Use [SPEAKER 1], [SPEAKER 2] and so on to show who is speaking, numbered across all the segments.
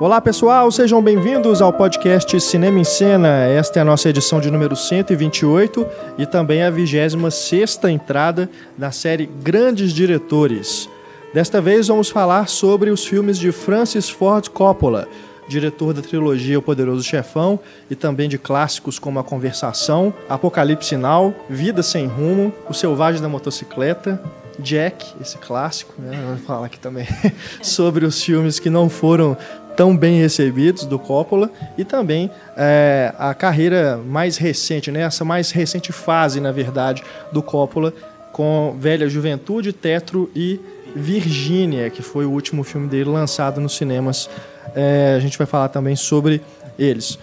[SPEAKER 1] Olá pessoal, sejam bem-vindos ao podcast Cinema em Cena. Esta é a nossa edição de número 128 e também a 26 entrada da série Grandes Diretores. Desta vez vamos falar sobre os filmes de Francis Ford Coppola, diretor da trilogia O Poderoso Chefão e também de clássicos como A Conversação, Apocalipse Now, Vida Sem Rumo, O Selvagem da Motocicleta, Jack, esse clássico, né? Vamos falar aqui também sobre os filmes que não foram tão bem recebidos do Coppola e também é, a carreira mais recente, né? essa mais recente fase, na verdade, do Coppola com Velha Juventude, Tetro e Virgínia, que foi o último filme dele lançado nos cinemas. É, a gente vai falar também sobre eles.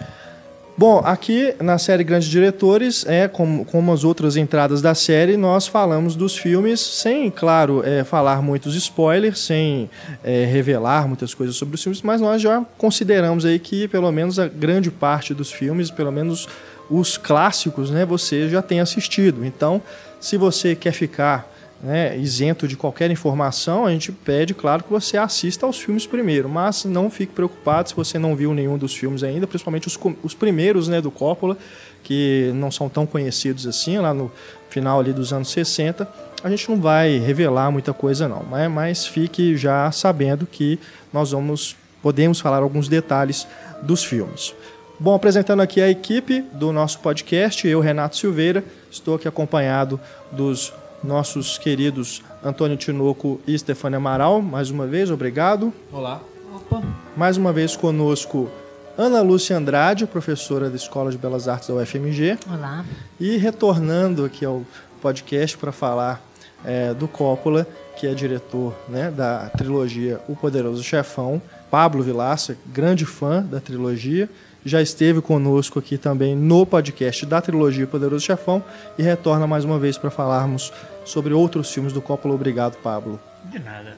[SPEAKER 1] Bom, aqui na série Grandes Diretores, é como, como as outras entradas da série, nós falamos dos filmes sem, claro, é, falar muitos spoilers, sem é, revelar muitas coisas sobre os filmes, mas nós já consideramos aí que pelo menos a grande parte dos filmes, pelo menos os clássicos, né, você já tem assistido. Então, se você quer ficar né, isento de qualquer informação, a gente pede, claro, que você assista aos filmes primeiro, mas não fique preocupado se você não viu nenhum dos filmes ainda, principalmente os, os primeiros né, do Coppola, que não são tão conhecidos assim, lá no final ali dos anos 60. A gente não vai revelar muita coisa não, mas, mas fique já sabendo que nós vamos podemos falar alguns detalhes dos filmes. Bom, apresentando aqui a equipe do nosso podcast, eu, Renato Silveira, estou aqui acompanhado dos nossos queridos Antônio Tinoco e Stefania Amaral. Mais uma vez, obrigado.
[SPEAKER 2] Olá. Opa.
[SPEAKER 1] Mais uma vez conosco Ana Lúcia Andrade, professora da Escola de Belas Artes da UFMG.
[SPEAKER 3] Olá.
[SPEAKER 1] E retornando aqui ao podcast para falar é, do Coppola, que é diretor né, da trilogia O Poderoso Chefão. Pablo Vilaça, grande fã da trilogia já esteve conosco aqui também no podcast da trilogia Poderoso Chefão e retorna mais uma vez para falarmos sobre outros filmes do Coppola. Obrigado, Pablo.
[SPEAKER 2] De nada.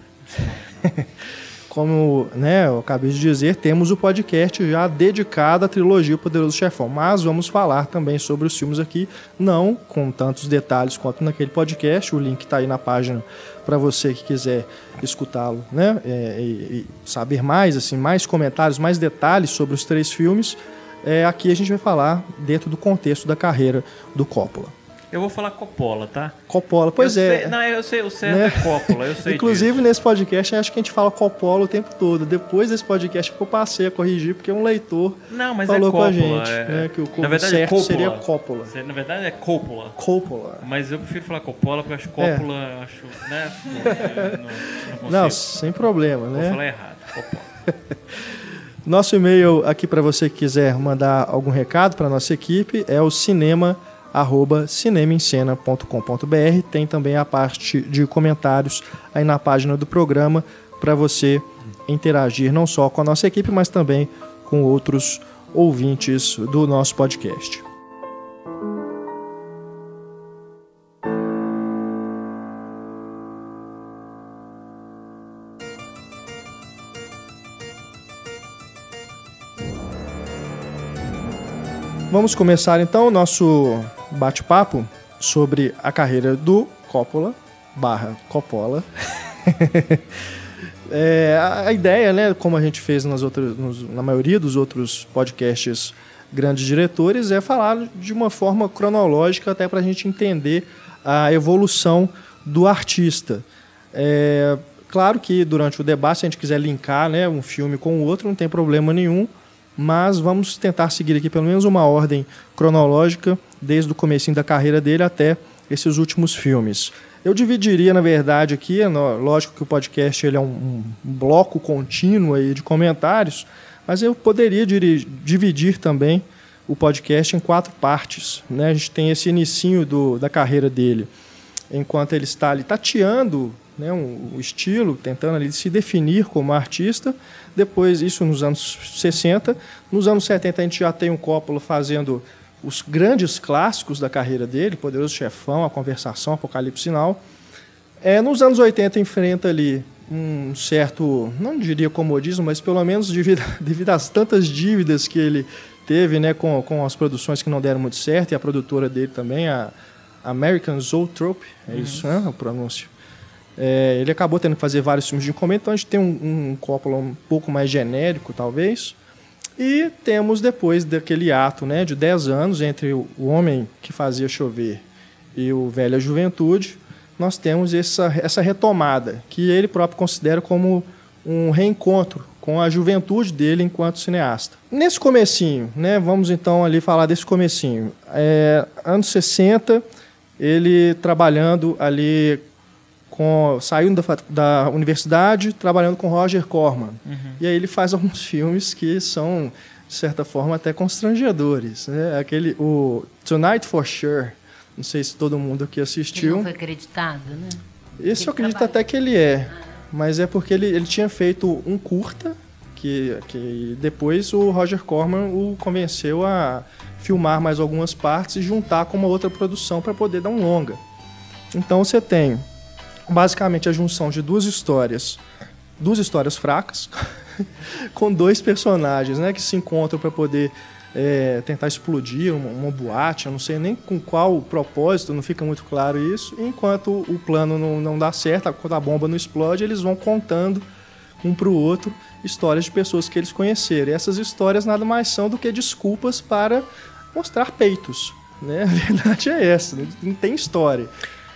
[SPEAKER 1] Como né, eu acabei de dizer, temos o podcast já dedicado à trilogia Poderoso Chefão, mas vamos falar também sobre os filmes aqui, não com tantos detalhes quanto naquele podcast. O link está aí na página para você que quiser escutá-lo, né? É, e, e, saber mais, assim, mais comentários, mais detalhes sobre os três filmes. É, aqui a gente vai falar dentro do contexto da carreira do Coppola.
[SPEAKER 2] Eu vou falar Coppola, tá?
[SPEAKER 1] Coppola, pois
[SPEAKER 2] eu
[SPEAKER 1] é.
[SPEAKER 2] Sei, não, eu sei, o certo né? é Coppola, eu sei
[SPEAKER 1] Inclusive,
[SPEAKER 2] disso.
[SPEAKER 1] nesse podcast, acho que a gente fala Coppola o tempo todo. Depois desse podcast, eu passei a corrigir, porque um leitor
[SPEAKER 2] não, mas
[SPEAKER 1] falou
[SPEAKER 2] é Coppola,
[SPEAKER 1] com a gente
[SPEAKER 2] é...
[SPEAKER 1] né, que o
[SPEAKER 2] Na verdade,
[SPEAKER 1] certo
[SPEAKER 2] é
[SPEAKER 1] seria Coppola.
[SPEAKER 2] Na verdade, é Coppola.
[SPEAKER 1] Coppola.
[SPEAKER 2] Mas eu prefiro falar Coppola, porque eu acho Coppola, é. acho, né? Não,
[SPEAKER 1] não, não, sem problema, né?
[SPEAKER 2] Vou falar errado, Coppola.
[SPEAKER 1] Nosso e-mail aqui para você que quiser mandar algum recado para nossa equipe é o cinema arroba cinemaencena.com.br. Tem também a parte de comentários aí na página do programa para você interagir não só com a nossa equipe, mas também com outros ouvintes do nosso podcast. Vamos começar então o nosso bate-papo sobre a carreira do Coppola barra Coppola. é, a ideia, né, como a gente fez nas outras, nos, na maioria dos outros podcasts grandes diretores, é falar de uma forma cronológica até para a gente entender a evolução do artista. É, claro que durante o debate, se a gente quiser linkar né, um filme com o outro, não tem problema nenhum mas vamos tentar seguir aqui pelo menos uma ordem cronológica desde o começo da carreira dele até esses últimos filmes. Eu dividiria, na verdade, aqui, lógico que o podcast ele é um, um bloco contínuo aí de comentários, mas eu poderia dividir também o podcast em quatro partes. Né? A gente tem esse inicinho do, da carreira dele, enquanto ele está ali tateando né, um estilo, tentando ali se definir como artista. Depois, isso nos anos 60. Nos anos 70, a gente já tem um Coppola fazendo os grandes clássicos da carreira dele, Poderoso Chefão, A Conversação, Apocalipse Sinal. É, nos anos 80, enfrenta ali um certo, não diria comodismo, mas pelo menos devido, devido às tantas dívidas que ele teve né, com, com as produções que não deram muito certo, e a produtora dele também, a American Zoetrope, é uhum. isso, né, o pronúncio? É, ele acabou tendo que fazer vários filmes de encomenda, então a gente tem um, um Coppola um pouco mais genérico, talvez. E temos depois daquele ato né, de 10 anos entre o homem que fazia chover e o Velha Juventude, nós temos essa, essa retomada, que ele próprio considera como um reencontro com a juventude dele enquanto cineasta. Nesse comecinho, né, vamos então ali falar desse comecinho. É, anos 60, ele trabalhando ali com saindo da, da universidade, trabalhando com Roger Corman. Uhum. E aí ele faz alguns filmes que são de certa forma até constrangedores, né? Aquele o Tonight for Sure, não sei se todo mundo aqui assistiu. Ele não
[SPEAKER 3] foi acreditado, né?
[SPEAKER 1] Esse eu acredito até que ele é, mas é porque ele, ele tinha feito um curta que, que depois o Roger Corman o convenceu a filmar mais algumas partes e juntar com uma outra produção para poder dar um longa. Então você tem basicamente a junção de duas histórias, duas histórias fracas, com dois personagens, né, que se encontram para poder é, tentar explodir uma, uma, boate, eu não sei nem com qual propósito, não fica muito claro isso. Enquanto o plano não, não dá certo, quando a bomba não explode, eles vão contando um para o outro histórias de pessoas que eles conheceram. E essas histórias nada mais são do que desculpas para mostrar peitos. Né? A verdade é essa, não tem história.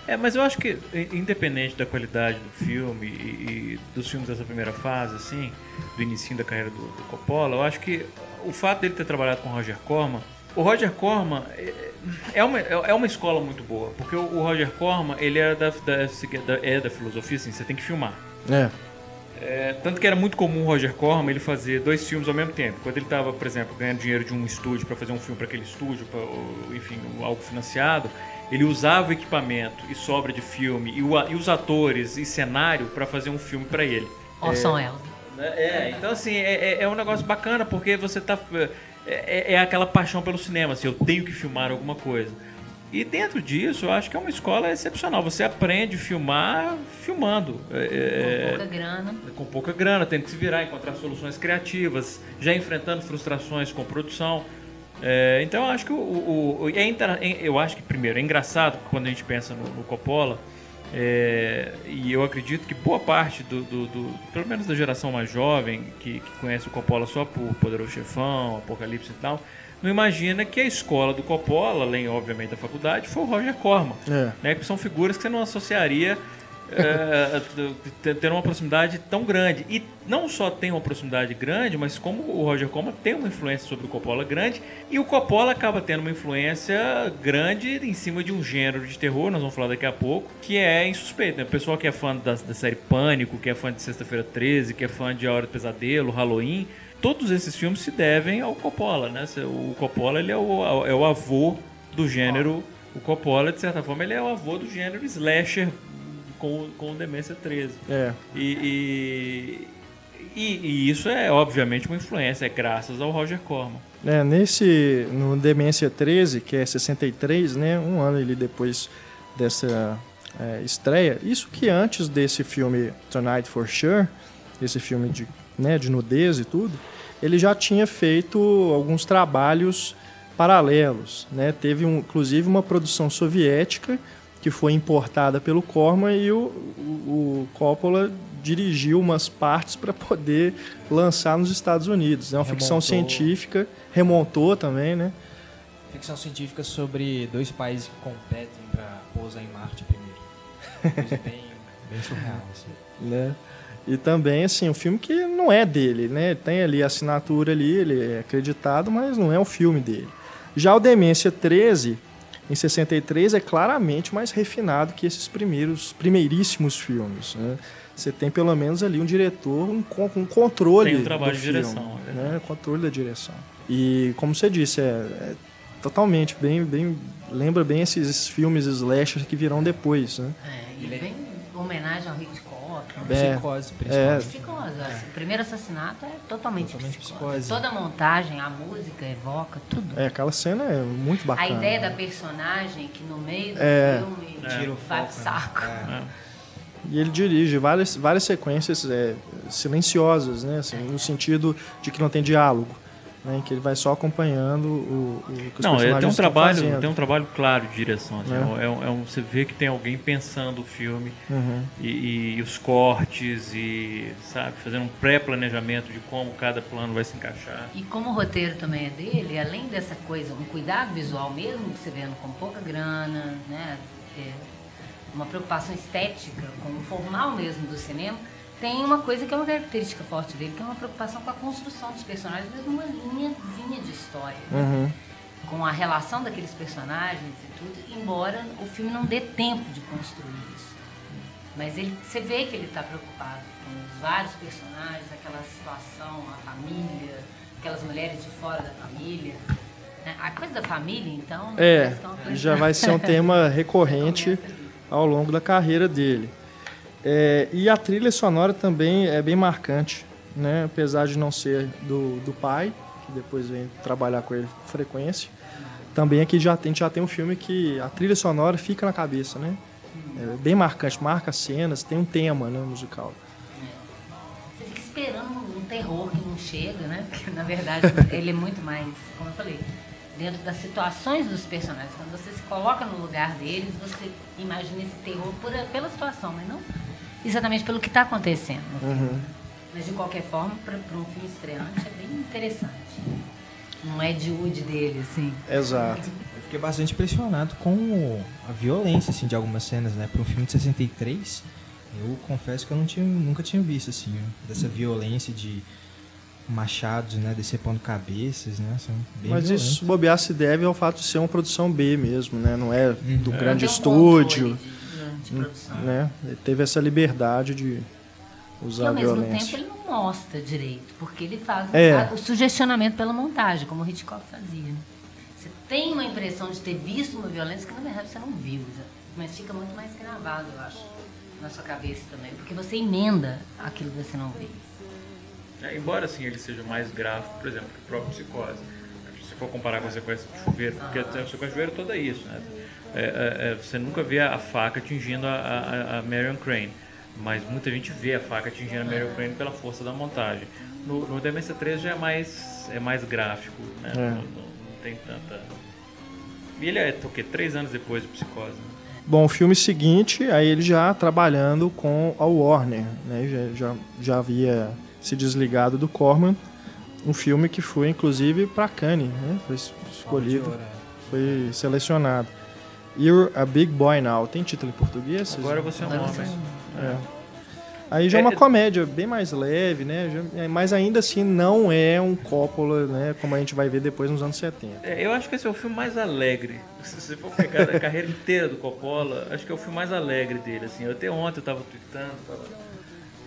[SPEAKER 2] É, mas eu acho que, independente da qualidade do filme e, e, dos filmes dessa primeira fase, assim, do início da carreira do, do, Coppola, eu acho que o fato dele ter trabalhado com o Roger Corman, o Roger Corman é, é uma, é uma escola muito boa, porque o, o Roger Corman, ele era da, da, da, é da filosofia, assim, você tem que filmar.
[SPEAKER 1] É.
[SPEAKER 2] É, tanto que era muito comum o Roger Corman ele fazer dois filmes ao mesmo tempo. Quando ele estava, por exemplo, ganhando dinheiro de um estúdio para fazer um filme para aquele estúdio, pra, enfim, algo financiado, ele usava o equipamento e sobra de filme e, o, e os atores e cenário para fazer um filme para ele.
[SPEAKER 3] Orson é,
[SPEAKER 2] né, É, então assim, é, é, é um negócio bacana porque você tá. É, é, é aquela paixão pelo cinema, assim, eu tenho que filmar alguma coisa. E dentro disso, eu acho que é uma escola excepcional. Você aprende a filmar filmando.
[SPEAKER 3] É, com pouca grana.
[SPEAKER 2] Com pouca grana, tendo que se virar, encontrar soluções criativas, já enfrentando frustrações com produção. É, então eu acho que o, o, o é, eu acho que primeiro é engraçado quando a gente pensa no, no Coppola é, e eu acredito que boa parte do, do, do, pelo menos da geração mais jovem que, que conhece o Coppola só por Poderoso Chefão, Apocalipse e tal, não imagina que a escola do Coppola, além obviamente da faculdade, foi o Roger Corman, é. né? Que são figuras que você não associaria é, ter uma proximidade tão grande. E não só tem uma proximidade grande, mas como o Roger Corman tem uma influência sobre o Coppola grande, e o Coppola acaba tendo uma influência grande em cima de um gênero de terror, nós vamos falar daqui a pouco, que é insuspeito. Né? O pessoal que é fã da, da série Pânico, que é fã de Sexta-feira 13, que é fã de A Hora do Pesadelo, Halloween, todos esses filmes se devem ao Coppola, né? O Coppola ele é o, é o avô do gênero. O Coppola, de certa forma, ele é o avô do gênero slasher com, com Demência 13.
[SPEAKER 1] É.
[SPEAKER 2] E, e, e, isso é, obviamente, uma influência, é graças ao Roger Corman.
[SPEAKER 1] É, nesse, no Demência 13, que é 63, né, um ano ele depois dessa é, estreia, isso que antes desse filme Tonight for Sure, esse filme de, né, de nudez e tudo, ele já tinha feito alguns trabalhos paralelos, né? Teve um, inclusive uma produção soviética que foi importada pelo Corman e o, o, o Coppola dirigiu umas partes para poder lançar nos Estados Unidos. É uma remontou. ficção científica, remontou também, né?
[SPEAKER 4] Ficção científica sobre dois países que competem para pousar em Marte primeiro. Bem, bem surreal. Assim.
[SPEAKER 1] Né? E também, assim, um filme que não é dele, né? Tem ali a assinatura ali, ele é acreditado, mas não é o filme dele. Já o Demência 13 em 63 é claramente mais refinado que esses primeiros, primeiríssimos filmes. Né? Você tem pelo menos ali um diretor, um, um controle tem um
[SPEAKER 2] trabalho
[SPEAKER 1] do
[SPEAKER 2] de
[SPEAKER 1] filme,
[SPEAKER 2] direção,
[SPEAKER 1] é né? controle da direção. E como você disse, é, é totalmente bem, bem lembra bem esses filmes slashers que virão depois, né?
[SPEAKER 3] É, e bem homenagem ao Hitchcock
[SPEAKER 4] é, psicose,
[SPEAKER 3] principalmente. É. Psicose. É. O primeiro assassinato é totalmente, totalmente psicose. psicose. Toda a montagem, a música evoca, tudo.
[SPEAKER 1] É, aquela cena é muito bacana.
[SPEAKER 3] A ideia da personagem que no meio do é. filme é. tira o vai pro né? saco.
[SPEAKER 1] Né? E ele dirige várias, várias sequências é, silenciosas, né? Assim, no sentido de que não tem diálogo. Né, em que ele vai só acompanhando o, o que os
[SPEAKER 2] Não, é,
[SPEAKER 1] personagens
[SPEAKER 2] tem um trabalho,
[SPEAKER 1] fazendo.
[SPEAKER 2] tem um trabalho claro de direção. assim,
[SPEAKER 1] É.
[SPEAKER 2] é. um- é um- você vê que tem alguém pensando o filme
[SPEAKER 1] Uhum.
[SPEAKER 2] e, e os cortes e sabe fazendo um pré-planejamento de como cada plano vai se encaixar.
[SPEAKER 3] E como o roteiro também é dele, além dessa coisa, um cuidado visual mesmo, que você vendo com pouca grana, né? é, uma preocupação estética com o formal mesmo do cinema, tem uma coisa que é uma característica forte dele, que é uma preocupação com a construção dos personagens, mesmo uma linhazinha de história. né?
[SPEAKER 1] Uhum.
[SPEAKER 3] Com a relação daqueles personagens e tudo, embora o filme não dê tempo de construir isso. Mas ele, você vê que ele está preocupado com os vários personagens, aquela situação, a família, aquelas mulheres de fora da família. né? A coisa da família, então.
[SPEAKER 1] É,
[SPEAKER 3] coisa-
[SPEAKER 1] já vai ser um tema recorrente
[SPEAKER 3] Começa ali.
[SPEAKER 1] ao longo da carreira dele. É, e a trilha sonora também é bem marcante, né? apesar de não ser do, do pai, que depois vem trabalhar com ele com frequência. Também aqui já tem, já tem um filme que a trilha sonora fica na cabeça, né? É bem marcante, marca cenas, tem um tema né, musical.
[SPEAKER 3] Você fica esperando um terror que não chega, né? Porque na verdade ele é muito mais, como eu falei, dentro das situações dos personagens. Quando você se coloca no lugar deles, você imagina esse terror por, pela situação, mas não exatamente pelo que está acontecendo. filme. Mas de qualquer forma, para um filme estreante é bem interessante. Não é de Wood dele, assim.
[SPEAKER 1] Exato.
[SPEAKER 4] Eu fiquei bastante impressionado com a violência assim, de algumas cenas, né? Para um filme de 63, eu confesso que eu não tinha, nunca tinha visto assim, dessa violência de machados, né? Decepando cabeças, né? São bem
[SPEAKER 1] Mas
[SPEAKER 4] violentos.
[SPEAKER 1] isso bobear se deve ao fato de ser uma produção B mesmo, né? Não é do
[SPEAKER 3] Não
[SPEAKER 1] grande
[SPEAKER 3] um
[SPEAKER 1] estúdio.
[SPEAKER 3] controle De, de produção.
[SPEAKER 1] né? Ele teve essa liberdade de
[SPEAKER 3] E
[SPEAKER 1] usar
[SPEAKER 3] ao
[SPEAKER 1] a
[SPEAKER 3] mesmo
[SPEAKER 1] violência.
[SPEAKER 3] tempo ele não mostra direito, porque ele faz
[SPEAKER 1] É.
[SPEAKER 3] a- o sugestionamento pela montagem, como o Hitchcock fazia. né? Você tem uma impressão de ter visto uma violência que na verdade você não viu, mas fica muito mais gravado, eu acho, na sua cabeça também, porque você emenda aquilo que você não vê.
[SPEAKER 2] É, embora assim ele seja mais gráfico, por exemplo, que o próprio Psicose. Se for comparar com a sequência de chuveiro, porque a sequência de chuveiro é toda isso, né? É, é, é, você nunca vê a faca atingindo a, a, a Marion Crane, mas muita gente vê a faca atingindo a Marion Crane pela força da montagem. No, no Demência 3 já é mais, é mais gráfico, né?
[SPEAKER 1] É.
[SPEAKER 2] Não, não- não tem tanta... E ele é o quê? Três anos depois do Psicose. né?
[SPEAKER 1] Bom, o filme seguinte, aí ele já trabalhando com a Warner, né? Já, já, já havia se desligado do Corman. Um filme que foi, inclusive, para Cannes, né? Foi es- escolhido,
[SPEAKER 4] de
[SPEAKER 1] foi selecionado. You're a Big Boy Now. Tem título em português?
[SPEAKER 2] Agora você é um
[SPEAKER 3] Agora
[SPEAKER 2] homem.
[SPEAKER 1] É. Aí já é uma
[SPEAKER 2] É-
[SPEAKER 1] comédia bem mais leve, né? É, mas ainda assim não é um Coppola, né? Como a gente vai ver depois nos anos 70.
[SPEAKER 2] É, eu acho que esse é o filme mais alegre. Se você for pegar a carreira inteira do Coppola, acho que é o filme mais alegre dele. Assim. Eu até ontem eu tava tweetando tava-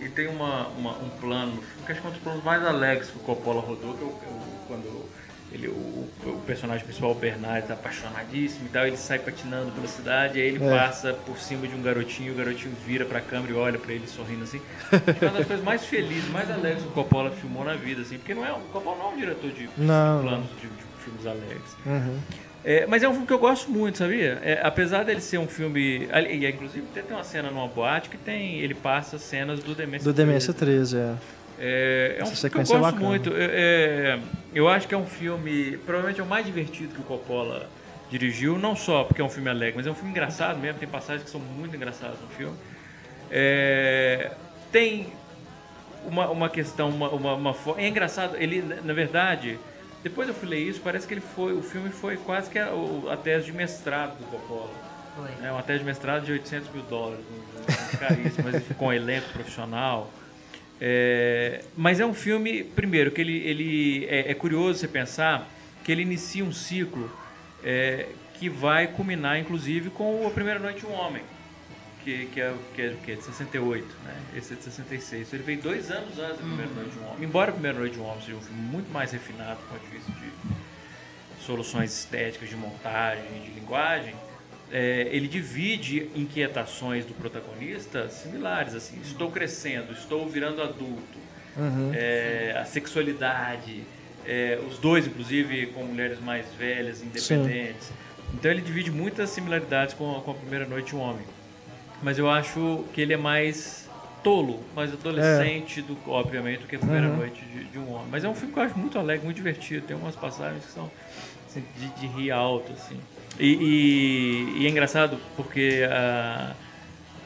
[SPEAKER 2] e tem uma, uma- um plano, acho que é um dos planos mais alegres que o Coppola rodou, que é o, o- quando ele, o, o personagem principal, o Bernard, tá apaixonadíssimo e tal, ele sai patinando pela cidade, aí ele
[SPEAKER 1] É.
[SPEAKER 2] passa por cima de um garotinho, o garotinho vira pra câmera e olha pra ele sorrindo assim. É uma das coisas mais felizes, mais alegres que o Coppola filmou na vida, assim, porque não é, o Coppola não é um diretor de,
[SPEAKER 1] Não,
[SPEAKER 2] planos de, de filmes alegres.
[SPEAKER 1] Uhum.
[SPEAKER 2] É, mas é um filme que eu gosto muito, sabia? É, apesar dele ser um filme. ali- E, inclusive tem tem uma cena numa boate que tem. Ele passa cenas do Demência
[SPEAKER 1] Do Demência
[SPEAKER 2] 13.
[SPEAKER 1] 13, é.
[SPEAKER 2] É, é um
[SPEAKER 1] Essa
[SPEAKER 2] filme que eu
[SPEAKER 1] sequência é
[SPEAKER 2] gosto
[SPEAKER 1] bacana.
[SPEAKER 2] muito. É, é, eu acho que é um filme. Provavelmente é o mais divertido que o Coppola dirigiu. Não só porque é um filme alegre, mas é um filme engraçado mesmo. Tem passagens que são muito engraçadas no filme. É, tem uma, uma questão, uma, uma, uma É engraçado, ele, na verdade, depois eu fui ler isso, parece que ele foi. O filme foi quase que a, a tese de mestrado do Coppola.
[SPEAKER 3] Foi.
[SPEAKER 2] É uma tese de mestrado de 800 mil dólares, um- um caríssimo, mas com elenco profissional. É, mas é um filme, primeiro, que ele, ele é, é curioso você pensar que ele inicia um ciclo é, que vai culminar, inclusive, com A Primeira Noite um Homem, que, que, é, que, é, que é de 68, né? esse é de 66. Ele veio dois anos antes da Primeira Noite um Homem. Embora A Primeira Noite um Homem seja um filme muito mais refinado de vista de soluções estéticas, de montagem, de linguagem, é, ele divide inquietações do protagonista similares, assim, estou crescendo, estou virando adulto,
[SPEAKER 1] Uhum.
[SPEAKER 2] é, a sexualidade, é, os dois, inclusive, com mulheres mais velhas, independentes. Então ele divide muitas similaridades com, a- com a primeira noite de um homem. Mas eu acho que ele é mais tolo, mas adolescente, do, obviamente, do que a primeira noite de, de um homem. Mas é um filme que eu acho muito alegre, muito divertido. Tem umas passagens que são assim, de, de rir alto, assim. E, e- e é engraçado porque ah,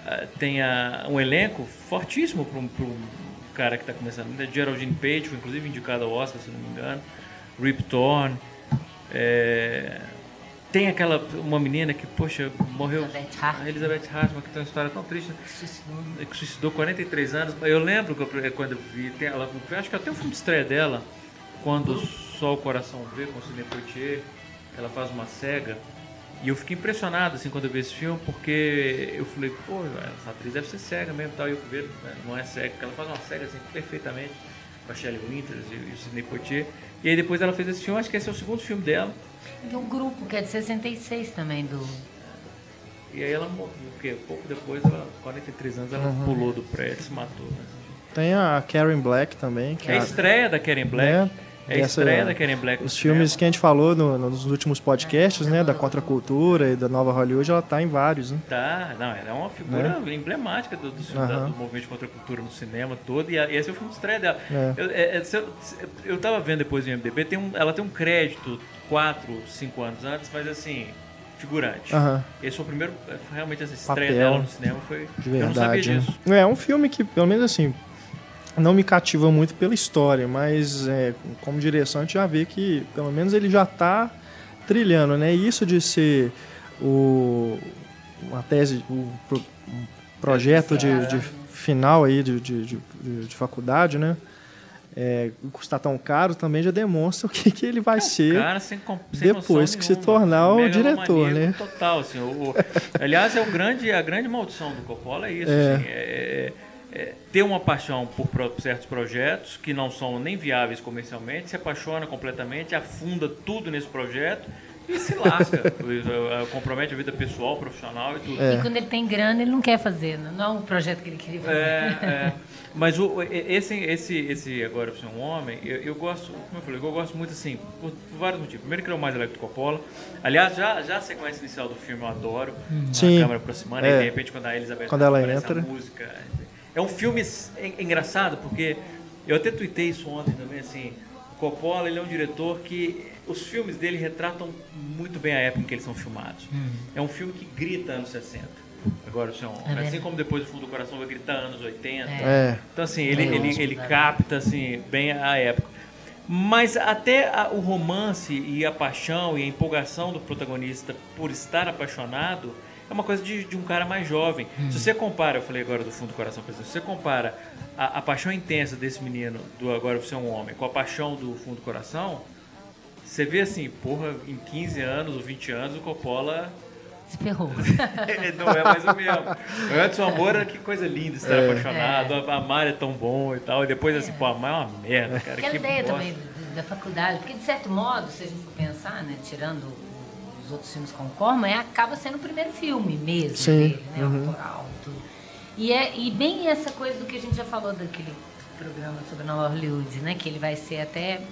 [SPEAKER 2] ah, tem ah, um elenco fortíssimo para um, cara que está começando. Né? Geraldine Page, foi inclusive indicado ao Oscar, se não me engano. Rip Torn. é, tem aquela uma menina que, poxa, morreu.
[SPEAKER 3] Elizabeth Hartman.
[SPEAKER 2] Elizabeth Hartman, que tem uma história tão triste
[SPEAKER 3] Suicidou.
[SPEAKER 2] que suicidou 43 anos. Eu lembro que eu- quando eu vi, tem ela, acho que até o filme de estreia dela, quando só o coração vê com o Sidney Poitier, ela faz uma cega. E eu fiquei impressionado assim quando eu vi esse filme, porque eu falei, pô, essa atriz deve ser cega mesmo, e tal. E eu ver, né, não é cega, porque ela faz uma cega assim perfeitamente com a Shelley Winters e, e o Sidney Poitier. E aí depois ela fez esse filme, acho que esse é o segundo filme dela.
[SPEAKER 3] E o grupo, que é de 66 também, do.
[SPEAKER 2] E aí ela morreu, porque pouco depois, ela, 43 anos, ela pulou do prédio e se matou. Né?
[SPEAKER 1] Tem a Karen Black também. Que
[SPEAKER 2] É a estreia da Karen Black.
[SPEAKER 1] Né?
[SPEAKER 2] É a
[SPEAKER 1] Essa-
[SPEAKER 2] estreia da Karen Black.
[SPEAKER 1] Os filmes
[SPEAKER 2] cinema.
[SPEAKER 1] que a gente falou no- nos últimos podcasts, né? Da contracultura e da nova Hollywood, ela tá em vários, né?
[SPEAKER 2] Tá, não, ela é uma figura emblemática do, do, da- do movimento de contracultura no cinema todo, e, a- e esse é o filme de estreia dela.
[SPEAKER 1] É.
[SPEAKER 2] Eu, é, é, eu, eu tava vendo depois do IMDB, tem um, ela tem um crédito 4, 5 anos antes, mas assim, figurante. Esse foi o primeiro, é, realmente essa estreia
[SPEAKER 1] Papel.
[SPEAKER 2] dela no cinema, foi.
[SPEAKER 1] De
[SPEAKER 2] eu não sabia
[SPEAKER 1] verdade.
[SPEAKER 2] disso.
[SPEAKER 1] né? É um filme que, pelo menos assim, não me cativa muito pela história, mas é, como direção a gente já vê que pelo menos ele já tá trilhando, né? E isso de ser o uma tese, o pro- um projeto de, de final aí de, de, de, de- de faculdade, né? É, custar tão caro também já demonstra o que, que ele vai ser.
[SPEAKER 2] Cara, sem, sem
[SPEAKER 1] depois que se
[SPEAKER 2] nenhuma.
[SPEAKER 1] tornar o diretor, né?
[SPEAKER 2] Total, assim. O, o- aliás, é o grande, a grande maldição do Coppola é isso,
[SPEAKER 1] É.
[SPEAKER 2] assim, é- é ter uma paixão por certos projetos que não são nem viáveis comercialmente, se apaixona completamente, afunda tudo nesse projeto e se lasca. compromete a vida pessoal, profissional e tudo.
[SPEAKER 1] É.
[SPEAKER 3] E quando ele tem grana, ele não quer fazer, não não é um projeto que ele queria fazer.
[SPEAKER 2] É, é. Mas o, esse, esse, esse agora por ser um homem, eu, eu gosto, como eu falei, eu gosto muito assim, por, por vários motivos. Primeiro que ele é o mais elétrico Coppola. Aliás, já, já a sequência inicial do filme eu adoro.
[SPEAKER 1] Sim.
[SPEAKER 2] A câmera aproximando
[SPEAKER 1] É.
[SPEAKER 2] e de repente quando a Elizabeth
[SPEAKER 1] Quando ela entra.
[SPEAKER 2] a música. É um filme s- é engraçado, porque eu até tuitei isso ontem também, assim, o Coppola ele é um diretor que os filmes dele retratam muito bem a época em que eles são filmados. É um filme que grita anos 60. Agora, o senhor,
[SPEAKER 3] É
[SPEAKER 2] assim como depois o Fundo do Coração vai gritar anos 80.
[SPEAKER 1] É.
[SPEAKER 2] Então, assim, ele,
[SPEAKER 3] É,
[SPEAKER 2] ele, ele capta assim, bem a época. Mas até a- o romance e a paixão e a empolgação do protagonista por estar apaixonado é uma coisa de, de um cara mais jovem. Se você compara, eu falei agora do fundo do coração, por exemplo, se você compara a, a paixão intensa desse menino do Agora Você é um Homem com a paixão do fundo do coração, você vê assim, porra, em 15 anos ou 20 anos o Coppola
[SPEAKER 3] Se ferrou.
[SPEAKER 2] não é mais o mesmo. O Edson Moura, que coisa linda estar
[SPEAKER 1] É.
[SPEAKER 2] apaixonado. A Amar é tão bom e tal. E depois assim, pô, Amar é uma merda, cara.
[SPEAKER 3] Aquela
[SPEAKER 2] que
[SPEAKER 3] ideia
[SPEAKER 2] bosta.
[SPEAKER 3] também da- da faculdade, porque de certo modo, se a gente for pensar, né, tirando outros filmes com Corman, é, acaba sendo o primeiro filme mesmo
[SPEAKER 1] Sim,
[SPEAKER 3] dele, né,
[SPEAKER 1] uhum.
[SPEAKER 3] autoral, tudo. E, é, e bem essa coisa do que a gente já falou daquele programa sobre Nova Hollywood, né, que ele vai ser até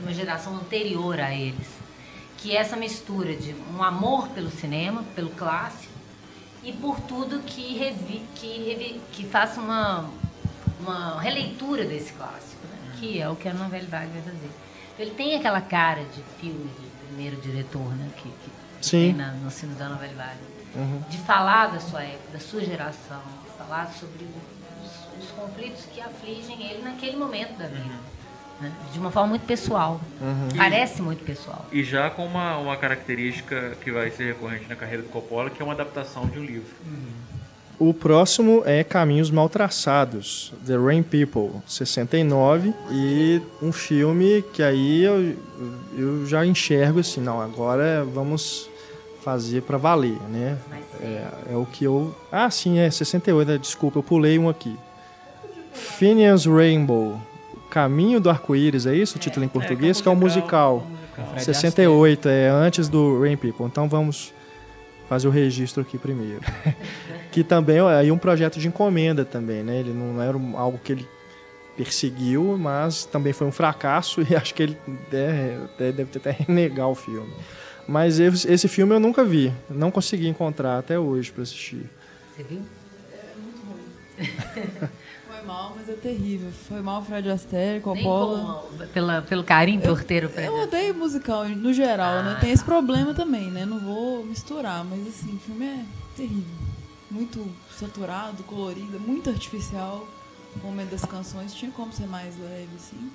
[SPEAKER 3] uma geração anterior a eles, que é essa mistura de um amor pelo cinema, pelo clássico, e por tudo que, revi, que, revi, que faça uma, uma releitura desse clássico, né? que é o que a novela Vague vai fazer. Ele tem aquela cara de filme de primeiro diretor, né? que, que
[SPEAKER 1] Sim.
[SPEAKER 3] tem na, no filme da novela Vague.
[SPEAKER 1] Uhum.
[SPEAKER 3] De falar da sua época, da sua geração, de falar sobre os, os conflitos que afligem ele naquele momento da vida. né? De uma forma muito pessoal. Parece muito pessoal.
[SPEAKER 2] E já com uma, uma característica que vai ser recorrente na carreira do Coppola, que é uma adaptação de um livro.
[SPEAKER 1] O próximo é Caminhos Mal Traçados, The Rain People, 69, e um filme que aí eu, eu já enxergo assim, não, agora vamos fazer para valer, né? É, é o que eu... Ah, sim, é 68, né? desculpa, eu pulei um aqui. Phineas Rainbow, Caminho do Arco-Íris, é isso o título em português? que é um musical.
[SPEAKER 4] Fred
[SPEAKER 1] 68, é antes do Rain People. Então vamos fazer o registro aqui primeiro. que também é aí um projeto de encomenda também, né? Ele não era algo que ele perseguiu, mas também foi um fracasso e acho que ele deve, deve ter até renegar o filme. Mas esse filme eu nunca vi, não consegui encontrar até hoje para assistir.
[SPEAKER 3] Você viu?
[SPEAKER 5] mal, mas é terrível. Foi mal Fred Astaire,
[SPEAKER 3] Nem
[SPEAKER 5] Coppola.
[SPEAKER 3] como, pela, pelo carinho por ter o Fred
[SPEAKER 5] Eu odeio musical no geral, né?
[SPEAKER 3] Ah,
[SPEAKER 5] Tem esse problema também, né? Não vou misturar, mas assim, o filme é terrível. Muito saturado, colorido, muito artificial. O momento das canções tinha como ser mais leve, assim.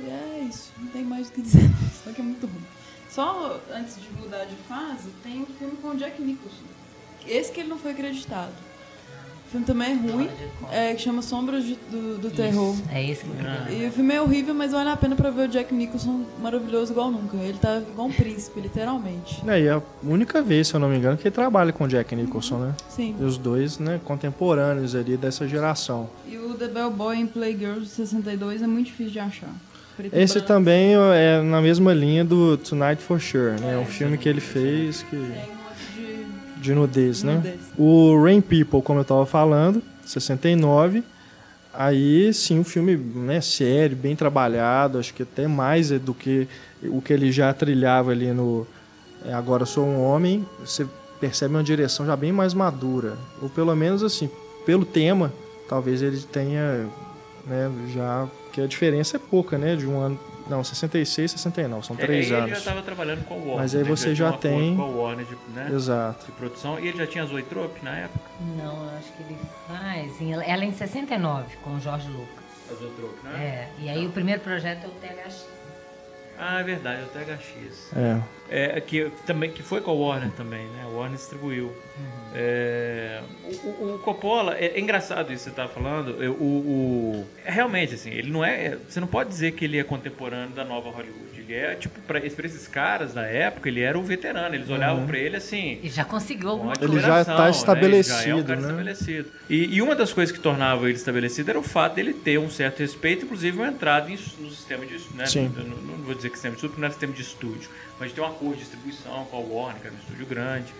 [SPEAKER 5] E é isso, não tem mais o que dizer, só que é muito ruim. Só antes de mudar de fase, tem um filme com o Jack Nicholson. Esse que ele não foi acreditado. O filme também é ruim, é, que chama Sombras de- do, do Terror.
[SPEAKER 3] Isso, É esse que
[SPEAKER 2] Ah.
[SPEAKER 5] E o filme é horrível, mas vale a pena pra ver o Jack Nicholson maravilhoso igual nunca. Ele tá igual um príncipe, literalmente.
[SPEAKER 1] É, e é a única vez, se eu não me engano, que ele trabalha com o Jack Nicholson, né?
[SPEAKER 5] Sim.
[SPEAKER 1] E os dois, né, contemporâneos ali dessa geração.
[SPEAKER 5] E o The Bellboy em Playgirls de 62 é muito difícil de achar.
[SPEAKER 1] Esse também é na mesma linha do Tonight for Sure, né? É um filme que ele fez que
[SPEAKER 5] de
[SPEAKER 1] de nudez, né?
[SPEAKER 5] nudez.
[SPEAKER 1] O Rain People, como eu tava falando, 69. Aí sim, um filme né, sério, bem trabalhado, acho que até mais do que o que ele já trilhava ali no é, Agora Sou um Homem. Você percebe uma direção já bem mais madura. Ou pelo menos assim, pelo tema, talvez ele tenha né, já. que a diferença é pouca, né? De um ano. Não, 66, 69, são três
[SPEAKER 2] É, ele
[SPEAKER 1] anos.
[SPEAKER 2] já estava trabalhando com o Warner.
[SPEAKER 1] Mas aí
[SPEAKER 2] né?
[SPEAKER 1] você já
[SPEAKER 2] acordo
[SPEAKER 1] tem-
[SPEAKER 2] Com o Warner de, né,
[SPEAKER 1] Exato.
[SPEAKER 2] de produção. E ele já tinha a Zoetrope na época?
[SPEAKER 3] Não, eu acho que ele faz. em- Ela é em 69, com o Jorge Lucas.
[SPEAKER 2] A Zoetrope, né?
[SPEAKER 3] É, e aí o primeiro projeto é o THX.
[SPEAKER 2] Ah, é verdade, o THX.
[SPEAKER 1] É.
[SPEAKER 2] É, que, também, que foi com a Warner também, né? A Warner distribuiu. É, o, o- Coppola, é, é engraçado isso que você estava falando. eu- o, o- realmente, assim, ele não é. Você não pode dizer que ele é contemporâneo da nova Hollywood. Ele é, tipo, pra, pra esses caras da época, ele era o veterano. Eles olhavam pra ele assim.
[SPEAKER 3] E já conseguiu alguma coisa.
[SPEAKER 1] Ele já
[SPEAKER 2] admiração,
[SPEAKER 1] tá
[SPEAKER 2] né? Ele já é um
[SPEAKER 1] estabelecido,
[SPEAKER 2] cara
[SPEAKER 1] né?
[SPEAKER 2] estabelecido. E, e uma das coisas que tornava ele estabelecido era o fato dele ter um certo respeito, inclusive uma entrada em- no sistema de né?
[SPEAKER 1] Sim.
[SPEAKER 2] Não, não vou dizer que sistema de estúdio, porque não é sistema de estúdio, mas tem um acordo de distribuição com a Warner, que era um estúdio grande.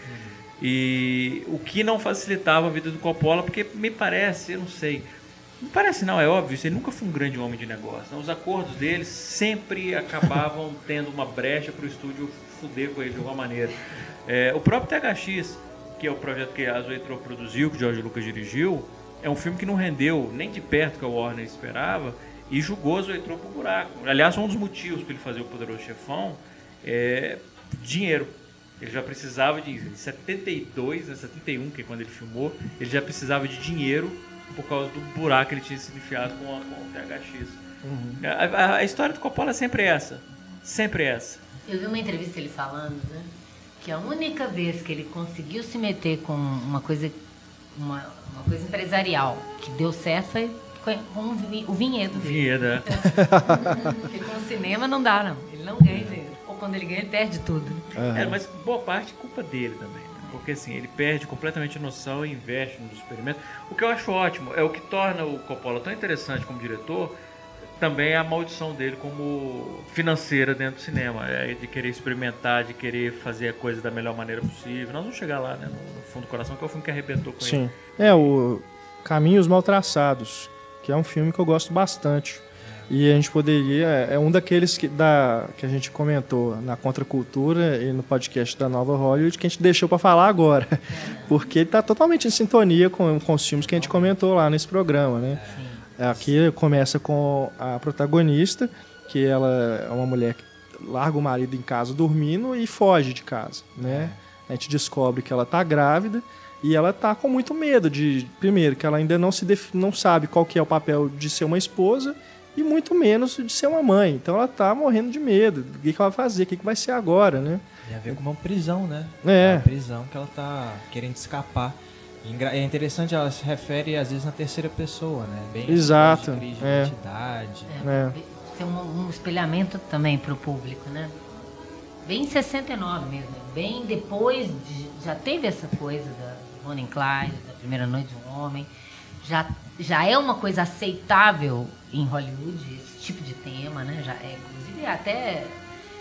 [SPEAKER 2] E o que não facilitava a vida do Coppola, porque me parece, eu não sei. Não parece não, é óbvio, ele nunca foi um grande homem de negócio. né? Os acordos dele sempre acabavam tendo uma brecha para o estúdio fuder com ele de alguma maneira. É, o próprio THX, que é o projeto que a Zoetrope produziu, que o George Lucas dirigiu, é um filme que não rendeu nem de perto que a Warner esperava e julgou a Zoetrope pro buraco. Aliás, um dos motivos para ele fazer o Poderoso Chefão é dinheiro. Ele já precisava de em 72, né, 71, que é quando ele filmou, ele já precisava de dinheiro por causa do buraco que ele tinha sido enfiado com, a- com o THX. A, a- a história do Coppola é sempre essa. Sempre essa.
[SPEAKER 3] Eu vi uma entrevista ele falando, né? Que a única vez que ele conseguiu se meter com uma coisa, uma, uma coisa empresarial que deu certo foi com o vi- o vinhedo dele.
[SPEAKER 2] Vinhedo, é.
[SPEAKER 3] Porque com o cinema não dá, não. Ele não ganha dinheiro. Ou quando ele ganha, ele perde tudo.
[SPEAKER 1] Aham.
[SPEAKER 2] É, mas boa parte é culpa dele também. Porque assim, ele perde completamente a noção e investe nos experimentos. O que eu acho ótimo é o que torna o Coppola tão interessante como diretor. Também é a maldição dele como financeira dentro do cinema, é de querer experimentar, de querer fazer a coisa da melhor maneira possível. Nós vamos chegar lá, né, no fundo do coração, que é o filme que arrebentou com ele.
[SPEAKER 1] Sim. É, o Caminhos Mal Traçados, que é um filme que eu gosto bastante. E a gente poderia. É um daqueles que, da, que a gente comentou na Contracultura e no podcast da Nova Hollywood que a gente deixou para falar agora. Porque ele tá totalmente em sintonia com, com os filmes que a gente comentou lá nesse programa, né? Aqui começa com a protagonista, que ela é uma mulher que larga o marido em casa dormindo e foge de casa, né? A gente descobre que ela tá grávida e ela tá com muito medo de, primeiro, que ela ainda não se def- não sabe qual que é o papel de ser uma esposa e muito menos de ser uma mãe. Então ela tá morrendo de medo. O que, que ela vai fazer? O que, que vai ser agora, né?
[SPEAKER 4] Tem a ver com uma prisão, né?
[SPEAKER 1] É.
[SPEAKER 4] Uma prisão que ela tá querendo escapar. E É interessante, ela se refere às vezes na terceira pessoa, né? Bem
[SPEAKER 1] Exato,
[SPEAKER 4] de crise de
[SPEAKER 1] é.
[SPEAKER 4] identidade.
[SPEAKER 1] É.
[SPEAKER 3] Tem um, um espelhamento também para o público, né? Bem em 69 mesmo. Bem depois, de, já teve essa coisa da Bonnie Clyde, da Primeira Noite de um Homem. Já, já é uma coisa aceitável em Hollywood, esse tipo de tema, né? Já é, inclusive, até...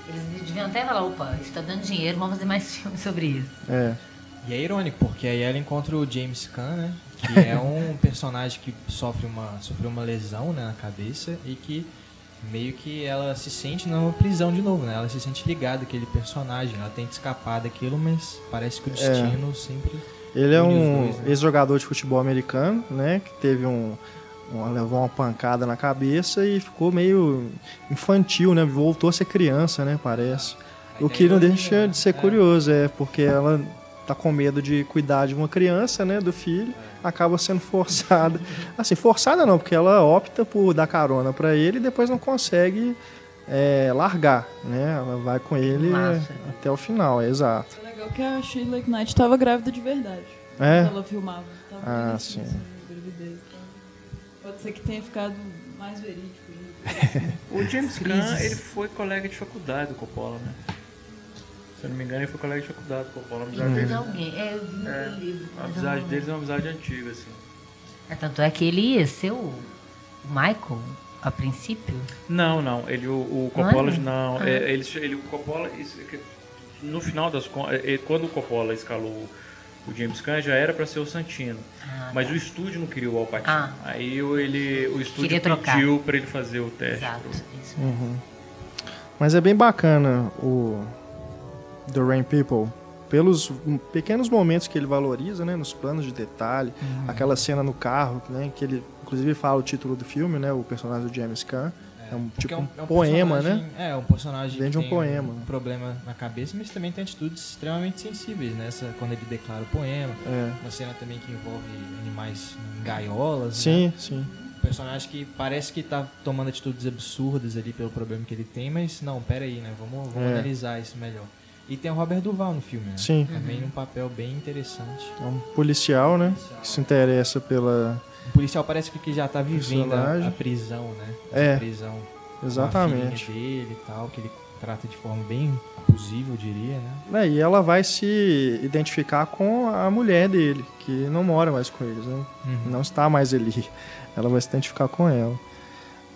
[SPEAKER 3] Eles deviam até falar, opa, isso está dando dinheiro, vamos fazer mais filmes sobre isso.
[SPEAKER 1] É.
[SPEAKER 4] E é irônico, porque aí ela encontra o James Caan, né? Que é um personagem que sofre uma, sofreu uma lesão né, na cabeça e que meio que ela se sente numa prisão de novo, né? Ela se sente ligada àquele personagem, ela tenta escapar daquilo, mas parece que o destino sempre...
[SPEAKER 1] Ele é um
[SPEAKER 4] né?
[SPEAKER 1] ex-jogador de futebol americano, né? Que teve um, uma- levou uma pancada na cabeça e ficou meio infantil, né? Voltou a ser criança, né? Parece. O que não deixa de ser curioso, é porque ela tá com medo de cuidar de uma criança, né? Do filho, acaba sendo forçada. Assim, forçada não, porque ela opta por dar carona pra ele e depois não consegue é, largar, né? Ela vai com ele
[SPEAKER 3] Massa.
[SPEAKER 1] até o final, é exato.
[SPEAKER 5] Legal que a Sheila Knight estava grávida de verdade.
[SPEAKER 1] É?
[SPEAKER 5] Quando ela filmava. Tava
[SPEAKER 1] Ah, sim.
[SPEAKER 5] assim, gravidez. Então, Pode ser que tenha ficado mais verídico.
[SPEAKER 2] O James Gunn, ele foi colega de faculdade do Coppola, né? Se eu não me engano, ele foi colega de faculdade do Coppola. A amizade,
[SPEAKER 3] Mas
[SPEAKER 2] deles,
[SPEAKER 3] alguém, é, eu vi
[SPEAKER 2] É,
[SPEAKER 3] livro.
[SPEAKER 2] a amizade
[SPEAKER 3] não-
[SPEAKER 2] deles é uma amizade antiga, assim.
[SPEAKER 3] É, tanto é que ele ia ser o Michael a princípio.
[SPEAKER 2] Não, não. Ele, o, o
[SPEAKER 3] Não é,
[SPEAKER 2] Coppola,
[SPEAKER 3] não?
[SPEAKER 2] não.
[SPEAKER 3] Ah.
[SPEAKER 2] é, ele, ele, o Coppola, isso, é no final das contas, é, quando o Coppola escalou o James Gunn, já era para ser o Santino.
[SPEAKER 3] Ah,
[SPEAKER 2] Mas
[SPEAKER 3] tá.
[SPEAKER 2] o estúdio não queria o Alpatino.
[SPEAKER 3] Ah.
[SPEAKER 2] Aí o- ele, o estúdio pediu para ele fazer o teste.
[SPEAKER 3] Exato.
[SPEAKER 2] pro-
[SPEAKER 3] Isso.
[SPEAKER 1] Uhum. Mas é bem bacana o The Rain People pelos pequenos momentos que ele valoriza, né, nos planos de detalhe, aquela cena no carro, né, que ele inclusive fala o título do filme, né, o personagem do James Caan, é um tipo
[SPEAKER 4] é
[SPEAKER 1] um,
[SPEAKER 4] é um
[SPEAKER 1] poema, né?
[SPEAKER 4] É, um personagem
[SPEAKER 1] Vem de
[SPEAKER 4] que
[SPEAKER 1] um
[SPEAKER 4] tem
[SPEAKER 1] poema.
[SPEAKER 4] um problema na cabeça, mas também tem atitudes extremamente sensíveis, né? Essa, quando ele declara o poema.
[SPEAKER 1] É.
[SPEAKER 4] Uma cena também que envolve animais em gaiolas, né?
[SPEAKER 1] Sim, sim.
[SPEAKER 4] Um personagem que parece que tá tomando atitudes absurdas ali pelo problema que ele tem, mas não, pera aí, né? Vamos, vamos
[SPEAKER 1] É.
[SPEAKER 4] analisar isso melhor. E tem o Robert Duval no filme, né?
[SPEAKER 1] Sim.
[SPEAKER 4] Também num papel bem interessante.
[SPEAKER 1] É um policial, né, que se interessa pela
[SPEAKER 4] O policial parece que já tá vivendo a, a prisão, né?
[SPEAKER 1] É.
[SPEAKER 4] Prisão.
[SPEAKER 1] exatamente.
[SPEAKER 4] dele e tal, que ele trata de forma bem abusiva, eu diria, né?
[SPEAKER 1] Né, e ela vai se identificar com a mulher dele, que não mora mais com eles, né?
[SPEAKER 4] Uhum.
[SPEAKER 1] não está mais ali. Ela vai se identificar com ela.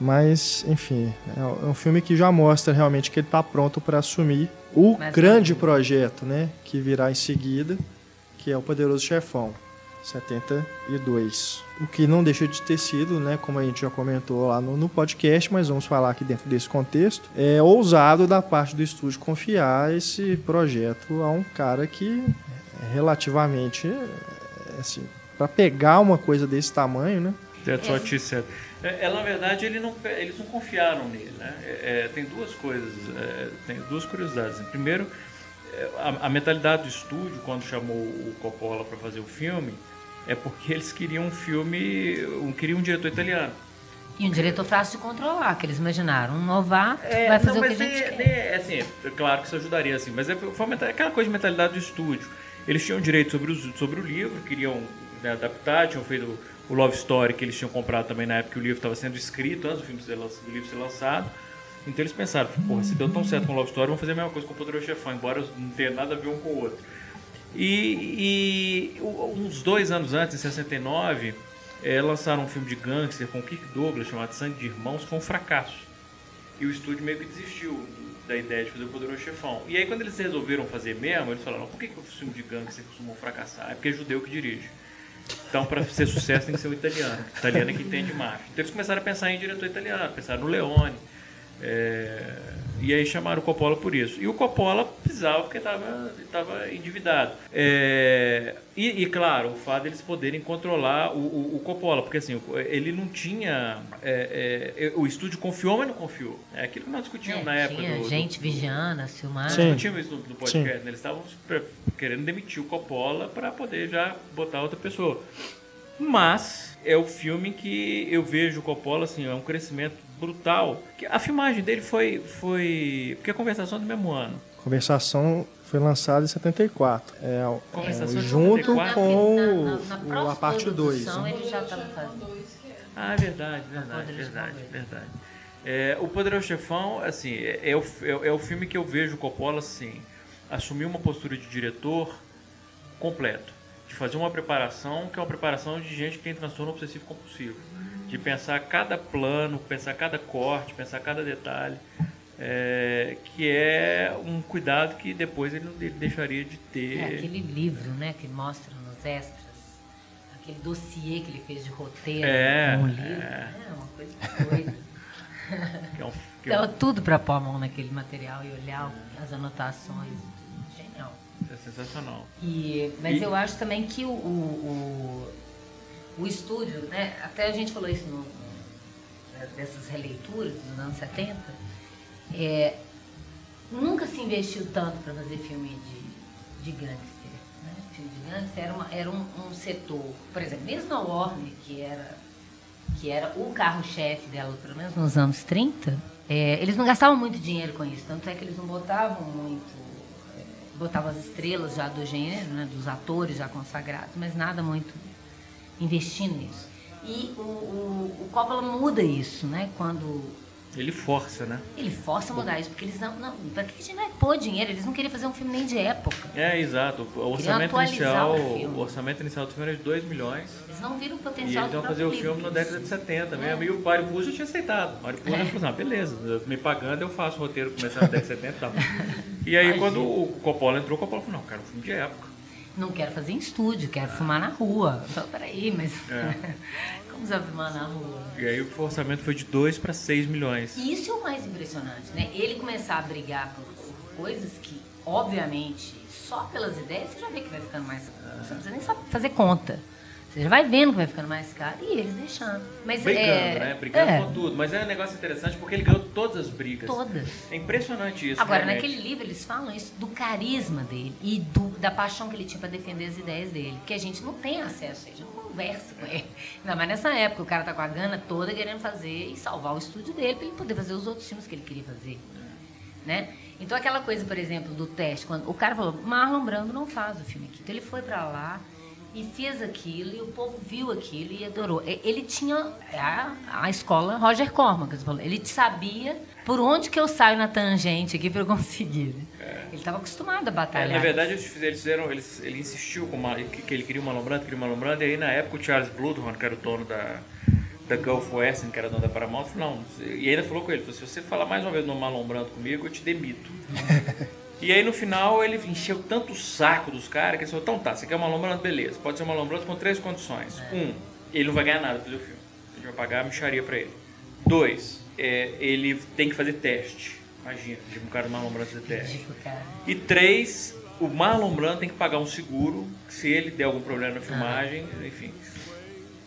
[SPEAKER 1] Mas, enfim, é um filme que já mostra realmente que ele está pronto para assumir o
[SPEAKER 3] Mas
[SPEAKER 1] grande
[SPEAKER 3] não-
[SPEAKER 1] projeto, né? Que virá em seguida, que é o Poderoso Chefão, 72. O que não deixa de ter sido, né? Como a gente já comentou lá no, no podcast, mas vamos falar aqui dentro desse contexto, é ousado da parte do estúdio confiar esse projeto a um cara que é relativamente, é, assim, para pegar uma coisa desse tamanho, né?
[SPEAKER 2] That's what she said. É, é, na verdade, ele não, eles não confiaram nele. Né? É, é, tem duas coisas, é, tem duas curiosidades. Primeiro, é, a, a mentalidade do estúdio, quando chamou o Coppola para fazer o filme, é porque eles queriam um filme, um, queriam um diretor italiano.
[SPEAKER 3] E um diretor fácil de controlar, que eles imaginaram. Um novato
[SPEAKER 2] É,
[SPEAKER 3] vai fazer
[SPEAKER 2] não,
[SPEAKER 3] o que a gente
[SPEAKER 2] é,
[SPEAKER 3] quer.
[SPEAKER 2] é, assim, é claro que isso ajudaria, assim, mas é, foi aquela coisa de mentalidade do estúdio. Eles tinham direito sobre, os, sobre o livro, queriam né, adaptar, tinham feito o Love Story que eles tinham comprado também na época que o livro estava sendo escrito, antes do, filme ser, do livro ser lançado. Então eles pensaram, porra, se deu tão certo com o Love Story, vamos fazer a mesma coisa com o Poderoso Chefão, embora não tenha nada a ver um com o outro. E, e o- uns dois anos antes, em 69, eh, lançaram um filme de gangster com o Kirk Douglas chamado Sangue de Irmãos, foi um fracasso. E o estúdio meio que desistiu da ideia de fazer o Poderoso Chefão. E aí quando eles resolveram fazer mesmo, eles falaram, por que, que os filmes de gangster costumam fracassar? É porque é judeu que dirige. Então, para ser sucesso, tem que ser o italiano. O italiano é que entende máfia. Então, eles começaram a pensar em diretor italiano, pensaram no Leone. É, e aí chamaram o Coppola por isso. E o Coppola precisava porque estava endividado. É, e, e, claro, o fato deles poderem controlar o, o, o Coppola, porque assim, ele não tinha. é, é, o estúdio confiou, mas não confiou. É aquilo que nós discutimos
[SPEAKER 3] É,
[SPEAKER 2] na época
[SPEAKER 3] tinha
[SPEAKER 2] do, do-
[SPEAKER 3] gente vigiando, filmando.
[SPEAKER 1] Sim.
[SPEAKER 2] discutimos isso no, no podcast, né? Eles estavam querendo demitir o Coppola para poder já botar outra pessoa. Mas é o filme que eu vejo o Coppola, assim, é um crescimento brutal. Que A filmagem dele foi. foi porque a conversação é do mesmo ano.
[SPEAKER 1] Conversação foi lançada em 74. É, é,
[SPEAKER 2] Conversação de
[SPEAKER 1] junto
[SPEAKER 2] 74.
[SPEAKER 1] com
[SPEAKER 3] Na- na- na
[SPEAKER 1] o- a parte 2.
[SPEAKER 3] produção, Ele já estava fazendo.
[SPEAKER 2] Ah, é verdade, verdade, verdade, verdade. É, o Poderoso Chefão, assim, é, é o, é, é o filme que eu vejo o Coppola, assim, assumir uma postura de diretor completo. De fazer uma preparação que é uma preparação de gente que tem transtorno obsessivo compulsivo. De pensar cada plano, pensar cada corte, pensar cada detalhe. é, que é um cuidado que depois ele, ele deixaria de ter.
[SPEAKER 3] É aquele livro, né, que mostra nos extras. Aquele dossiê que ele fez de roteiro.
[SPEAKER 2] É,
[SPEAKER 3] com o livro.
[SPEAKER 2] é.
[SPEAKER 3] É uma coisa doida.
[SPEAKER 2] que é um- que é um-
[SPEAKER 3] tudo para pôr a mão naquele material e olhar as anotações. Genial.
[SPEAKER 2] é sensacional.
[SPEAKER 3] E, mas
[SPEAKER 2] E-
[SPEAKER 3] eu acho também que o, o, o- o estúdio, né? Até a gente falou isso no, dessas releituras dos anos 70. É, nunca se investiu tanto para fazer filme de, de gangster. Né? Filme de gangster era, uma- era um, um setor, por exemplo, mesmo a Warner, que era, que era o carro-chefe dela, pelo menos nos anos 30, é, eles não gastavam muito dinheiro com isso, tanto é que eles não botavam muito. é, botavam as estrelas já do gênero, né, dos atores já consagrados, mas nada muito investindo nisso. E o, o, o Coppola muda isso, né? Quando
[SPEAKER 2] Ele força, né?
[SPEAKER 3] ele força a mudar isso, porque eles não. não pra que a gente vai pôr dinheiro? Eles não queriam fazer um filme nem de época.
[SPEAKER 2] É, exato. O orçamento inicial,
[SPEAKER 3] o
[SPEAKER 2] o orçamento inicial do filme era de 2 milhões.
[SPEAKER 3] Eles não viram o
[SPEAKER 2] E
[SPEAKER 3] potencial
[SPEAKER 2] eles
[SPEAKER 3] do
[SPEAKER 2] iam fazer o filme na década de 70 mesmo. E o Mário Puzo já tinha aceitado. O Mário Puzo
[SPEAKER 3] É.
[SPEAKER 2] falou assim, ah, beleza, me pagando eu faço o roteiro começar na década de 70 e tal. E aí
[SPEAKER 3] Imagina.
[SPEAKER 2] quando o Coppola entrou, o Coppola falou, não, cara, um filme de época.
[SPEAKER 3] Não quero fazer em estúdio, quero filmar na rua. Então, peraí, mas.
[SPEAKER 2] É.
[SPEAKER 3] Como você vai filmar na rua?
[SPEAKER 2] E aí o orçamento foi de 2 para 6 milhões.
[SPEAKER 3] E isso é o mais impressionante, né? Ele começar a brigar por, por coisas que, obviamente, só pelas ideias você já vê que vai ficando mais. Você não precisa nem saber fazer conta. Você já vai vendo que vai ficando mais caro e eles deixando. Mas
[SPEAKER 2] Brigando,
[SPEAKER 3] é,
[SPEAKER 2] né? Brigando
[SPEAKER 3] é,
[SPEAKER 2] por tudo. Mas é um negócio interessante porque ele ganhou todas as brigas.
[SPEAKER 3] Todas.
[SPEAKER 2] É impressionante isso.
[SPEAKER 3] Agora,
[SPEAKER 2] realmente.
[SPEAKER 3] naquele livro, eles falam isso do carisma dele e do- da paixão que ele tinha para defender as ideias dele. Porque a gente não tem acesso, a gente não conversa com ele. Ainda mais nessa época, o cara tá com a gana toda querendo fazer e salvar o estúdio dele para ele poder fazer os outros filmes que ele queria fazer. Né? Então, aquela coisa, por exemplo, do teste, quando o cara falou, Marlon Brando não faz o filme aqui. Então, ele foi para lá e fez aquilo, e o povo viu aquilo e adorou. E- Ele tinha a, a escola Roger Corman, que você falou. Ele sabia por onde que eu saio na tangente aqui para eu conseguir. né? Ele estava acostumado a
[SPEAKER 2] É,
[SPEAKER 3] batalhar.
[SPEAKER 2] na verdade, eles fizeram, eles ele insistiu com uma, que, ele queria uma Marlon queria uma Marlon e aí na época o Charles Bloodhorn, que era o dono da, da Gulf Western, que era dono da Paramount, falou, não, e ainda falou com ele, falou, se você falar mais uma vez no Marlon Brando comigo, eu te demito. e aí no final ele encheu tanto o saco dos caras que ele falou, então tá, você quer uma Marlon Brando? Beleza, pode ser uma Marlon Brando com três condições. Um, ele não vai ganhar nada pelo filme, a gente vai pagar a micharia pra ele. Dois, é, ele tem que fazer teste. Imagina, tipo, um cara do Marlon Brando fazer teste. E três, o Marlon Brando tem que pagar um seguro se ele der algum problema na filmagem, enfim.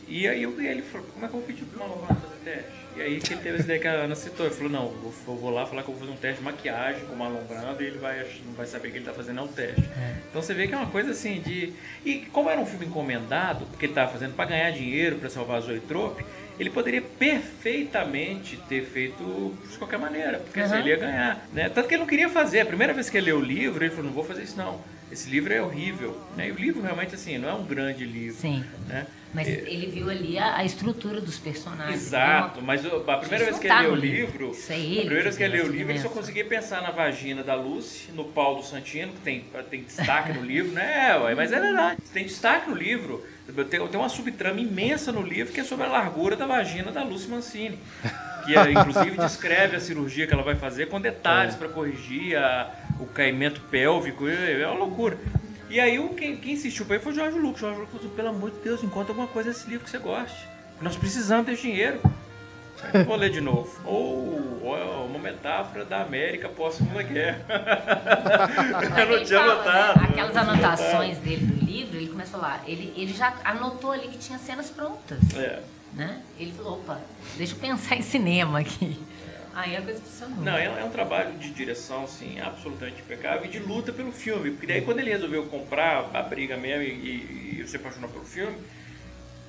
[SPEAKER 2] E aí ele falou, como é que eu vou pedir pro Marlon Brando fazer teste? E aí que ele teve essa ideia que a Ana citou, ele falou, não, eu vou, lá falar que eu vou fazer um teste de maquiagem com o Marlon Brando e ele vai, não vai saber que ele tá fazendo é um teste. Então você vê que é uma coisa assim de... E como era um filme encomendado, porque ele tava fazendo para ganhar dinheiro, para salvar a Zoetrope, ele poderia perfeitamente ter feito de qualquer maneira, porque assim,
[SPEAKER 3] Uhum.
[SPEAKER 2] ele ia ganhar. Né? Tanto que ele não queria fazer. A primeira vez que ele leu o livro, ele falou, não vou fazer isso não. Esse livro é horrível. Né? E o livro realmente assim, não é um grande livro.
[SPEAKER 3] sim.
[SPEAKER 2] Né?
[SPEAKER 3] Mas
[SPEAKER 2] É,
[SPEAKER 3] ele viu ali a, a estrutura dos personagens.
[SPEAKER 2] Exato, mas o- a primeira vez que ele leu o
[SPEAKER 3] livro. é
[SPEAKER 2] a
[SPEAKER 3] ele
[SPEAKER 2] primeira vez que ele leu o livro, ele só conseguia pensar na vagina da Lucy, no pau do Santino, que tem, tem destaque no livro, né? Ué, mas é verdade, tem destaque no livro. Tem, tem uma subtrama imensa no livro que é sobre a largura da vagina da Lucy Mancini. Que é, inclusive descreve a cirurgia que ela vai fazer com detalhes para corrigir a- o caimento pélvico. É é uma loucura. E aí o, quem, quem insistiu para ele foi o Jorge Lucas. Jorge Lucas falou, pelo amor de Deus, encontra alguma coisa nesse livro que você goste. Nós precisamos desse dinheiro. Vou ler de novo. Ou ou é uma metáfora da América pós-segunda guerra. Eu não tinha
[SPEAKER 3] fala,
[SPEAKER 2] notado.
[SPEAKER 3] né, Aquelas anotações dele do livro, ele começa a falar. Ele, ele já anotou ali que tinha cenas prontas.
[SPEAKER 2] É.
[SPEAKER 3] Né? Ele falou, opa, deixa eu pensar em cinema aqui. Aí a coisa funcionou.
[SPEAKER 2] Não, é, é um trabalho de direção, assim, absolutamente impecável e de luta pelo filme. Porque daí quando ele resolveu comprar a briga mesmo e, e, e se apaixonou pelo filme,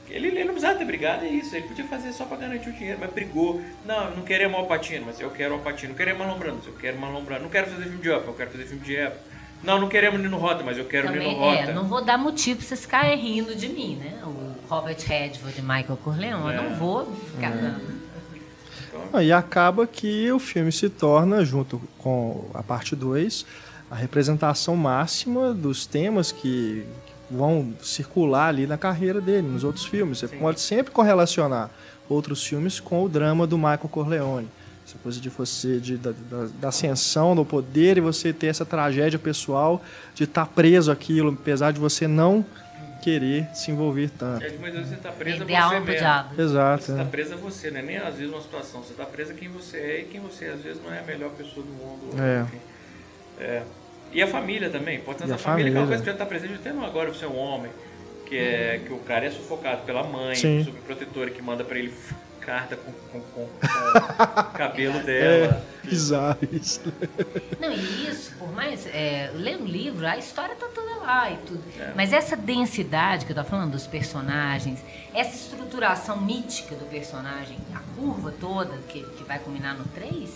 [SPEAKER 2] ele, ele não precisava ter brigado, é isso. Ele podia fazer só pra garantir o dinheiro, mas brigou. Não, eu não queremos o Alpatino, mas eu quero o Alpatino. Não queremos Marlon Brando, mas eu quero Marlon Brando. Não quero fazer filme de época, eu quero fazer filme de época. Não, não queremos Nino Rota, mas eu quero
[SPEAKER 3] Também,
[SPEAKER 2] Nino Rota.
[SPEAKER 3] é, não vou dar motivo pra vocês ficarem rindo de mim, né? O Robert Redford e Michael Corleone,
[SPEAKER 2] É.
[SPEAKER 3] eu não vou ficar dando.
[SPEAKER 1] Ah, E acaba que o filme se torna, junto com a parte 2, a representação máxima dos temas que vão circular ali na carreira dele, nos outros filmes. Você
[SPEAKER 2] Sim.
[SPEAKER 1] pode sempre correlacionar outros filmes com o drama do Michael Corleone. Essa coisa de você, de, da, da- da ascensão do poder e você ter essa tragédia pessoal de estar preso àquilo, apesar de você não querer se envolver tanto.
[SPEAKER 2] É muitas vezes você tá preso a
[SPEAKER 3] Vender a
[SPEAKER 2] você mesmo.
[SPEAKER 3] diabo.
[SPEAKER 1] Exato.
[SPEAKER 2] Você está
[SPEAKER 1] né?
[SPEAKER 2] preso a você, não é nem às vezes uma situação. Você está preso a quem você é e quem você às vezes não é a melhor pessoa do mundo.
[SPEAKER 1] É.
[SPEAKER 2] É. E a família também, a importância
[SPEAKER 1] E a
[SPEAKER 2] da família, que é uma
[SPEAKER 1] família.
[SPEAKER 2] coisa que já está presente até no agora, você é um homem, que é que o cara é sufocado pela mãe,
[SPEAKER 1] Sim.
[SPEAKER 2] superprotetora que manda pra ele carta com, com, com- com o cabelo dela.
[SPEAKER 1] Bizarro isso.
[SPEAKER 3] Não, e isso, por mais. É, ler um livro, a história tá toda lá e tudo.
[SPEAKER 2] É.
[SPEAKER 3] Mas essa densidade que eu tô falando dos personagens, essa estruturação mítica do personagem, a curva toda que, que vai culminar no 3,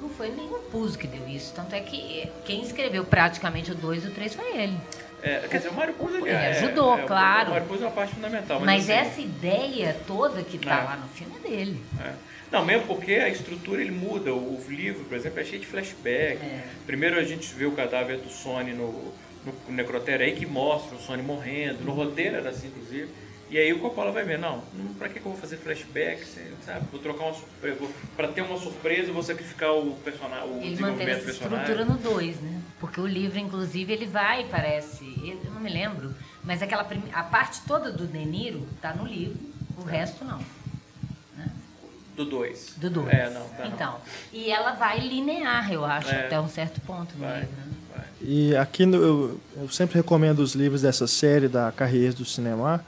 [SPEAKER 3] não foi nenhum Puzo que deu isso. Tanto é que quem escreveu praticamente o 2 e o 3 foi ele.
[SPEAKER 2] É, quer dizer, o Mário Puzo ele,
[SPEAKER 3] Ele
[SPEAKER 2] é-
[SPEAKER 3] ajudou,
[SPEAKER 2] é,
[SPEAKER 3] claro.
[SPEAKER 2] O Mário Puzo é uma parte fundamental. Mas,
[SPEAKER 3] Mas
[SPEAKER 2] assim,
[SPEAKER 3] essa ideia toda que tá
[SPEAKER 2] É.
[SPEAKER 3] lá no filme é dele.
[SPEAKER 2] É. Não, mesmo porque a estrutura ele muda. O, o livro, por exemplo, é cheio de flashback. Primeiro a gente vê o cadáver do Sony no, no necrotério aí que mostra o Sony morrendo. No roteiro era assim, inclusive. E aí o Coppola vai ver, não, não, pra que, que eu vou fazer flashback, sabe? Vou trocar uma surpresa, pra ter uma surpresa eu vou sacrificar o personagem, o
[SPEAKER 3] Ele
[SPEAKER 2] desenvolvimento do
[SPEAKER 3] essa
[SPEAKER 2] personagem.
[SPEAKER 3] estrutura no 2, né? Porque o livro, inclusive, ele vai, parece, eu não me lembro, mas aquela prime- a parte toda do De Niro tá no livro, o resto não.
[SPEAKER 2] Do 2.
[SPEAKER 3] Do 2.
[SPEAKER 2] É, não, tá não.
[SPEAKER 3] Então, e ela vai linear, eu acho,
[SPEAKER 2] É.
[SPEAKER 3] até um certo ponto no
[SPEAKER 2] Vai,
[SPEAKER 3] livro. né?
[SPEAKER 2] vai.
[SPEAKER 1] E aqui no- eu, eu sempre recomendo os livros dessa série da Carreiras do Cinema,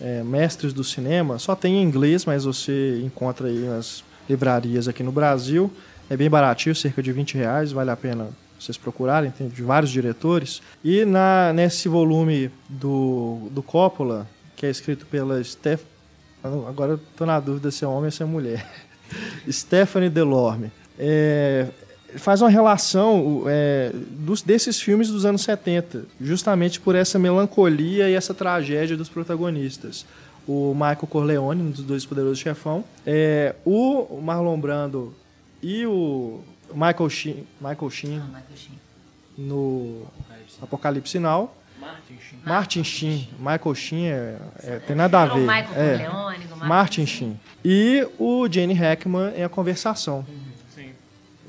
[SPEAKER 1] é, Mestres do Cinema. Só tem em inglês, mas você encontra aí nas livrarias aqui no Brasil. É bem baratinho, cerca de 20 reais, vale a pena vocês procurarem, tem de vários diretores. E na, nesse volume do, do Coppola, que é escrito pela Steph... Agora tô na dúvida se é homem ou se é mulher. Stephanie Delorme. É, faz uma relação é, dos, desses filmes dos anos 70, justamente por essa melancolia e essa tragédia dos protagonistas. O Michael Corleone, um dos dois poderosos chefão, é, o Marlon Brando e o Michael Sheen, Michael Sheen
[SPEAKER 3] Não, Michael Sheen.
[SPEAKER 1] no Apocalipse Sinal.
[SPEAKER 2] Martin Sheen.
[SPEAKER 1] Martin Sheen, Michael Sheen é, é, tem nada a ver.
[SPEAKER 3] Michael
[SPEAKER 1] É,
[SPEAKER 3] Corleone, com
[SPEAKER 1] Martin Sheen. E o Gene Hackman em A Conversação.
[SPEAKER 2] Sim.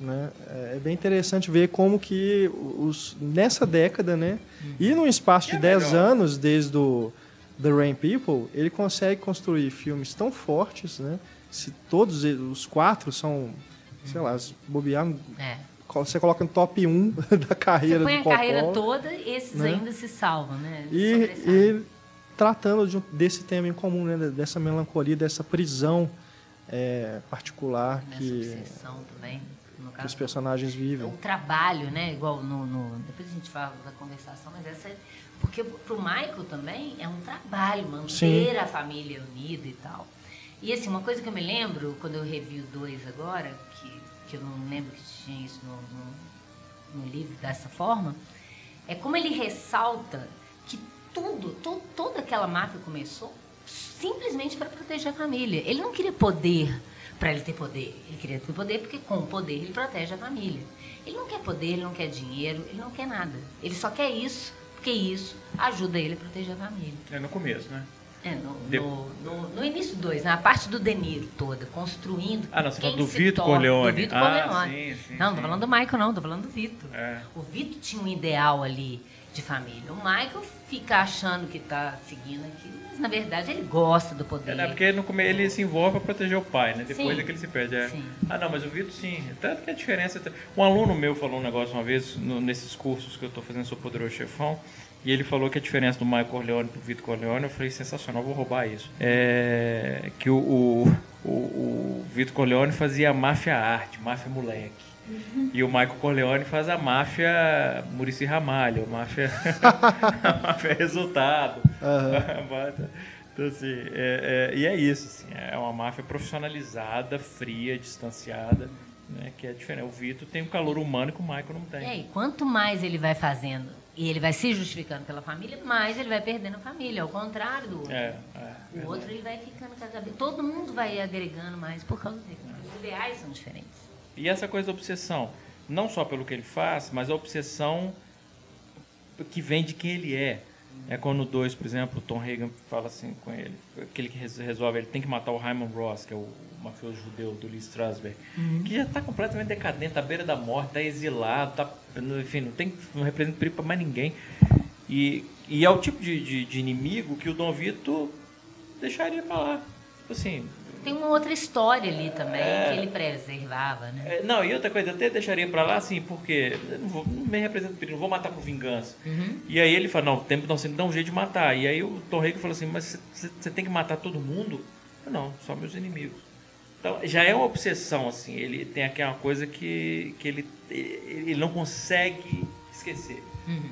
[SPEAKER 1] Né? É bem interessante ver como que os, nessa década, né? E num espaço de
[SPEAKER 2] É
[SPEAKER 1] 10
[SPEAKER 2] melhor.
[SPEAKER 1] anos, desde o The Rain People, ele consegue construir filmes tão fortes, né? Se todos os quatro são, sei lá, se bobear,
[SPEAKER 3] É.
[SPEAKER 1] você coloca no top 1 da
[SPEAKER 3] Você
[SPEAKER 1] carreira
[SPEAKER 3] põe
[SPEAKER 1] do
[SPEAKER 3] a
[SPEAKER 1] Coppola.
[SPEAKER 3] carreira toda, esses
[SPEAKER 1] né?
[SPEAKER 3] ainda se salvam, né?
[SPEAKER 1] E, e tratando de desse tema em comum, né? Dessa melancolia, dessa prisão é, particular
[SPEAKER 3] Nessa
[SPEAKER 1] que,
[SPEAKER 3] obsessão também,
[SPEAKER 1] que os personagens vivem.
[SPEAKER 3] o trabalho, né? Igual no, no- Depois a gente fala da conversação, mas essa. é- Porque pro Michael também é um trabalho manter
[SPEAKER 1] Sim.
[SPEAKER 3] a família unida e tal. E assim, uma coisa que eu me lembro, quando eu revi o 2 agora, que, que eu não lembro que tinha isso no, no, no livro dessa forma, é como ele ressalta que tudo, to, toda aquela máfia começou simplesmente para proteger a família. Ele não queria poder para ele ter poder. Ele queria ter poder porque com o poder ele protege a família. Ele não quer poder, ele não quer dinheiro, ele não quer nada. Ele só quer isso porque isso ajuda ele a proteger a família.
[SPEAKER 2] É no começo, né?
[SPEAKER 3] É, no,
[SPEAKER 2] De-
[SPEAKER 3] no, no, no início 2, na parte do Deniro toda, construindo.
[SPEAKER 2] Ah, não, você falou do
[SPEAKER 3] se
[SPEAKER 2] Vitor Corleone.
[SPEAKER 3] Do Vitor
[SPEAKER 2] Ah,
[SPEAKER 3] Corleone.
[SPEAKER 2] sim, sim,
[SPEAKER 3] não,
[SPEAKER 2] sim.
[SPEAKER 3] tô falando do Michael, não, tô falando do Vitor.
[SPEAKER 2] É.
[SPEAKER 3] O Vitor tinha um ideal ali de família. O Michael fica achando que tá seguindo aquilo, mas na verdade ele gosta do poder.
[SPEAKER 2] É, né, porque no come- ele se envolve para proteger o pai, né? Depois
[SPEAKER 3] Sim.
[SPEAKER 2] é que ele se perde. é.
[SPEAKER 3] Sim.
[SPEAKER 2] Ah, não, mas o Vitor sim. Tanto que a diferença. Um aluno meu falou um negócio uma vez no- nesses cursos que eu estou fazendo sobre o Poderoso Chefão. E ele falou que a diferença do Michael Corleone pro Vitor Corleone, eu falei, sensacional, vou roubar isso. É, que o, o, o, o Vitor Corleone fazia máfia arte, máfia moleque. E o Michael Corleone faz a máfia Murici Ramalho, a máfia, a máfia resultado. Então, assim, é, é- e é isso, assim, é uma máfia profissionalizada, fria, distanciada, né, que é diferente. O Vitor tem um calor humano que o Michael não tem.
[SPEAKER 3] É, e quanto mais ele vai fazendo e ele vai se justificando pela família, mais ele vai perdendo a família. Ao contrário do outro.
[SPEAKER 2] É, é,
[SPEAKER 3] o outro ele vai ficando cada vez. Todo mundo vai agregando mais por causa dele. Os ideais são diferentes.
[SPEAKER 2] E essa coisa da obsessão, não só pelo que ele faz, mas a obsessão que vem de quem ele é. É quando o 2, por exemplo, o Tom Hagen fala assim com ele, aquele que res- resolve, ele tem que matar o Hyman Ross, que é o mafioso judeu do Lee Strasberg, que já está completamente decadente, à beira da morte, está exilado, tá, enfim, não, tem, não representa perigo para mais ninguém. E, e é o tipo de, de, de inimigo que o Dom Vito deixaria pra lá. Tipo assim,
[SPEAKER 3] Tem uma outra história ali também
[SPEAKER 2] É.
[SPEAKER 3] que ele preservava, né?
[SPEAKER 2] É, não, e outra coisa, eu até deixaria pra lá, assim, porque eu não, vou, não me representa perigo, não vou matar por vingança.
[SPEAKER 3] Uhum.
[SPEAKER 2] E aí ele fala, não, tem, não, você dá um jeito de matar. E aí o Hagen falou assim, mas você- tem que matar todo mundo? Eu, não, só meus inimigos. Então, já é uma obsessão, assim, ele tem aqui uma coisa que, que ele, ele não consegue esquecer.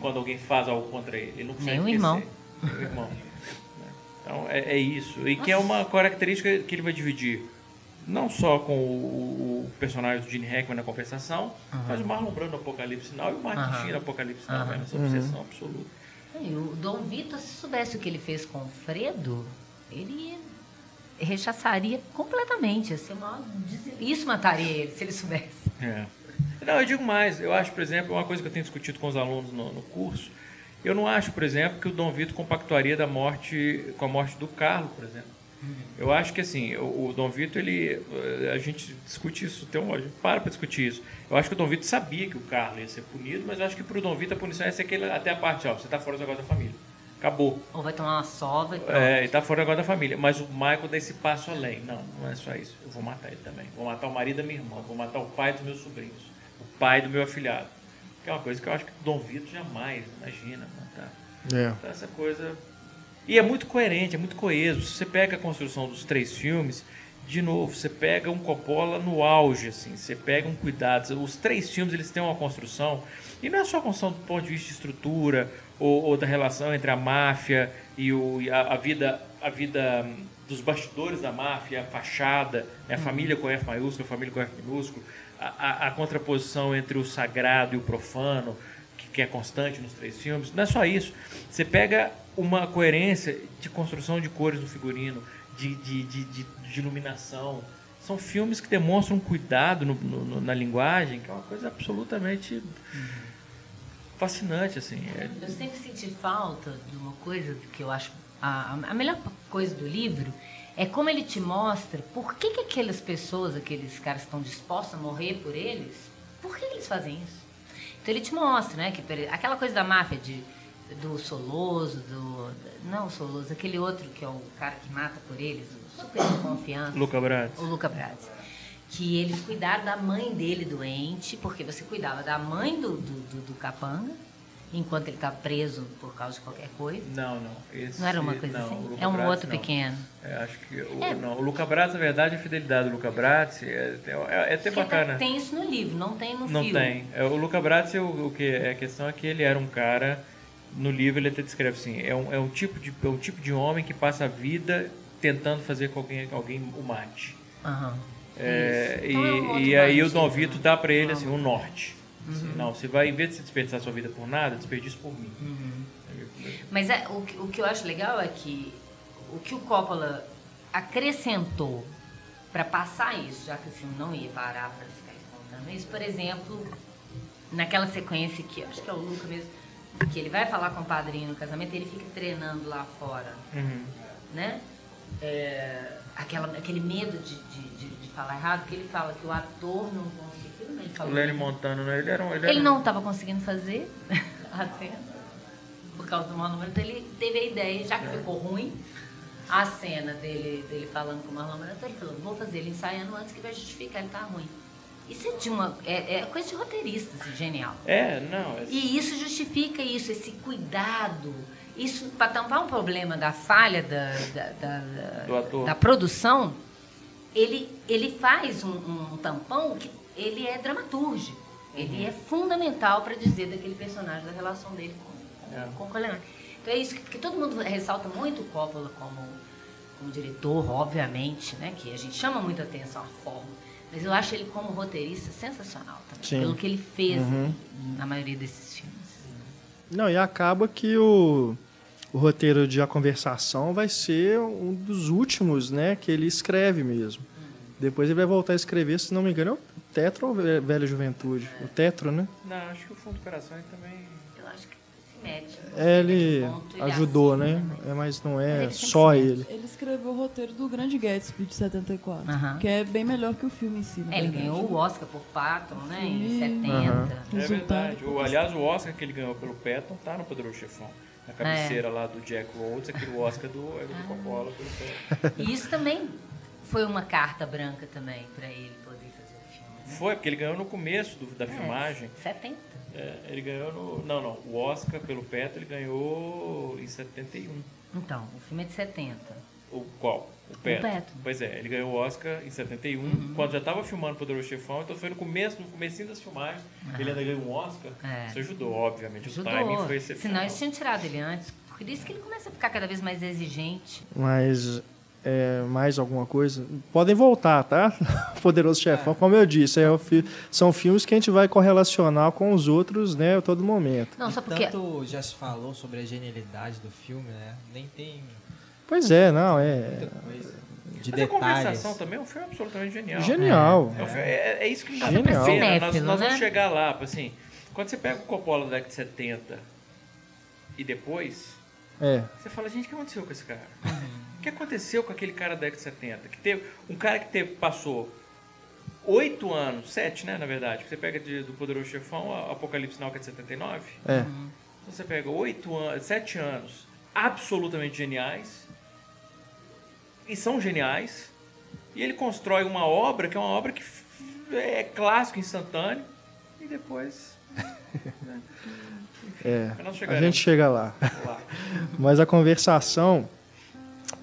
[SPEAKER 2] Quando alguém faz algo contra ele, ele não consegue
[SPEAKER 3] Nem o
[SPEAKER 2] esquecer.
[SPEAKER 3] irmão.
[SPEAKER 2] O irmão. Então, é, é isso. E que é uma característica que ele vai dividir não só com o, o personagem do Gene Hackman na compensação, mas o Marlon Brando no Apocalipse Now e o Martin. Sheen no Apocalipse Now,
[SPEAKER 3] Aham.
[SPEAKER 2] né, nessa obsessão absoluta.
[SPEAKER 3] E o Dom Vitor, se soubesse o que ele fez com o Fredo, ele rechaçaria completamente. Assim, uma... Isso mataria ele, se ele soubesse.
[SPEAKER 2] É. Não, eu digo mais. Eu acho, por exemplo, uma coisa que eu tenho discutido com os alunos no, no curso, eu não acho, por exemplo, que o Dom Vitor compactuaria da morte com a morte do Carlos, por exemplo. Eu acho que assim, o, o Dom Vitor, ele, a gente discute isso, tem um, a gente para para discutir isso. Eu acho que o Dom Vitor sabia que o Carlos ia ser punido, mas eu acho que para o Dom Vitor a punição ia ser aquele, até a parte, ó, você está fora do negócio da família. Acabou.
[SPEAKER 3] Ou vai tomar uma sova e pronto.
[SPEAKER 2] É, ele tá fora agora da família. Mas o Michael dá esse passo além. Não, não é só isso. Eu vou matar ele também. Vou matar o marido da minha irmã. Vou matar o pai dos meus sobrinhos. O pai do meu afilhado. Que é uma coisa que eu acho que o Dom Vitor jamais imagina matar.
[SPEAKER 1] É.
[SPEAKER 2] Então, essa coisa. E é muito coerente, é muito coeso. Se você pega a construção dos três filmes, de novo, você pega um Coppola no auge, assim, você pega um cuidado. Os três filmes eles têm uma construção, e não é só a construção do ponto de vista de estrutura ou, ou da relação entre a máfia e, o, e a, a vida, a vida hum, dos bastidores da máfia, a fachada, né, a família com F maiúsculo, a família com F minúsculo, a, a, contraposição entre o sagrado e o profano, que, que é constante nos três filmes. Não é só isso. Você pega uma coerência de construção de cores no figurino, de, de, de, de, de iluminação. São filmes que demonstram um cuidado no- no- na linguagem, que é uma coisa absolutamente fascinante, assim. É-
[SPEAKER 3] Eu sempre senti falta de uma coisa que eu acho a, a melhor coisa do livro é como ele te mostra por que, que aquelas pessoas, aqueles caras que estão dispostos a morrer por eles, por que eles fazem isso? Então ele te mostra, né, que aquela coisa da máfia de do Soloso, do não o Soloso, aquele outro que é o cara que mata por eles, o super confiança.
[SPEAKER 2] Luca Bratz.
[SPEAKER 3] O Luca Bratz. Que eles cuidaram da mãe dele doente, porque você cuidava da mãe do, do, do, do capanga, enquanto ele está preso por causa de qualquer coisa.
[SPEAKER 2] Não, não. Esse,
[SPEAKER 3] Não era uma coisa
[SPEAKER 2] não,
[SPEAKER 3] assim? É um
[SPEAKER 2] Bratz,
[SPEAKER 3] outro
[SPEAKER 2] não.
[SPEAKER 3] pequeno.
[SPEAKER 2] É, acho que o,
[SPEAKER 3] É.
[SPEAKER 2] não, o Luca Bratz, na verdade, a fidelidade do Luca Bratz é, é, é até
[SPEAKER 3] Porque
[SPEAKER 2] bacana.
[SPEAKER 3] Tem isso no livro, não tem no
[SPEAKER 2] Não
[SPEAKER 3] filme.
[SPEAKER 2] tem. É, O Luca Bratz, o, o que é a questão é que ele era um cara, no livro ele até descreve assim, é um, é um, tipo, de, é um tipo de homem que passa a vida tentando fazer com alguém, alguém o mate.
[SPEAKER 3] Aham.
[SPEAKER 2] É,
[SPEAKER 3] Isso.
[SPEAKER 2] e,
[SPEAKER 3] Então é um
[SPEAKER 2] e aí o Dom Vito
[SPEAKER 3] né?
[SPEAKER 2] dá pra ele assim, um norte.
[SPEAKER 3] Uhum.
[SPEAKER 2] não, você vai, em vez de se desperdiçar sua vida por nada, desperdiça por mim.
[SPEAKER 3] Uhum. Mas é, o, que- o que eu acho legal é que o que o Coppola acrescentou para passar isso, já que o filme não ia parar para ficar contando isso, por exemplo, naquela sequência que eu acho que é o Luca mesmo, que ele vai falar com o padrinho no casamento e ele fica treinando lá fora,
[SPEAKER 2] Uhum.
[SPEAKER 3] né? É, aquela, aquele medo de, de, de, de falar errado, porque ele fala que o ator não
[SPEAKER 2] O Lenny Montano, né? Ele era um. Ele,
[SPEAKER 3] ele
[SPEAKER 2] era
[SPEAKER 3] não estava conseguindo fazer a cena por causa do mau número, então ele teve a ideia, já que ficou ruim, a cena dele, dele falando com o Marlon Brando, ele falou, vou fazer ele ensaiando antes que vai justificar, ele tá ruim. Isso é de uma. É, é coisa de roteirista, assim, genial.
[SPEAKER 2] É, não. É,
[SPEAKER 3] E isso justifica isso, esse cuidado. Isso, para tampar um problema da falha da, da, da- da produção, ele, ele faz um, um tampão que ele é dramatúrgico. Ele é fundamental para dizer daquele personagem, da relação dele com,
[SPEAKER 2] É.
[SPEAKER 3] com o Corleone. Então é isso que, que todo mundo ressalta muito o Coppola como, como diretor, obviamente, né? Que a gente chama muita atenção à forma. Mas eu acho ele como roteirista sensacional também.
[SPEAKER 1] Sim.
[SPEAKER 3] Pelo que ele fez
[SPEAKER 1] Uhum.
[SPEAKER 3] na maioria desses filmes.
[SPEAKER 1] Não, e acaba que o, o roteiro de A Conversação vai ser um dos últimos, né, que ele escreve mesmo. Depois ele vai voltar a escrever, se não me engano, é o Tetro ou Ve- Velha Juventude? O Tetro, né?
[SPEAKER 2] Não, acho que o fundo do coração ele também.
[SPEAKER 3] Eu acho que se mete.
[SPEAKER 1] É, ele
[SPEAKER 3] ele
[SPEAKER 1] ajudou,
[SPEAKER 3] assina,
[SPEAKER 1] né? É, mas não
[SPEAKER 3] Mas
[SPEAKER 1] é
[SPEAKER 3] ele sempre
[SPEAKER 1] só ele.
[SPEAKER 5] Ele escreveu o roteiro do Grande Gatsby de 74,
[SPEAKER 3] Aham.
[SPEAKER 5] que é bem melhor que o filme em si. na
[SPEAKER 3] É, ele ganhou o Oscar por Patton, né? Em
[SPEAKER 5] Sim.
[SPEAKER 3] 70.
[SPEAKER 1] Aham.
[SPEAKER 2] É
[SPEAKER 5] Resultado.
[SPEAKER 2] verdade. O, aliás, o Oscar que ele ganhou pelo Patton tá no Poderoso Chefão. Na cabeceira lá do Jack Rhodes, aquele Oscar do, é do Coppola pelo Patton.
[SPEAKER 3] E isso também foi uma carta branca também pra ele poder fazer o filme? né?
[SPEAKER 2] Foi, porque ele ganhou no começo do- da
[SPEAKER 3] É,
[SPEAKER 2] filmagem.
[SPEAKER 3] 70.
[SPEAKER 2] É, ele ganhou no. Não, não. O Oscar pelo Petro ele ganhou em 71.
[SPEAKER 3] Então, o filme é de 70.
[SPEAKER 2] O qual? O Petro.
[SPEAKER 3] Petro.
[SPEAKER 2] Pois é, ele ganhou o Oscar em 71,
[SPEAKER 3] Uhum.
[SPEAKER 2] quando já estava filmando Poderoso Chefão, então foi no começo, no comecinho das filmagens, ele ainda ganhou um Oscar.
[SPEAKER 3] É.
[SPEAKER 2] Isso ajudou, obviamente. O timing
[SPEAKER 3] Ajudou.
[SPEAKER 2] foi
[SPEAKER 3] Senão
[SPEAKER 2] excepcional.
[SPEAKER 3] eles tinham tirado ele antes. Por isso que ele começa a ficar cada vez mais exigente.
[SPEAKER 1] Mas é, mais alguma coisa? Podem voltar, tá? Poderoso Chefão, como eu disse, é são filmes que a gente vai correlacionar com os outros, né, a todo momento.
[SPEAKER 3] Não, só porque.
[SPEAKER 4] Tanto já se falou sobre a genialidade do filme, né? Nem tem
[SPEAKER 1] Pois é, não, é
[SPEAKER 4] muita coisa de
[SPEAKER 2] Mas a
[SPEAKER 4] detalhes.
[SPEAKER 2] conversação também é um filme absolutamente genial.
[SPEAKER 1] genial.
[SPEAKER 2] É, filme- é- é isso que dá
[SPEAKER 1] Genial.
[SPEAKER 2] pra ver, né? Nós, nós vamos
[SPEAKER 3] né?
[SPEAKER 2] chegar lá, assim, quando você pega o Coppola da década de 70 e depois,
[SPEAKER 1] É,
[SPEAKER 2] Você fala, gente, o que aconteceu com esse cara? O que aconteceu com aquele cara da década de 70? Que teve, um cara que teve, passou oito anos, sete, né, na verdade. Você pega de- do Poderoso Chefão, a Apocalipse Now, que é de 79.
[SPEAKER 1] é.
[SPEAKER 3] Uhum.
[SPEAKER 2] Então você pega oito anos, sete anos absolutamente geniais. E são geniais. E ele constrói uma obra que é uma obra que é clássico, instantâneo. E depois... né?
[SPEAKER 1] É, a gente chega lá.
[SPEAKER 2] lá.
[SPEAKER 1] Mas a conversação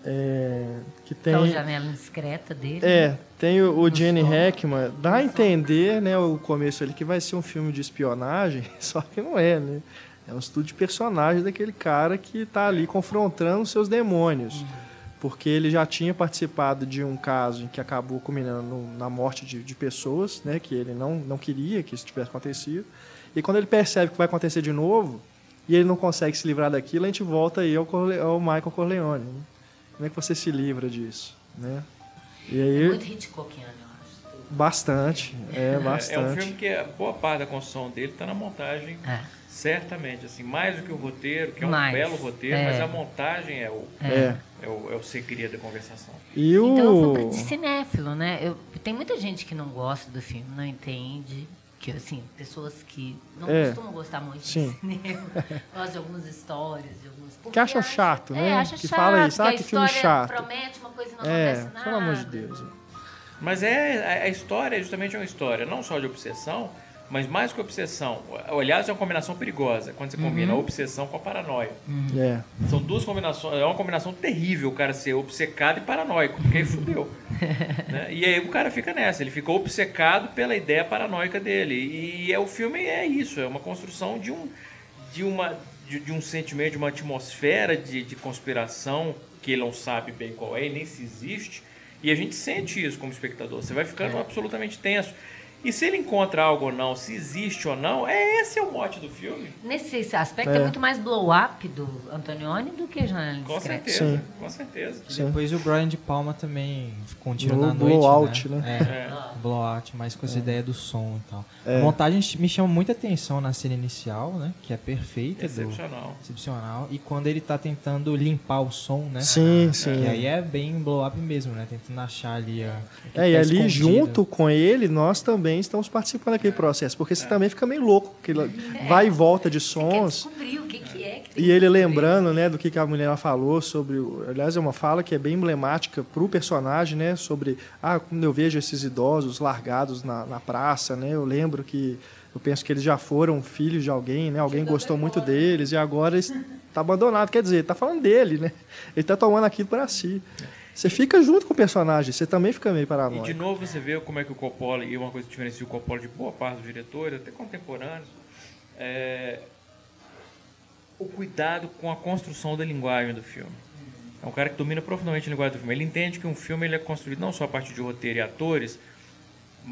[SPEAKER 1] é, que tem.
[SPEAKER 3] Então, janela indiscreta dele.
[SPEAKER 1] É, tem o, o Jenny
[SPEAKER 3] som.
[SPEAKER 1] Hackman, dá a entender, né, o começo ali, que vai ser um filme de espionagem, só que não é, né? É um estudo de personagem daquele cara que tá ali confrontando seus demônios. Porque ele já tinha participado de um caso em que acabou culminando no- na morte de, de pessoas, né? Que ele não, não queria que isso tivesse acontecido. E quando ele percebe que vai acontecer de novo, e ele não consegue se livrar daquilo, a gente volta aí ao, Corle- ao Michael Corleone. né? Como é que você se livra disso, né? E aí...
[SPEAKER 3] Muito Hitchcockiano, eu acho.
[SPEAKER 1] Bastante, é
[SPEAKER 2] É,
[SPEAKER 1] bastante.
[SPEAKER 2] É um filme que a boa parte da construção dele está na montagem,
[SPEAKER 3] É.
[SPEAKER 2] certamente. Assim, mais do que o roteiro, que é um
[SPEAKER 3] Mais,
[SPEAKER 2] belo roteiro,
[SPEAKER 3] é.
[SPEAKER 2] mas a montagem é o,
[SPEAKER 1] É.
[SPEAKER 2] é o, é o segredo da conversação.
[SPEAKER 1] E o.
[SPEAKER 3] Então, eu fui de cinéfilo, né? Eu, tem muita gente que não gosta do filme, não entende. Que, assim, pessoas que não
[SPEAKER 1] É.
[SPEAKER 3] costumam gostar muito
[SPEAKER 1] Sim.
[SPEAKER 3] de cinema, gostam de algumas histórias, de algumas...
[SPEAKER 1] Que acham
[SPEAKER 3] acha-
[SPEAKER 1] chato, né?
[SPEAKER 3] É, acha
[SPEAKER 1] Que
[SPEAKER 3] chato,
[SPEAKER 1] fala isso,
[SPEAKER 3] que
[SPEAKER 1] ah,
[SPEAKER 3] a
[SPEAKER 1] que filme chato.
[SPEAKER 3] promete uma coisa e não
[SPEAKER 1] É,
[SPEAKER 3] acontece nada.
[SPEAKER 1] pelo amor de Deus.
[SPEAKER 2] Mas é, a, a história é justamente uma história, não só de obsessão, mas mais que obsessão. Aliás, é uma combinação perigosa, quando você combina a obsessão com a paranoia.
[SPEAKER 1] É.
[SPEAKER 2] São duas combinações, é uma combinação terrível o cara ser obcecado e paranoico, porque aí fudeu. né? E aí o cara fica nessa, ele fica obcecado pela ideia paranoica dele. E é, o filme é isso, é uma construção de um, de uma, de, de um sentimento, de uma atmosfera de, de conspiração que ele não sabe bem qual é e nem se existe. E a gente sente isso como espectador. Você vai ficando absolutamente tenso. E se ele encontra algo ou não, se existe ou não, é esse é o mote do filme.
[SPEAKER 3] Nesse aspecto, é,
[SPEAKER 1] É.
[SPEAKER 3] muito mais blow-up do Antonioni do que Janela
[SPEAKER 2] Com certeza,
[SPEAKER 1] Sim.
[SPEAKER 2] com certeza.
[SPEAKER 4] E
[SPEAKER 1] Sim.
[SPEAKER 4] depois o Brian de Palma também ficou um tiro
[SPEAKER 1] No
[SPEAKER 4] na noite.
[SPEAKER 1] blowout,
[SPEAKER 4] né?
[SPEAKER 1] né?
[SPEAKER 4] É,
[SPEAKER 2] É.
[SPEAKER 4] blowout, mas com essa ideia do som e tal.
[SPEAKER 1] É.
[SPEAKER 4] A montagem me chama muita atenção na cena inicial, né? Que é perfeita. do-
[SPEAKER 2] Excepcional.
[SPEAKER 4] excepcional. E quando ele tá tentando limpar o som, né?
[SPEAKER 1] Sim, sim.
[SPEAKER 4] E aí é bem blow-up mesmo, né? Tentando achar ali a.
[SPEAKER 1] É, e
[SPEAKER 4] tá
[SPEAKER 1] ali
[SPEAKER 4] escondido.
[SPEAKER 1] junto com ele, nós também estamos participando daquele processo, porque
[SPEAKER 2] É.
[SPEAKER 1] você também fica meio louco, porque ele vai e volta de
[SPEAKER 3] Você quer
[SPEAKER 1] sons.
[SPEAKER 3] o que, que é que tem
[SPEAKER 1] E ele
[SPEAKER 3] que
[SPEAKER 1] lembrando, né, do que que a mulher falou sobre, o- aliás, é uma fala que é bem emblemática para o personagem, né, sobre, ah, quando eu vejo esses idosos largados na, na praça, né, eu lembro que, eu penso que eles já foram filhos de alguém, né, alguém gostou muito deles e agora está abandonado, quer dizer, está falando dele, né, ele está tomando aquilo para si. Você fica junto com o personagem, você também fica meio
[SPEAKER 2] E
[SPEAKER 1] paranoico.
[SPEAKER 2] de novo você vê como é que o Coppola, e uma coisa que diferencia o Coppola de boa parte dos diretores, até contemporâneos, é o cuidado com a construção da linguagem do filme. É um cara que domina profundamente a linguagem do filme. Ele entende que um filme ele é construído não só a partir de roteiro e atores,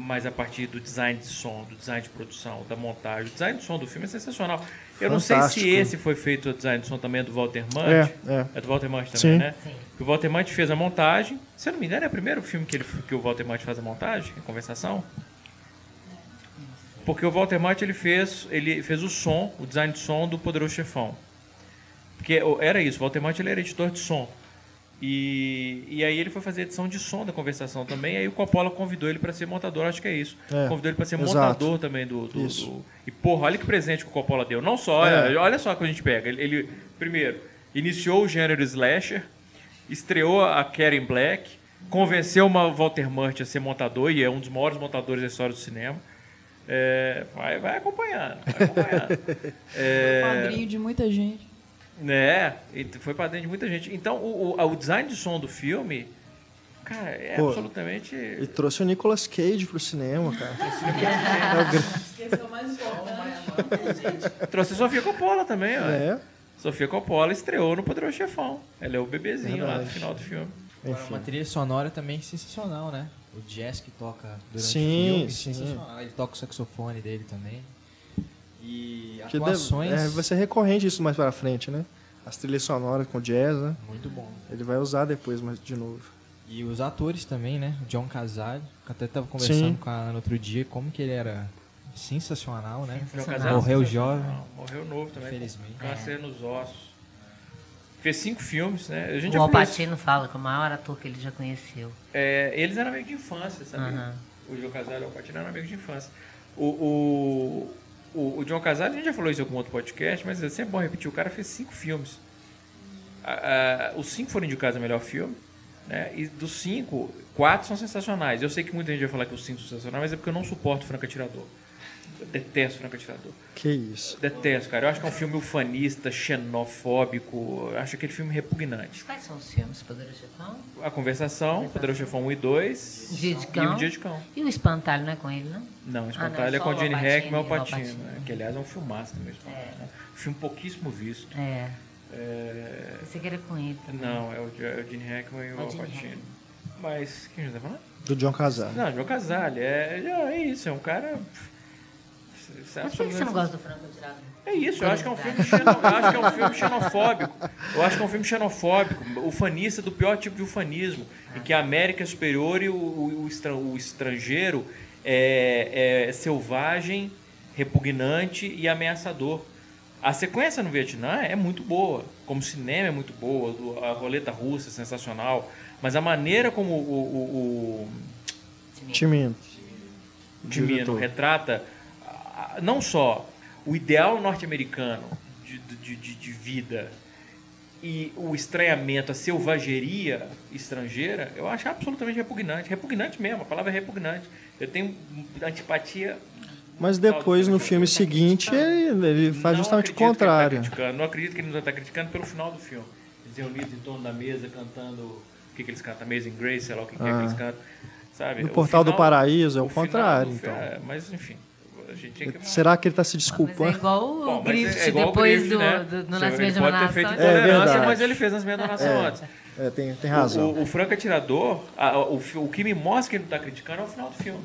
[SPEAKER 2] mas a partir do design de som, do design de produção, da montagem. O design de som do filme é sensacional. Eu não sei
[SPEAKER 1] Fantástico.
[SPEAKER 2] se esse foi feito o design de som também é do Walter Mant.
[SPEAKER 1] É, é.
[SPEAKER 2] É do Walter Mant também,
[SPEAKER 1] Sim.
[SPEAKER 2] né?
[SPEAKER 3] Sim.
[SPEAKER 2] O Walter Mant fez a montagem. Se eu não me engano, é o primeiro filme que, ele, que o Walter Mant faz a montagem, a conversação. Porque o Walter Mant ele fez, ele fez o som, o design de som do Poderoso Chefão. Porque o- era isso, o Walter Mant ele era editor de som. E, e aí ele foi fazer edição de som da conversação também. Aí o Coppola convidou ele para ser montador, acho que é isso.
[SPEAKER 1] É,
[SPEAKER 2] convidou ele para ser
[SPEAKER 1] exato.
[SPEAKER 2] montador também do, do,
[SPEAKER 1] Isso.
[SPEAKER 2] do- E porra, olha que presente que o Coppola deu. Não só, olha,
[SPEAKER 1] É.
[SPEAKER 2] olha só que a gente pega. Ele, ele, primeiro, iniciou o gênero slasher, estreou a Karen Black, convenceu o Walter Murch a ser montador, e é um dos maiores montadores da história do cinema. É, vai, vai acompanhando, vai acompanhando. é,
[SPEAKER 5] Padrinho de muita gente.
[SPEAKER 2] Né? e foi padrinho de muita gente. Então, o, o, o design de som do filme, cara, é
[SPEAKER 1] Pô,
[SPEAKER 2] absolutamente...
[SPEAKER 1] E trouxe o Nicolas Cage pro cinema, cara. É o gra-
[SPEAKER 5] Esqueceu o mais importante.
[SPEAKER 2] Trouxe a Sofia Coppola também, ó.
[SPEAKER 1] É,
[SPEAKER 2] Sofia Coppola estreou no Poderoso Chefão. Ela é o bebezinho lá no
[SPEAKER 1] Verdade.
[SPEAKER 2] final do filme.
[SPEAKER 4] Agora,
[SPEAKER 1] enfim.
[SPEAKER 4] uma trilha sonora também sensacional, né? O jazz que toca durante
[SPEAKER 1] Sim,
[SPEAKER 4] o filme,
[SPEAKER 1] sim.
[SPEAKER 4] sensacional. Ele toca o saxofone dele também. E
[SPEAKER 1] Que deve-
[SPEAKER 4] atuações...
[SPEAKER 1] é, vai ser recorrente isso mais pra frente, né? As trilhas sonoras com jazz, né?
[SPEAKER 4] Muito bom.
[SPEAKER 1] Ele vai usar depois mais de novo.
[SPEAKER 4] E os atores também, né? O John Casale, que eu até tava conversando
[SPEAKER 1] Sim.
[SPEAKER 4] com a Ana outro dia, como que ele era sensacional, né?
[SPEAKER 3] Sensacional.
[SPEAKER 4] Morreu
[SPEAKER 2] sensacional.
[SPEAKER 4] jovem.
[SPEAKER 2] Morreu novo também.
[SPEAKER 4] Infelizmente.
[SPEAKER 2] Câncer nos ossos. Fez cinco filmes, né? A gente
[SPEAKER 3] O. Alpatino fala que é o maior ator que ele já conheceu.
[SPEAKER 2] É, eles eram amigos de infância, sabe?
[SPEAKER 3] Aham.
[SPEAKER 2] O João Casale e o Alpatino eram amigos de infância. O, o, o, o John Casale, a gente já falou isso em algum outro podcast, mas é sempre bom repetir, o cara fez cinco filmes. A- a- os cinco foram indicados a melhor filme, né? E dos cinco, quatro são sensacionais. Eu sei que muita gente vai falar que os cinco são sensacionais, mas é porque eu não suporto Franco Atirador. Eu detesto Franco Atirador.
[SPEAKER 1] Que isso.
[SPEAKER 2] Detesto, cara. Eu acho que é um filme ufanista, xenofóbico. Eu acho aquele filme repugnante.
[SPEAKER 3] Quais são os filmes? Poderoso Chefão?
[SPEAKER 2] A Conversação, Poderoso Chefão 1 e 2.
[SPEAKER 3] Dia de
[SPEAKER 2] E
[SPEAKER 3] Cão.
[SPEAKER 2] o Dia de Cão.
[SPEAKER 3] E o Espantalho não é com ele, não?
[SPEAKER 2] Não, o
[SPEAKER 3] Ah, não,
[SPEAKER 2] Espantalho é com
[SPEAKER 3] o
[SPEAKER 2] Gene Hackman e o
[SPEAKER 3] e o Al
[SPEAKER 2] Patino,
[SPEAKER 3] Pacino.
[SPEAKER 2] né? que aliás é um filmaço também. o Espantalho, né? Filme pouquíssimo visto.
[SPEAKER 3] É.
[SPEAKER 2] É,
[SPEAKER 3] Esse aqui era com ele também.
[SPEAKER 2] Não, é o, é o Gene Hackman e o
[SPEAKER 3] É o.
[SPEAKER 2] Mas, quem a gente tá falando?
[SPEAKER 1] Do John Casale.
[SPEAKER 2] Não, João Casale. É, é, é isso, é um cara...
[SPEAKER 3] Mas por que você não gosta do Franco Atirador?
[SPEAKER 2] É isso, eu acho que é um filme, xeno- eu acho que é um filme xenofóbico. Eu acho que é um filme xenofóbico, ufanista do pior tipo de ufanismo, em que a América é superior e o, o, o estra- o estrangeiro é, é selvagem, repugnante e ameaçador. A sequência no Vietnã é muito boa, como cinema é muito boa, a roleta russa é sensacional, mas a maneira como o, o- o,
[SPEAKER 1] Timino.
[SPEAKER 2] Retrata ah, não só o ideal norte-americano de, de, de, de vida e o estranhamento, a selvageria estrangeira, eu acho absolutamente repugnante. Repugnante mesmo, a palavra é repugnante. Eu tenho antipatia.
[SPEAKER 1] Mas depois, no filme seguinte, ele, ele faz
[SPEAKER 2] Não
[SPEAKER 1] justamente o
[SPEAKER 2] tá
[SPEAKER 1] contrário.
[SPEAKER 2] criticando. não acredito que ele não está criticando pelo final do filme. Eles reunidos em torno da mesa cantando. O que, que eles cantam? Amazing Grace, sei lá o que, que é que
[SPEAKER 1] Ah.
[SPEAKER 2] eles cantam. Sabe?
[SPEAKER 1] No
[SPEAKER 2] O
[SPEAKER 1] Portal do
[SPEAKER 2] final-
[SPEAKER 1] Paraíso é o
[SPEAKER 2] final
[SPEAKER 1] contrário,
[SPEAKER 2] do
[SPEAKER 1] então.
[SPEAKER 2] é, mas enfim, gente que.
[SPEAKER 1] Será que ele está se
[SPEAKER 3] Mas é
[SPEAKER 1] desculpando?
[SPEAKER 3] igual o
[SPEAKER 2] Bom,
[SPEAKER 3] Grift
[SPEAKER 2] é igual o
[SPEAKER 3] depois
[SPEAKER 2] Griffith,
[SPEAKER 3] do,
[SPEAKER 2] né?
[SPEAKER 3] do, do
[SPEAKER 2] Ele
[SPEAKER 3] Nascimento de uma
[SPEAKER 2] pode ter feito
[SPEAKER 3] Nação.
[SPEAKER 1] É
[SPEAKER 2] mas ele fez Nascimento da Nação antes.
[SPEAKER 1] É, tem, tem razão.
[SPEAKER 2] O, o Franco Atirador, a- o, o que me mostra que ele não está criticando é o final do filme.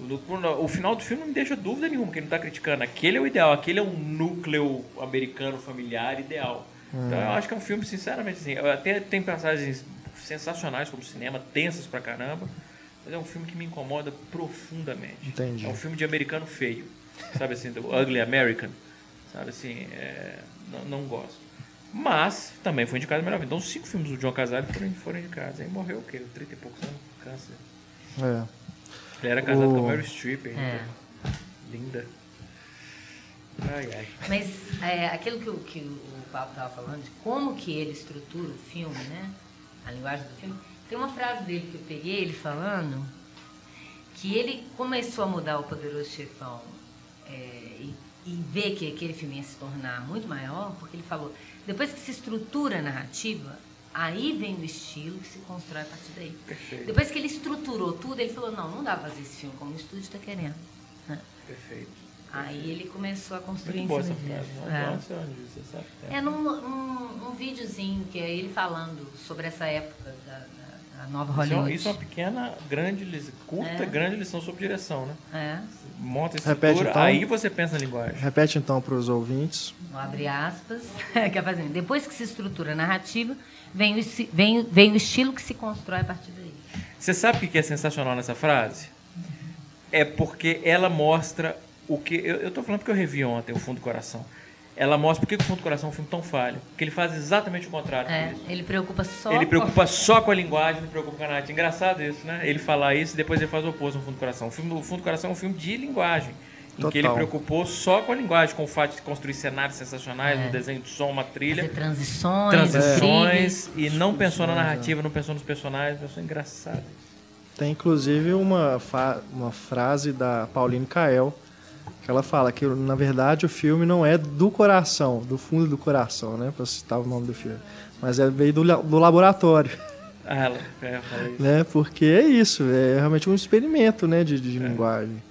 [SPEAKER 2] O, o- o final do filme não me deixa dúvida nenhuma que ele não está criticando. Aquele é o ideal, aquele é um núcleo americano familiar ideal. Então eu acho que é um filme, sinceramente, assim, até tem passagens sensacionais como cinema, tensas pra caramba, mas é um filme que me incomoda profundamente.
[SPEAKER 1] Entendi.
[SPEAKER 2] É um filme de americano feio, sabe assim, do Ugly American, sabe assim, é, não, não gosto. Mas também foi indicado melhor. Então, os cinco filmes do John Casale foram, foram indicados. Aí morreu o quê? 30 e poucos anos, câncer.
[SPEAKER 1] É.
[SPEAKER 2] Ele era casado
[SPEAKER 1] O-
[SPEAKER 2] com a Meryl Streep.
[SPEAKER 3] É.
[SPEAKER 2] Linda. Ai, ai.
[SPEAKER 3] Mas é, aquilo que, o- que o Paulo estava falando, de como que ele estrutura o filme, né? A linguagem do filme. Tem uma frase dele que eu peguei, ele falando, que ele começou a mudar o Poderoso Chefão é, e, e ver que aquele filme ia se tornar muito maior, porque ele falou, depois que se estrutura a narrativa, aí vem o estilo que se constrói a partir daí.
[SPEAKER 2] Perfeito.
[SPEAKER 3] Depois que ele estruturou tudo, ele falou, não, não dá pra fazer esse filme como o estúdio está querendo. né?
[SPEAKER 2] Perfeito.
[SPEAKER 3] Aí ele começou a construir
[SPEAKER 2] Muito boa essa frase. Não,
[SPEAKER 3] É.
[SPEAKER 2] onde você sabe.
[SPEAKER 3] É num um, um videozinho que é ele falando sobre essa época da, da nova
[SPEAKER 2] Isso é,
[SPEAKER 3] Hollywood.
[SPEAKER 2] isso é uma pequena, grande, curta,
[SPEAKER 3] É.
[SPEAKER 2] grande lição sobre direção, né?
[SPEAKER 3] É,
[SPEAKER 2] Monta a
[SPEAKER 1] Repete,
[SPEAKER 2] estrutura,
[SPEAKER 1] então.
[SPEAKER 2] aí você pensa na linguagem.
[SPEAKER 1] Repete então para os ouvintes.
[SPEAKER 3] no abre aspas, que é fazendo. Depois que se estrutura a narrativa, vem o, vem, vem o estilo que se constrói a partir daí.
[SPEAKER 2] Você sabe o que é sensacional nessa frase? É porque ela mostra o que. Eu, eu tô falando porque eu revi ontem o Fundo do Coração. Ela mostra por que o Fundo do Coração é um filme tão falho. Porque ele faz exatamente o contrário
[SPEAKER 3] É, ele preocupa só
[SPEAKER 2] Ele
[SPEAKER 3] com-
[SPEAKER 2] preocupa só com a linguagem, não preocupa com a narrativa. Engraçado isso, né? Ele falar isso e depois ele faz o oposto no Fundo do Coração. O, filme, o Fundo do Coração é um filme de linguagem. em que ele
[SPEAKER 1] Total.
[SPEAKER 2] preocupou só com a linguagem, com o fato de construir cenários sensacionais,
[SPEAKER 3] É.
[SPEAKER 2] um desenho de som, uma trilha,
[SPEAKER 3] Fazer transições,
[SPEAKER 2] transições,
[SPEAKER 3] trilhas.
[SPEAKER 2] e não pensou na
[SPEAKER 1] Exato.
[SPEAKER 2] narrativa, não pensou nos personagens, pensou engraçado.
[SPEAKER 1] Tem inclusive uma, uma frase da Pauline Kael ela fala que na verdade o filme não é do coração, do fundo do coração, né, para citar o nome do filme, mas é veio do, do laboratório,
[SPEAKER 2] Ah, ela, é,
[SPEAKER 1] né? Porque é isso, é realmente um experimento, né, de, de
[SPEAKER 2] É.
[SPEAKER 1] linguagem.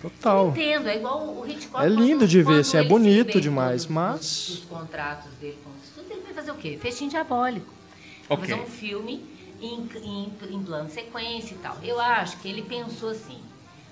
[SPEAKER 1] Total.
[SPEAKER 3] Entendo, é igual o Hitchcock.
[SPEAKER 1] É lindo de ver, assim, é bonito demais, mas-
[SPEAKER 3] Os, os contratos dele com o estúdio, ele vai fazer o quê? Festim diabólico. Vai
[SPEAKER 2] Ok.
[SPEAKER 3] fazer um filme em, em, em plano sequência e tal. Eu acho que ele pensou assim: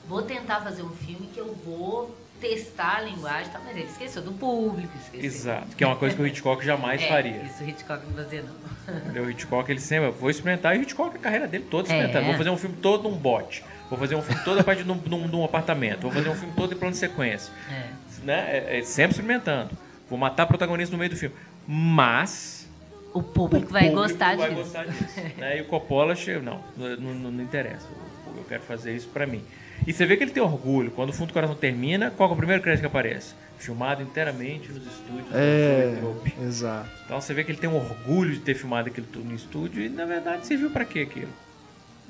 [SPEAKER 3] vou tentar fazer um filme que eu vou testar a linguagem tal, mas ele esqueceu do público, esqueceu.
[SPEAKER 2] Exato, que é uma coisa que o Hitchcock jamais
[SPEAKER 3] É,
[SPEAKER 2] faria.
[SPEAKER 3] Isso o Hitchcock não fazia, não.
[SPEAKER 2] O Hitchcock, ele sempre, vou experimentar, e o Hitchcock, a carreira dele toda
[SPEAKER 3] É.
[SPEAKER 2] experimentando. Vou fazer um filme todo num bote, vou fazer um filme todo a partir de um, de um- de um apartamento, vou fazer um filme todo em plano de sequência.
[SPEAKER 3] É.
[SPEAKER 2] Né? É- é sempre experimentando. Vou matar protagonista no meio do filme. Mas
[SPEAKER 3] O
[SPEAKER 2] o
[SPEAKER 3] público vai
[SPEAKER 2] público
[SPEAKER 3] gostar
[SPEAKER 2] vai
[SPEAKER 3] disso.
[SPEAKER 2] gostar disso. né? E o Coppola, chega, não, não, não- não interessa. Eu- Eu quero fazer isso pra mim. E você vê que ele tem orgulho. Quando o Fundo do Coração termina, qual que é o primeiro crédito que aparece? Filmado inteiramente nos estúdios
[SPEAKER 1] É,
[SPEAKER 2] Zoetrope.
[SPEAKER 1] exato.
[SPEAKER 2] Então você vê que ele tem um orgulho de ter filmado aquilo tudo no estúdio e na verdade serviu pra quê aquilo?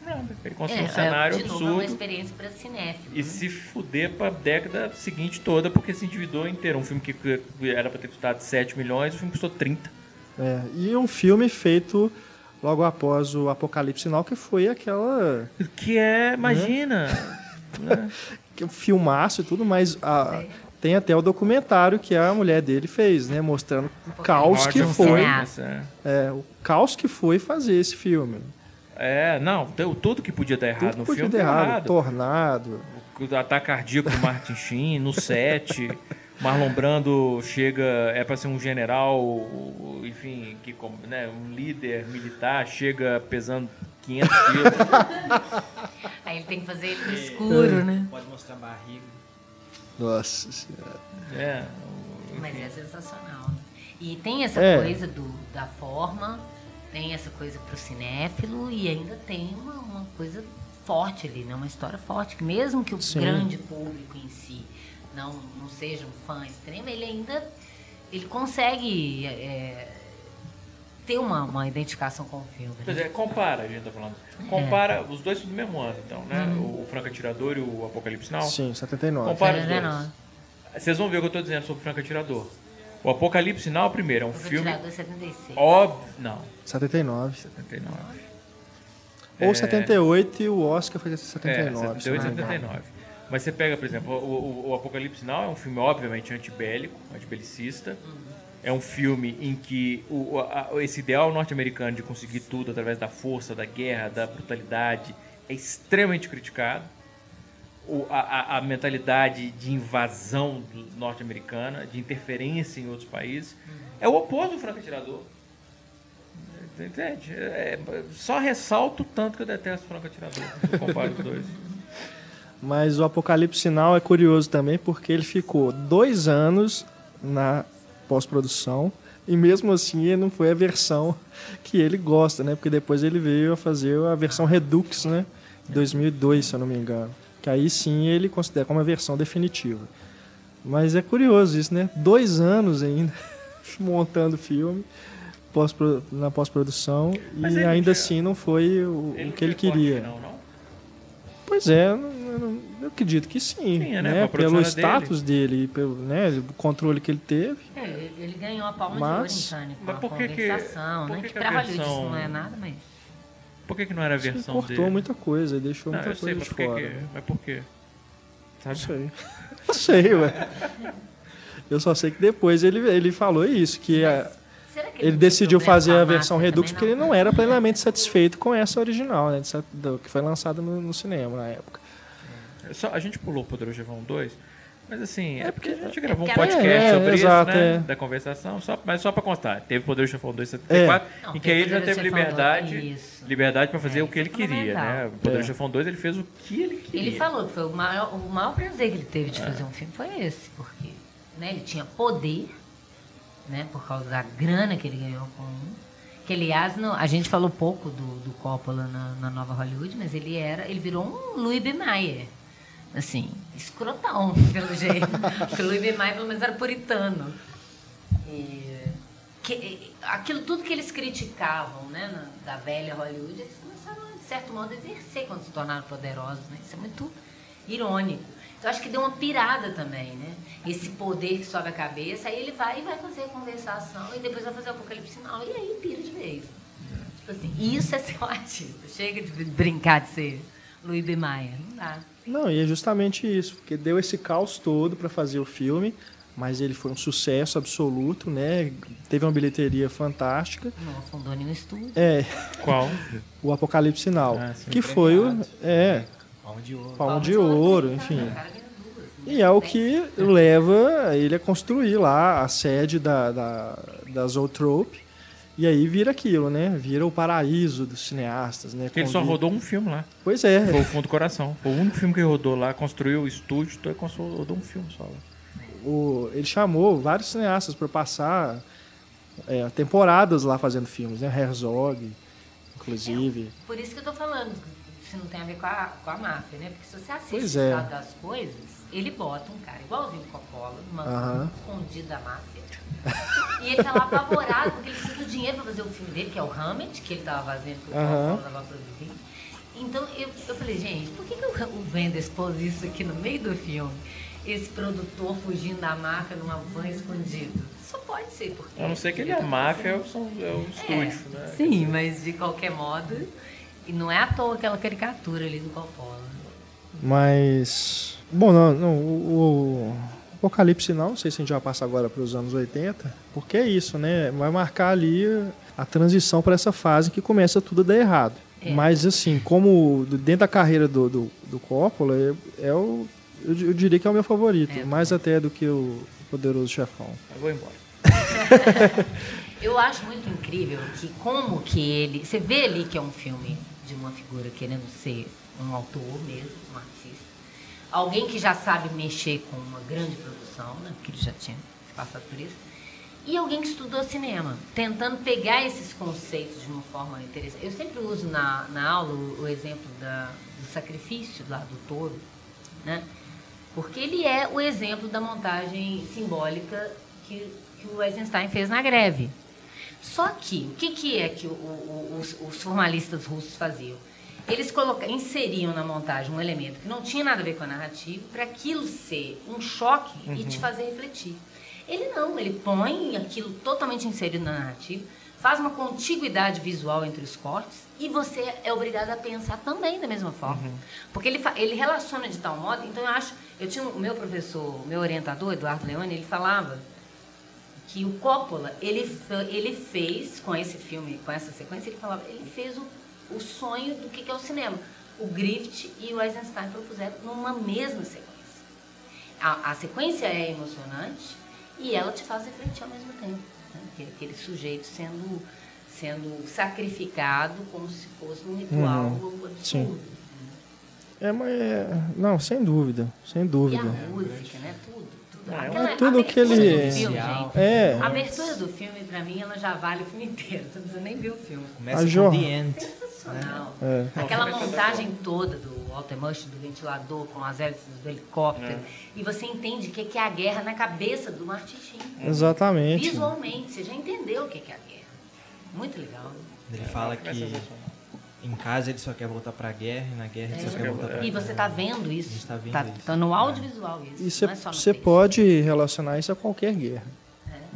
[SPEAKER 2] Nada. Ele construiu um cenário
[SPEAKER 3] de novo, é uma
[SPEAKER 2] absurdo
[SPEAKER 3] experiência para cinéfilo.
[SPEAKER 2] e
[SPEAKER 3] né?
[SPEAKER 2] se fuder pra década seguinte toda porque se endividou inteiro. Um filme que era pra ter custado 7 milhões, o filme custou 30.
[SPEAKER 1] É, e um filme feito logo após o Apocalipse Sinal, que foi aquela
[SPEAKER 2] Que é, imagina. né?
[SPEAKER 1] que um filmaço e tudo, mas a- tem até o documentário que a mulher dele fez, né, mostrando o caos que foi,
[SPEAKER 2] é.
[SPEAKER 1] é, o caos que foi fazer esse filme.
[SPEAKER 2] É, não, deu tudo que podia dar errado
[SPEAKER 1] Tudo
[SPEAKER 2] no
[SPEAKER 1] podia
[SPEAKER 2] filme deu
[SPEAKER 1] errado,
[SPEAKER 2] errado.
[SPEAKER 1] tornado.
[SPEAKER 2] O ataque cardíaco do Martin Sheen no set. Marlon Brando chega, é para ser um general, enfim, que, né, um líder militar, chega pesando 500 quilos.
[SPEAKER 3] Aí ele tem que fazer ele no
[SPEAKER 2] É.
[SPEAKER 3] escuro, né?
[SPEAKER 4] Pode mostrar a barriga.
[SPEAKER 1] Nossa senhora.
[SPEAKER 2] É,
[SPEAKER 3] Mas é sensacional. né? E tem essa
[SPEAKER 1] É.
[SPEAKER 3] coisa do, da forma, tem essa coisa pro cinéfilo e ainda tem uma, uma coisa forte ali, né? Uma história forte, que mesmo que o
[SPEAKER 1] Sim.
[SPEAKER 3] grande público em si não, não seja um fã extremo, ele ainda ele consegue é, ter uma, uma identificação com o filme.
[SPEAKER 2] Pois
[SPEAKER 3] Né?
[SPEAKER 2] é, compara, a gente tá falando. Compara os dois do mesmo ano, então, né? O Franco Atirador e o Apocalipse Now.
[SPEAKER 1] Sim, 79.
[SPEAKER 2] Compara os dois.
[SPEAKER 3] 79.
[SPEAKER 2] Vocês vão ver o que eu tô dizendo sobre o Franco Atirador. O Apocalipse Now, primeiro, é um
[SPEAKER 3] O
[SPEAKER 2] filme
[SPEAKER 3] Ventilador 76.
[SPEAKER 2] óbvio. Não,
[SPEAKER 1] 79.
[SPEAKER 2] 79.
[SPEAKER 1] Ou
[SPEAKER 2] É.
[SPEAKER 1] 78 e o Oscar foi
[SPEAKER 2] É,
[SPEAKER 1] 79. se
[SPEAKER 2] 78
[SPEAKER 1] não
[SPEAKER 2] e
[SPEAKER 1] me engano.
[SPEAKER 2] 79. Mas você pega, por exemplo, o, o- o Apocalipse Now é um filme, obviamente, antibélico, antibelicista. É um filme em que o, a- esse ideal norte-americano de conseguir tudo através da força, da guerra, da brutalidade, é extremamente criticado. O- a, a- mentalidade de invasão norte-americana, de interferência em outros países, é o oposto do franco atirador. Entende? É, só ressalto o tanto que eu detesto o franco atirador. comparo os dois.
[SPEAKER 1] Mas o Apocalipse Sinal é curioso também porque ele ficou dois anos na pós-produção e mesmo assim ele não foi a versão que ele gosta, né? Porque depois ele veio a fazer a versão Redux, né? Em 2002, se eu não me engano. Que aí sim ele considera como a versão definitiva. Mas é curioso isso, né? Dois anos ainda montando filme pós na pós-produção e
[SPEAKER 2] ele
[SPEAKER 1] ainda
[SPEAKER 2] tinha-
[SPEAKER 1] assim não foi o,
[SPEAKER 2] não
[SPEAKER 1] que ele queria.
[SPEAKER 2] Não, não?
[SPEAKER 1] Pois é, não- eu não- eu acredito que sim.
[SPEAKER 2] Tinha, né?
[SPEAKER 1] né?
[SPEAKER 2] Produção
[SPEAKER 1] Pelo
[SPEAKER 2] dele.
[SPEAKER 1] status dele, e pelo né, o controle que ele teve.
[SPEAKER 3] É, ele ele ganhou a palma
[SPEAKER 1] Mas-
[SPEAKER 3] de ouro
[SPEAKER 2] mas
[SPEAKER 3] a
[SPEAKER 2] por que que- por
[SPEAKER 3] né?
[SPEAKER 2] que
[SPEAKER 3] Que,
[SPEAKER 2] que a versão-
[SPEAKER 3] isso não é nada, mas...
[SPEAKER 2] Por que, que não era a
[SPEAKER 1] Ele
[SPEAKER 2] versão
[SPEAKER 1] cortou
[SPEAKER 2] dele?
[SPEAKER 1] muita coisa, ele deixou
[SPEAKER 2] Não,
[SPEAKER 1] muita
[SPEAKER 2] eu sei,
[SPEAKER 1] coisa
[SPEAKER 2] mas
[SPEAKER 1] de fora.
[SPEAKER 2] que... Mas por quê?
[SPEAKER 1] Não
[SPEAKER 2] Sabe?
[SPEAKER 1] sei. Não sei, ué. Eu só sei que depois ele, ele falou isso, que a- ele
[SPEAKER 3] não
[SPEAKER 1] decidiu fazer a versão Redux porque ele não era plenamente satisfeito com essa original, né? do- Que foi lançada no, no cinema na época.
[SPEAKER 2] Só, a gente pulou o Poderoso Chefão 2, mas assim, é porque a gente gravou um podcast
[SPEAKER 1] É,
[SPEAKER 2] sobre
[SPEAKER 1] exato,
[SPEAKER 2] isso, né?
[SPEAKER 1] é.
[SPEAKER 2] Da conversação, só, mas só pra constar. Teve Poderoso Chefão 2 em 74,
[SPEAKER 3] Não,
[SPEAKER 2] em que aí ele já teve liberdade,
[SPEAKER 3] 2, isso.
[SPEAKER 2] liberdade pra fazer
[SPEAKER 3] É,
[SPEAKER 2] o que ele
[SPEAKER 3] é
[SPEAKER 2] queria, né? O Poderoso
[SPEAKER 1] É.
[SPEAKER 2] Chefão 2 ele fez o que ele queria.
[SPEAKER 3] Ele falou que foi o maior, o maior prazer que ele teve
[SPEAKER 2] É.
[SPEAKER 3] de fazer um filme foi esse, porque né, ele tinha poder, né, por causa da grana que ele ganhou com que aliás no- a gente falou pouco do, do Coppola na, na Nova Hollywood, mas ele era, ele virou um Louis B. Mayer, assim, escrotão, pelo jeito. Porque o Louis B. Mayer, pelo menos, era puritano. E, que, aquilo tudo que eles criticavam, né, na, da velha Hollywood, eles começaram, de certo modo, a exercer quando se tornaram poderosos, né? Isso é muito irônico. Então, acho que deu uma pirada também, né? Esse poder que sobe a cabeça, aí ele vai e vai fazer a conversação, e depois vai fazer o apocalipse final, e aí pira de vez. Tipo assim, isso é ser um artista. Chega de brincar de ser Louis B. Maia. Não dá.
[SPEAKER 1] Não, e é justamente isso, porque deu esse caos todo para fazer o filme, mas ele foi um sucesso absoluto, né? Teve uma bilheteria fantástica.
[SPEAKER 3] Não afundou nenhum estúdio.
[SPEAKER 1] É,
[SPEAKER 2] Qual?
[SPEAKER 1] o Apocalipse Sinal,
[SPEAKER 2] Ah,
[SPEAKER 1] que foi o é,
[SPEAKER 4] Palma de ouro.
[SPEAKER 1] Palma de Ouro, enfim.
[SPEAKER 3] Né?
[SPEAKER 1] E é o que leva ele a construir lá a sede da, da, da Zootrope. E aí vira aquilo, né? Vira o paraíso dos cineastas, né?
[SPEAKER 2] Ele só rodou um filme lá.
[SPEAKER 1] Pois é.
[SPEAKER 2] Foi o Fundo do Coração. Foi o único filme que ele rodou lá, construiu o estúdio, então rodou um filme só lá.
[SPEAKER 1] O, ele chamou vários cineastas para passar é, temporadas lá fazendo filmes, né? Herzog, inclusive.
[SPEAKER 3] Por isso que eu tô falando, se não tem a ver com a, com a máfia, né? Porque se você assiste
[SPEAKER 1] Pois é.
[SPEAKER 3] das coisas, ele bota um cara igualzinho o Coppola, numa
[SPEAKER 1] Aham.
[SPEAKER 3] escondido da máfia. E ele tá lá apavorado porque ele precisa do dinheiro pra fazer o filme dele, que é o Hammett, que ele tava fazendo, que o. Coppola tava produzindo. Então eu, eu falei, gente, por que, que o, o Wenders pôs isso aqui no meio do filme? Esse produtor fugindo da máfia numa van escondido. Só pode ser, porque.
[SPEAKER 2] A não ser que ele é a máfia, é o, são- é o estúdio, né?
[SPEAKER 3] Sim, mas de qualquer modo, e não é à toa aquela caricatura ali do Coppola.
[SPEAKER 1] Mas. Bom, não, não, o, o Apocalipse não, não sei se a gente vai passar agora para os anos 80, porque é isso, né? Vai marcar ali a transição para essa fase que começa tudo a dar errado.
[SPEAKER 3] É.
[SPEAKER 1] Mas, assim, como dentro da carreira do, do, do Coppola, é, é o, eu, eu diria que é o meu favorito,
[SPEAKER 3] É,
[SPEAKER 1] mais até do que o Poderoso Chefão.
[SPEAKER 2] Eu vou embora.
[SPEAKER 3] Eu acho muito incrível que como que ele. Você vê ali que é um filme de uma figura querendo ser um autor mesmo, um artista. Alguém que já sabe mexer com uma grande produção, né? Porque ele já tinha passado por isso. E alguém que estudou cinema, tentando pegar esses conceitos de uma forma interessante. Eu sempre uso na, na aula o, o exemplo da, do sacrifício lá do touro, né? Porque ele é o exemplo da montagem simbólica que, que o Eisenstein fez na greve. Só que, o que, que é que o- o- os, os formalistas russos faziam? Eles coloca, inseriam na montagem um elemento que não tinha nada a ver com a narrativa, para aquilo ser um choque e te fazer refletir. Ele não, ele põe aquilo totalmente inserido na narrativa, faz uma contiguidade visual entre os cortes e você é obrigado a pensar também da mesma forma. Porque ele, ele relaciona de tal modo, então eu acho, eu tinha o meu professor, meu orientador, Eduardo Leone, ele falava que o Coppola, ele, ele fez, com esse filme, com essa sequência, ele falava, ele fez o, o sonho do que, é o cinema. O Griffith e o Eisenstein propuseram numa mesma sequência. A, a sequência é emocionante e ela te faz refletir ao mesmo tempo. Né? Que- Aquele sujeito sendo, sendo sacrificado como se fosse um ritual absurdo.
[SPEAKER 1] sim. É, mas é, não, sem dúvida, sem
[SPEAKER 3] E
[SPEAKER 1] dúvida.
[SPEAKER 3] a música, né? Tudo. tudo.
[SPEAKER 2] É,
[SPEAKER 3] Aquela
[SPEAKER 1] tudo que ele-
[SPEAKER 3] do filme, gente.
[SPEAKER 1] É.
[SPEAKER 3] A abertura do filme, pra mim, ela já vale o filme inteiro. Você não precisa nem ver o filme.
[SPEAKER 4] Começa
[SPEAKER 1] A
[SPEAKER 4] com
[SPEAKER 1] Jorra.
[SPEAKER 4] The End.
[SPEAKER 3] Sensacional.
[SPEAKER 1] É.
[SPEAKER 3] Aquela montagem toda do Altemush, do ventilador, com as hélices do helicóptero. E você entende o que que é a guerra na cabeça do Martichin.
[SPEAKER 1] Exatamente.
[SPEAKER 3] Visualmente, você já entendeu o que que é a guerra. Muito legal.
[SPEAKER 4] Ele fala
[SPEAKER 2] É
[SPEAKER 4] que em casa ele só quer voltar pra guerra e na guerra ele só
[SPEAKER 3] É.
[SPEAKER 4] quer voltar pra
[SPEAKER 3] E você tá vendo
[SPEAKER 4] A
[SPEAKER 3] isso.
[SPEAKER 4] gente tá vendo
[SPEAKER 3] tá,
[SPEAKER 4] isso.
[SPEAKER 3] tá no audiovisual isso.
[SPEAKER 1] E
[SPEAKER 3] é só
[SPEAKER 1] você
[SPEAKER 3] texto.
[SPEAKER 1] pode relacionar isso a qualquer guerra.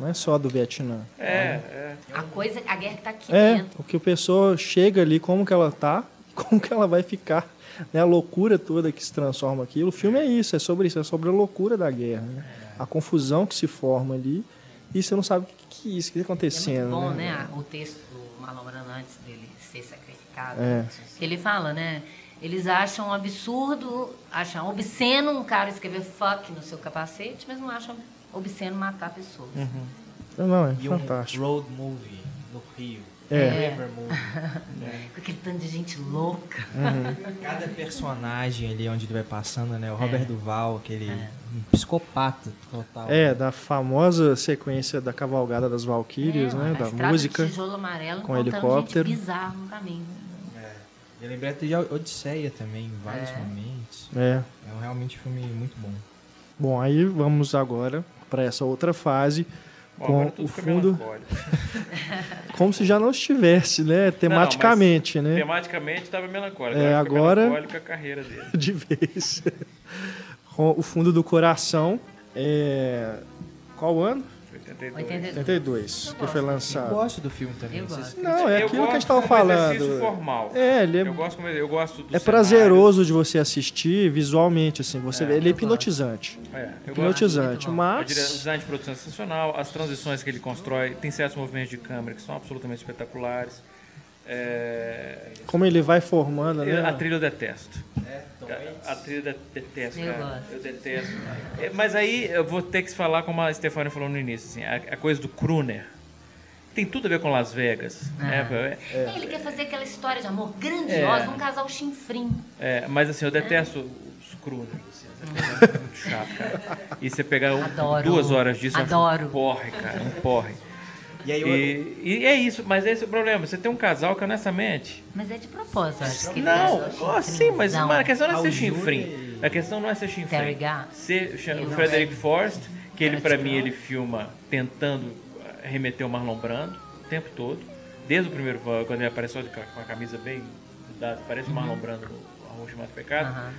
[SPEAKER 1] Não é só do Vietnã.
[SPEAKER 2] É, é.
[SPEAKER 3] A coisa, a guerra que tá aqui
[SPEAKER 1] É,
[SPEAKER 3] dentro.
[SPEAKER 1] o que o pessoa chega ali, como que ela tá, como que ela vai ficar. Né? A loucura toda que se transforma aquilo. O filme é isso, é sobre isso, é sobre a loucura da guerra. né? A confusão que se forma ali. E você não sabe o que, que é isso, o que está
[SPEAKER 3] É
[SPEAKER 1] acontecendo.
[SPEAKER 3] muito bom,
[SPEAKER 1] né?
[SPEAKER 3] né? O texto do Marlon Brando antes dele ser sacrificado.
[SPEAKER 1] É.
[SPEAKER 3] Que ele fala, né? Eles acham um absurdo, acham obsceno um cara escrever fuck no seu capacete, mas não acham obsceno matar pessoas.
[SPEAKER 1] Não, é
[SPEAKER 4] E um
[SPEAKER 1] fantástico.
[SPEAKER 4] road movie no Rio.
[SPEAKER 1] É.
[SPEAKER 4] River movie.
[SPEAKER 3] Com aquele tanto de gente louca.
[SPEAKER 4] Cada personagem ali onde ele vai passando, né? O Robert Duval, aquele
[SPEAKER 3] É.
[SPEAKER 4] um psicopata total.
[SPEAKER 1] É, da famosa sequência da Cavalgada das Valquírias,
[SPEAKER 3] É,
[SPEAKER 1] né?
[SPEAKER 3] a
[SPEAKER 1] Da música.
[SPEAKER 3] de tijolo amarelo
[SPEAKER 1] com helicóptero.
[SPEAKER 3] gente bizarra no caminho.
[SPEAKER 4] Eu lembrei até de Odisseia também, em vários
[SPEAKER 3] É.
[SPEAKER 4] momentos.
[SPEAKER 1] É.
[SPEAKER 4] É um realmente filme muito bom.
[SPEAKER 1] Bom, aí vamos agora para essa outra fase
[SPEAKER 2] Bom,
[SPEAKER 1] com o fundo como se já não estivesse, né? Tematicamente, né?
[SPEAKER 2] Tematicamente estava melancólico.
[SPEAKER 1] É,
[SPEAKER 2] agora- melancólico a carreira dele.
[SPEAKER 1] De vez. Com o fundo do coração. É... Qual ano?
[SPEAKER 2] 82.
[SPEAKER 3] 82.
[SPEAKER 1] 82, que foi
[SPEAKER 4] Eu
[SPEAKER 1] lançado.
[SPEAKER 4] gosto do filme também.
[SPEAKER 3] Eu gosto.
[SPEAKER 1] Não, é
[SPEAKER 2] Eu
[SPEAKER 1] aquilo que a gente estava falando.
[SPEAKER 2] formal.
[SPEAKER 1] É, ele é,
[SPEAKER 2] Eu gosto, como- eu gosto do
[SPEAKER 1] é
[SPEAKER 2] cenário.
[SPEAKER 1] prazeroso de você assistir visualmente, assim. Você
[SPEAKER 2] É,
[SPEAKER 1] vê, ele é
[SPEAKER 3] eu
[SPEAKER 1] hipnotizante.
[SPEAKER 2] É, eu gosto.
[SPEAKER 1] Hipnotizante,
[SPEAKER 2] dire- O
[SPEAKER 1] mas.
[SPEAKER 2] design de produção é sensacional, as transições que ele constrói, tem certos movimentos de câmera que são absolutamente espetaculares. É,
[SPEAKER 1] Como ele vai formando, né?
[SPEAKER 2] A trilha eu detesto. A, a trilha eu detesto,
[SPEAKER 3] Eu
[SPEAKER 2] cara.
[SPEAKER 3] gosto.
[SPEAKER 2] Eu detesto. É, Mas aí eu vou ter que falar como a Stefania falou no início, assim, a, a coisa do crooner. Tem tudo a ver com Las Vegas. né? É,
[SPEAKER 3] Ele quer fazer aquela história de amor grandiosa,
[SPEAKER 2] É.
[SPEAKER 3] um casal chinfrim.
[SPEAKER 2] é, mas assim, eu detesto os crooners. Assim, é muito chato, cara. E você pegar um- duas horas disso,
[SPEAKER 3] Adoro.
[SPEAKER 2] um porre, cara, um porre.
[SPEAKER 4] E aí eu,
[SPEAKER 2] E, e é isso, mas esse é o problema. Você tem um casal que honestamente.
[SPEAKER 3] Mas é de propósito, acho que
[SPEAKER 2] Não, oh, sim, mas
[SPEAKER 3] chinfrimzão.
[SPEAKER 2] mano, a questão não é ser chinfrim. A questão não é ser chinfrim. Ser, o Frederick. Forrest, que ele, pra
[SPEAKER 3] Garrett
[SPEAKER 2] mim, ele filma tentando remeter o Marlon Brando o tempo todo. Desde o primeiro, quando ele apareceu com a- camisa bem dada, parece o Marlon Brando no Arroz Chamado Pecado.
[SPEAKER 3] Aham.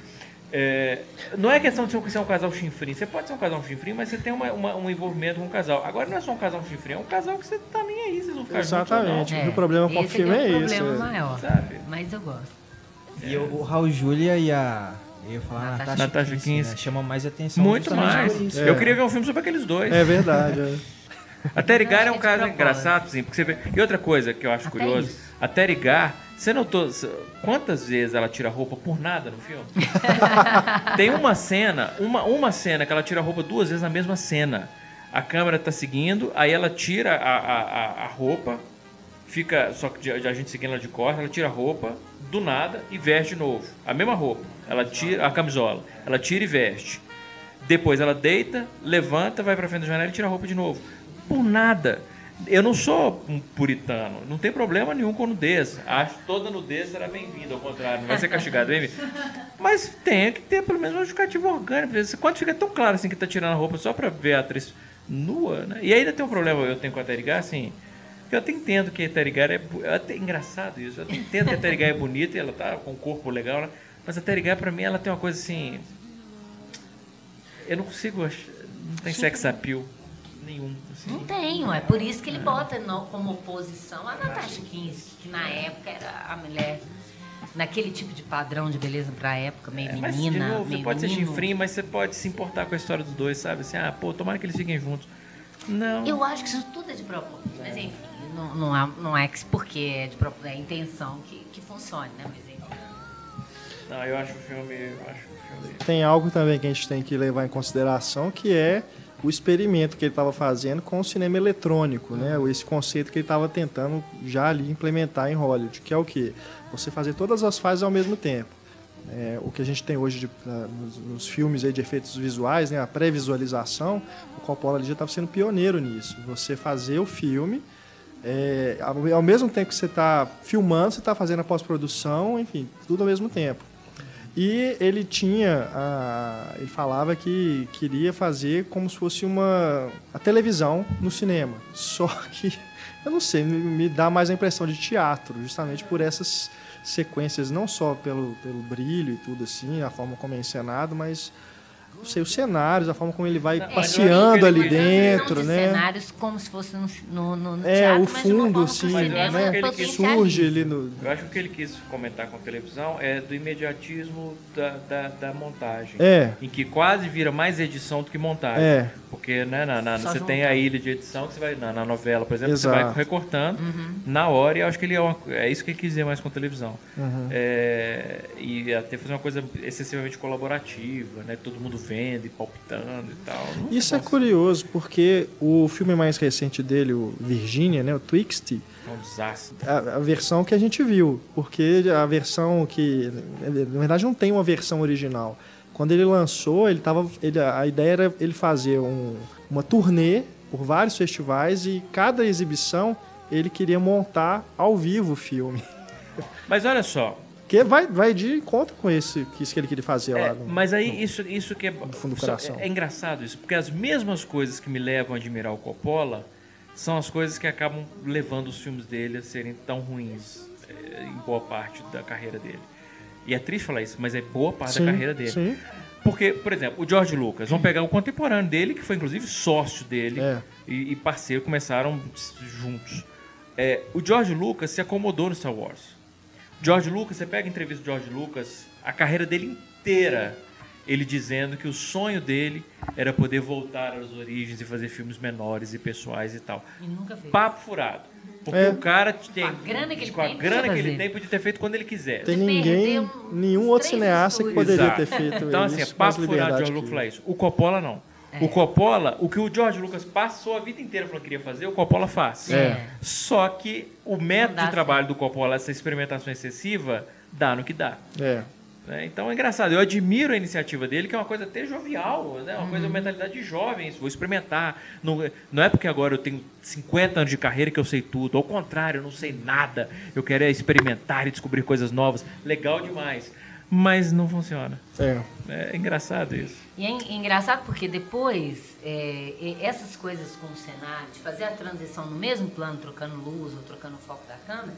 [SPEAKER 2] É, não é questão de ser um, um casal chinfrim. Você pode ser um casal chinfrim, mas você tem uma- uma- um envolvimento com o casal. Agora não é só um casal chinfrim, é um casal que você tá nem aí, vocês vão ficar
[SPEAKER 1] Exatamente.
[SPEAKER 2] juntos
[SPEAKER 1] O problema com o
[SPEAKER 3] esse
[SPEAKER 1] filme
[SPEAKER 3] que
[SPEAKER 1] é
[SPEAKER 3] o
[SPEAKER 1] esse,
[SPEAKER 3] problema
[SPEAKER 1] é.
[SPEAKER 3] maior.
[SPEAKER 2] ou não, sabe?
[SPEAKER 3] Mas eu gosto.
[SPEAKER 4] e o, o Raul Júlia e a. Eu ia falar
[SPEAKER 3] Natasha
[SPEAKER 4] Natasha, Kinsey,
[SPEAKER 2] Kinsey.
[SPEAKER 4] né? Chama mais atenção.
[SPEAKER 2] Muito mais.
[SPEAKER 4] por isso.
[SPEAKER 1] É.
[SPEAKER 2] Eu queria ver um filme sobre aqueles dois.
[SPEAKER 1] É verdade.
[SPEAKER 2] A Terry Garr é um
[SPEAKER 3] é
[SPEAKER 2] caso engraçado, sim, porque você vê... E outra coisa que eu acho
[SPEAKER 3] Até
[SPEAKER 2] curioso,
[SPEAKER 3] isso.
[SPEAKER 2] a Terry Garr, você notou quantas vezes ela tira roupa por nada no filme? Tem uma cena, uma, uma cena que ela tira a roupa duas vezes na mesma cena. A câmera tá seguindo, aí ela tira a, a, a- roupa, fica, só que a gente seguindo ela de costas, ela tira a roupa do nada e veste de novo. A mesma roupa. Ela tira a camisola, ela tira e veste. Depois ela deita, levanta, vai pra frente da janela e tira a roupa de novo. Por nada. Eu não sou um puritano, não tem problema nenhum com nudez. Acho que toda nudez será bem-vinda, ao contrário, não vai ser castigado, bem Mas tem que ter pelo menos uma justificativa orgânica. porque Quando fica tão claro assim que tá tirando a roupa só pra ver a atriz nua, né? E ainda tem um problema eu tenho com a Terry Garr, assim, eu até entendo que a Terry Garr é... É até engraçado isso, eu até entendo que a Terry Garr é bonita e ela tá com um corpo legal, né? mas a Terry Garr pra mim ela tem uma coisa assim... Eu não consigo achar... Não tem sex appeal nenhum, assim.
[SPEAKER 3] Não tenho, é por isso que ele bota no- como oposição a Natasha Kinsey, que na época era a mulher naquele tipo de padrão de beleza pra época, meio
[SPEAKER 2] É, mas, de
[SPEAKER 3] menina,
[SPEAKER 2] novo,
[SPEAKER 3] meio
[SPEAKER 2] você pode ser
[SPEAKER 3] menino.
[SPEAKER 2] chinfrim, mas você pode se importar com a história dos dois, sabe? Assim, ah, pô, tomara que eles fiquem juntos. Não.
[SPEAKER 3] Eu acho que isso tudo é de propósito, mas enfim, não, não, é, não é que porque é de propósito, é a intenção que, que funcione, né? Mas enfim.
[SPEAKER 2] Não, eu acho o filme. Eu acho o filme.
[SPEAKER 1] Tem algo também que a gente tem que levar em consideração, que é o experimento que ele estava fazendo com o cinema eletrônico, né? Esse conceito que ele estava tentando já ali implementar em Hollywood, que é o quê? Você fazer todas as fases ao mesmo tempo. É, o que a gente tem hoje de- nos, nos filmes aí de efeitos visuais, né? A pré-visualização, o Coppola ali já estava sendo pioneiro nisso. Você fazer o filme é, ao, ao mesmo tempo que você está filmando, você está fazendo a pós-produção, enfim, tudo ao mesmo tempo. E ele tinha, a- ele falava que queria fazer como se fosse uma a televisão no cinema. Só que, eu não sei, me, me dá mais a impressão de teatro, justamente por essas sequências, não só pelo, pelo brilho e tudo assim, a forma como é encenado, mas não sei, os cenários, a forma como ele vai
[SPEAKER 2] Não,
[SPEAKER 1] passeando ali dentro, né?
[SPEAKER 3] cenários como se fosse no, no, no,
[SPEAKER 1] É,
[SPEAKER 3] teatro,
[SPEAKER 1] o
[SPEAKER 3] mas de uma
[SPEAKER 1] fundo, assim,
[SPEAKER 2] acho
[SPEAKER 3] cinema
[SPEAKER 2] que ele
[SPEAKER 1] surge ali no.
[SPEAKER 2] Eu acho que o que ele quis comentar com a televisão é do imediatismo da, da, da montagem.
[SPEAKER 1] É,
[SPEAKER 2] Em que quase vira mais edição do que montagem.
[SPEAKER 1] é,
[SPEAKER 2] Porque né, na, na- você
[SPEAKER 3] juntar.
[SPEAKER 2] tem a ilha de edição que você vai. Na, na novela, por exemplo, você
[SPEAKER 1] Exato.
[SPEAKER 2] vai recortando
[SPEAKER 3] Uhum.
[SPEAKER 2] na hora e eu acho que ele é, uma, é isso que ele quis dizer mais com a televisão.
[SPEAKER 1] uhum.
[SPEAKER 2] É, e até fazer uma coisa excessivamente colaborativa, né? Todo mundo e palpitando e tal. Não
[SPEAKER 1] Isso é curioso, porque o filme mais recente dele, o Virginia, né, o Twixt,
[SPEAKER 2] É um desastre.
[SPEAKER 1] a, a versão que a gente viu, porque a versão que na verdade não tem uma versão original. Quando ele lançou, ele tava, ele, a ideia era ele fazer um- uma turnê por vários festivais e cada exibição ele queria montar ao vivo o filme.
[SPEAKER 2] Mas olha só,
[SPEAKER 1] Porque vai, vai de encontro com esse, que isso que ele queria fazer
[SPEAKER 2] É,
[SPEAKER 1] lá. No,
[SPEAKER 2] mas aí isso, isso que é,
[SPEAKER 1] fundo do coração.
[SPEAKER 2] é engraçado isso, porque as mesmas coisas que me levam a admirar o Coppola são as coisas que acabam levando os filmes dele a serem tão ruins é, em boa parte da carreira dele. E é triste falar isso, mas é boa parte
[SPEAKER 1] Sim,
[SPEAKER 2] da carreira dele.
[SPEAKER 1] sim.
[SPEAKER 2] Porque, por exemplo, o George Lucas, vamos pegar o contemporâneo dele, que foi inclusive sócio dele
[SPEAKER 1] É.
[SPEAKER 2] e, e parceiro, começaram juntos. É, o George Lucas se acomodou no Star Wars. George Lucas, você pega a entrevista do George Lucas, a carreira dele inteira, ele dizendo que o sonho dele era poder voltar às origens e fazer filmes menores e pessoais e tal.
[SPEAKER 3] E nunca fez.
[SPEAKER 2] Papo furado. Porque
[SPEAKER 1] É.
[SPEAKER 2] o cara tem.
[SPEAKER 3] Com a grana que ele tem,
[SPEAKER 2] grana que ele tem, podia ter feito quando ele quisesse.
[SPEAKER 1] Tem ninguém, nenhum outro cineasta que poderia ter
[SPEAKER 2] Exato.
[SPEAKER 1] feito
[SPEAKER 2] Então, assim, é
[SPEAKER 1] isso com mais
[SPEAKER 2] papo furado de George Lucas falar isso. O Coppola não. O Coppola, o que o George Lucas passou a vida inteira falando que queria fazer, o Coppola faz.
[SPEAKER 1] É.
[SPEAKER 2] Só que o método de trabalho do Coppola, essa experimentação excessiva, dá no que dá.
[SPEAKER 1] É.
[SPEAKER 2] né? Então é engraçado. Eu admiro a iniciativa dele, que é uma coisa até jovial, né? uma
[SPEAKER 3] Uhum.
[SPEAKER 2] coisa, uma mentalidade de jovens. Vou experimentar. Não, não é porque agora eu tenho 50 anos de carreira que eu sei tudo. Ao contrário, eu não sei nada. Eu quero é experimentar e descobrir coisas novas. Legal demais. Mas não funciona.
[SPEAKER 1] É.
[SPEAKER 2] É engraçado isso.
[SPEAKER 3] E é en- engraçado porque depois, é, essas coisas com o cenário, de fazer a transição no mesmo plano, trocando luz ou trocando o foco da câmera,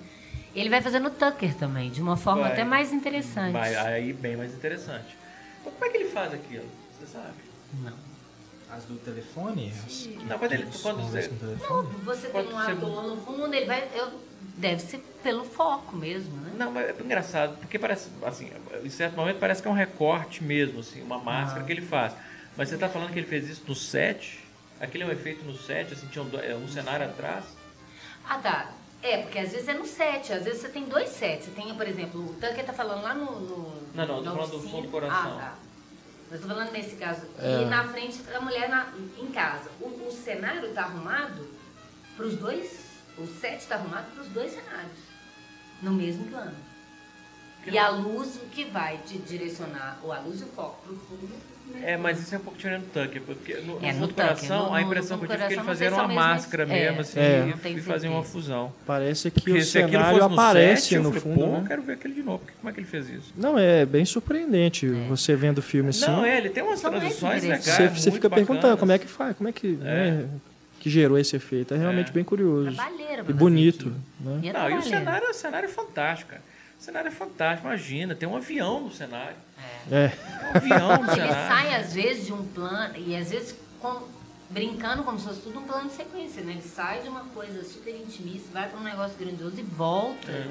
[SPEAKER 3] ele vai fazendo Tucker também, de uma forma
[SPEAKER 2] Vai.
[SPEAKER 3] até mais interessante.
[SPEAKER 2] Vai, aí bem mais interessante. Mas como é que ele faz aquilo? Você sabe?
[SPEAKER 3] Não.
[SPEAKER 4] As do telefone? As,
[SPEAKER 2] Não, quando ele- quando você-
[SPEAKER 4] com o telefone?
[SPEAKER 3] Você
[SPEAKER 2] Pode
[SPEAKER 3] tem um ator no fundo, ele vai. eu- deve ser pelo foco mesmo, né?
[SPEAKER 2] Não, mas é engraçado, porque parece, assim, em certo momento parece que é um recorte mesmo, assim, uma máscara
[SPEAKER 3] Ah.
[SPEAKER 2] que ele faz. Mas você está falando que ele fez isso no set? Aquele é um efeito no set, assim, tinha um, é, um cenário atrás?
[SPEAKER 3] Ah, tá. É, porque às vezes é no set, às vezes você tem dois sets. Você tem, por exemplo, o Tucker tá falando lá no. no
[SPEAKER 2] Não, não, tô
[SPEAKER 3] na
[SPEAKER 2] falando do fundo do coração.
[SPEAKER 3] Ah, tá. Eu tô falando nesse caso.
[SPEAKER 1] É.
[SPEAKER 3] E na frente a mulher na- em casa. O, o cenário tá arrumado pros dois. O set tá arrumado pros dois cenários. No mesmo plano. E a luz o que vai te direcionar, ou a luz e o foco pro fundo. né?
[SPEAKER 2] É, mas isso é um pouco diferente do Tucker, porque no,
[SPEAKER 3] É,
[SPEAKER 2] no
[SPEAKER 3] no
[SPEAKER 2] fundo coração,
[SPEAKER 3] no-
[SPEAKER 2] a impressão que eu tive é que ele
[SPEAKER 3] coração,
[SPEAKER 2] fazia
[SPEAKER 3] não
[SPEAKER 2] era
[SPEAKER 3] sei
[SPEAKER 2] uma
[SPEAKER 3] é o
[SPEAKER 2] máscara
[SPEAKER 3] mesmo-
[SPEAKER 2] mesmo,
[SPEAKER 3] é,
[SPEAKER 2] assim,
[SPEAKER 1] é.
[SPEAKER 2] e- e, fazia uma fusão.
[SPEAKER 1] Parece que
[SPEAKER 2] Porque
[SPEAKER 1] o cenário
[SPEAKER 2] fosse no
[SPEAKER 1] aparece
[SPEAKER 2] set, eu
[SPEAKER 1] no
[SPEAKER 2] falei,
[SPEAKER 1] fundo,
[SPEAKER 2] pô,
[SPEAKER 1] né?
[SPEAKER 2] eu quero ver aquele de novo, porque como é que ele fez isso?
[SPEAKER 1] Não, é bem surpreendente você vendo o filme assim.
[SPEAKER 2] Não, é, ele tem umas transições legais,
[SPEAKER 3] interessantes.
[SPEAKER 1] você, você fica perguntando
[SPEAKER 2] bacanas.
[SPEAKER 1] como é que faz, como é que, né, que gerou esse efeito. É realmente
[SPEAKER 2] É.
[SPEAKER 1] bem curioso. E
[SPEAKER 3] fazer
[SPEAKER 1] bonito. Né?
[SPEAKER 3] E é
[SPEAKER 2] Não, e o cenário, o cenário é fantástico, cara. O cenário é fantástico, imagina, tem um avião no cenário.
[SPEAKER 1] É.
[SPEAKER 2] Tem um avião no
[SPEAKER 3] Ele
[SPEAKER 2] cenário.
[SPEAKER 3] sai, às vezes, de um plano, e às vezes com- brincando como se fosse tudo um plano de sequência, né? Ele sai de uma coisa super intimista, vai para um negócio grandioso e volta. É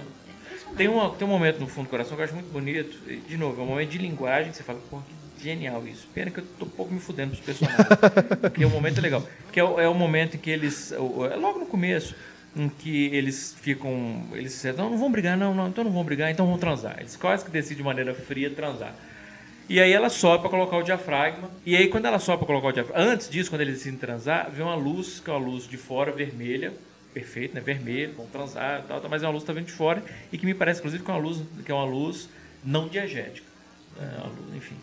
[SPEAKER 3] impressionante.
[SPEAKER 2] Tem, uma, tem um momento no fundo do coração que eu acho muito bonito. E, de novo, é um momento de linguagem que você fala, pô, que genial isso. Pena que eu tô um pouco me fudendo pros personagens. porque o momento é legal. Que é, o- é o momento em que eles. É logo no começo, em que eles ficam. Eles não, não vão brigar, não, não, então não vão brigar, então vão transar. Eles quase que decidem de maneira fria transar. E aí ela sobe para colocar o diafragma. E aí quando ela sobe para colocar o diafragma, antes disso, quando eles decidem transar, vem uma luz, que é uma luz de fora, vermelha, perfeito, né? Vermelho, vão transar, tal, tal, mas é uma luz que tá vindo de fora e que me parece inclusive que é uma luz, que é uma luz não diegética. É enfim.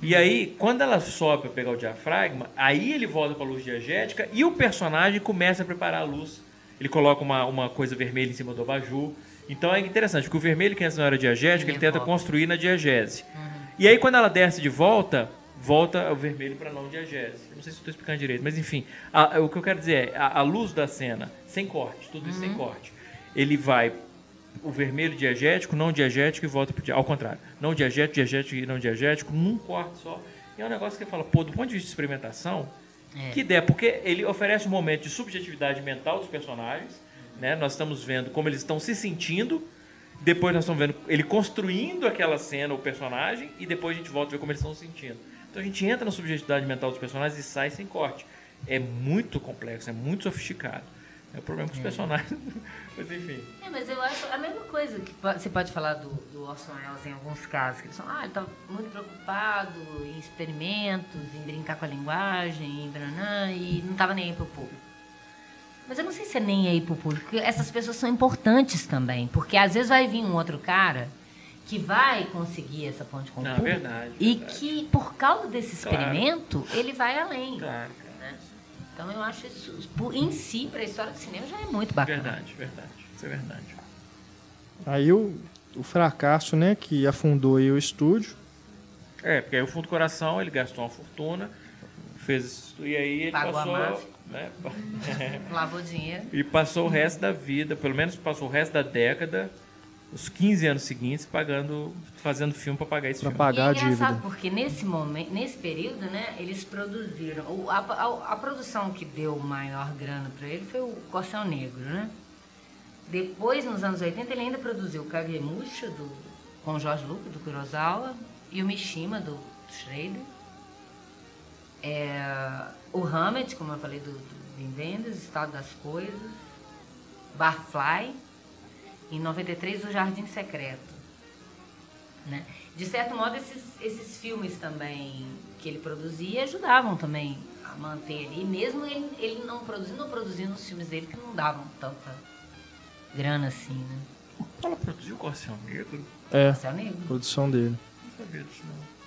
[SPEAKER 2] E aí, quando ela sobe para pegar o diafragma, aí ele volta para a luz diegética e o personagem começa a preparar a luz. Ele coloca uma, uma coisa vermelha em cima do abajur. Então é interessante, porque o vermelho que antes não era diegético, ele tenta construir na diegese. E aí, quando ela desce de volta, volta o vermelho para não diegese. Não sei se estou explicando direito, mas enfim. a- o que eu quero dizer é, a, a luz da cena, sem corte, tudo isso sem corte, ele vai o vermelho diegético, não diegético e volta pro Ao contrário. Não diegético, diegético e não diegético, num corte só. E é um negócio que fala, pô, do ponto de vista de experimentação,
[SPEAKER 3] É.
[SPEAKER 2] que ideia, porque ele oferece um momento de subjetividade mental dos personagens, né? Nós estamos vendo como eles estão se sentindo, depois nós estamos vendo ele construindo aquela cena, o personagem, e depois a gente volta a ver como eles estão se sentindo. Então a gente entra na subjetividade mental dos personagens e sai sem corte. É muito complexo, é muito sofisticado. É o problema com os personagens. Mas enfim.
[SPEAKER 3] É, mas eu acho a mesma coisa que você pode falar do, do Orson Welles em alguns casos, que eles falam, ah, ele estava muito preocupado em experimentos, em brincar com a linguagem, em branã, e não estava nem aí pro público. Mas eu não sei se é nem aí pro público, porque essas pessoas são importantes também, porque às vezes vai vir um outro cara que vai conseguir essa ponte com o
[SPEAKER 2] Não, é
[SPEAKER 3] público
[SPEAKER 2] verdade,
[SPEAKER 3] e
[SPEAKER 2] verdade.
[SPEAKER 3] que por causa desse
[SPEAKER 2] Claro.
[SPEAKER 3] experimento ele vai além.
[SPEAKER 2] Claro?
[SPEAKER 3] Então eu acho isso, por- em si, para a história do cinema, já é muito bacana.
[SPEAKER 2] Verdade, verdade. Isso é verdade.
[SPEAKER 1] Aí o o fracasso, né, que afundou aí o estúdio.
[SPEAKER 2] É, porque aí o Fundo Coração ele gastou uma fortuna, fez e aí ele
[SPEAKER 3] Pagou a
[SPEAKER 2] passou,
[SPEAKER 3] máfia.
[SPEAKER 2] né,
[SPEAKER 3] Lavou dinheiro.
[SPEAKER 2] e passou o resto da vida, pelo menos passou o resto da década, os 15 anos seguintes pagando, fazendo filme para pagar esse
[SPEAKER 1] Pra
[SPEAKER 2] filme.
[SPEAKER 1] pagar a
[SPEAKER 3] e é engraçado
[SPEAKER 1] dívida.
[SPEAKER 3] porque nesse momento, nesse período, né, eles produziram. o- a, a- a produção que deu maior grana para ele foi o Corcel Negro, né? Depois, nos anos 80, ele ainda produziu o Kagemusha do, com o Jorge Lucas, do Kurosawa, e o Mishima, do Schrader. É, o Hammett, como eu falei, do, do Wim Wenders, Estado das Coisas. Barfly. Em 93, O Jardim Secreto. Né? De certo modo, esses, esses filmes também que ele produzia ajudavam também a manter ali, mesmo ele, ele não produzindo, não produzindo os filmes dele que não davam tanta grana assim, né?
[SPEAKER 2] Ela produziu o Corcel Negro?
[SPEAKER 1] É,
[SPEAKER 3] Marcel Negro.
[SPEAKER 1] produção dele.
[SPEAKER 2] Não sabia disso não.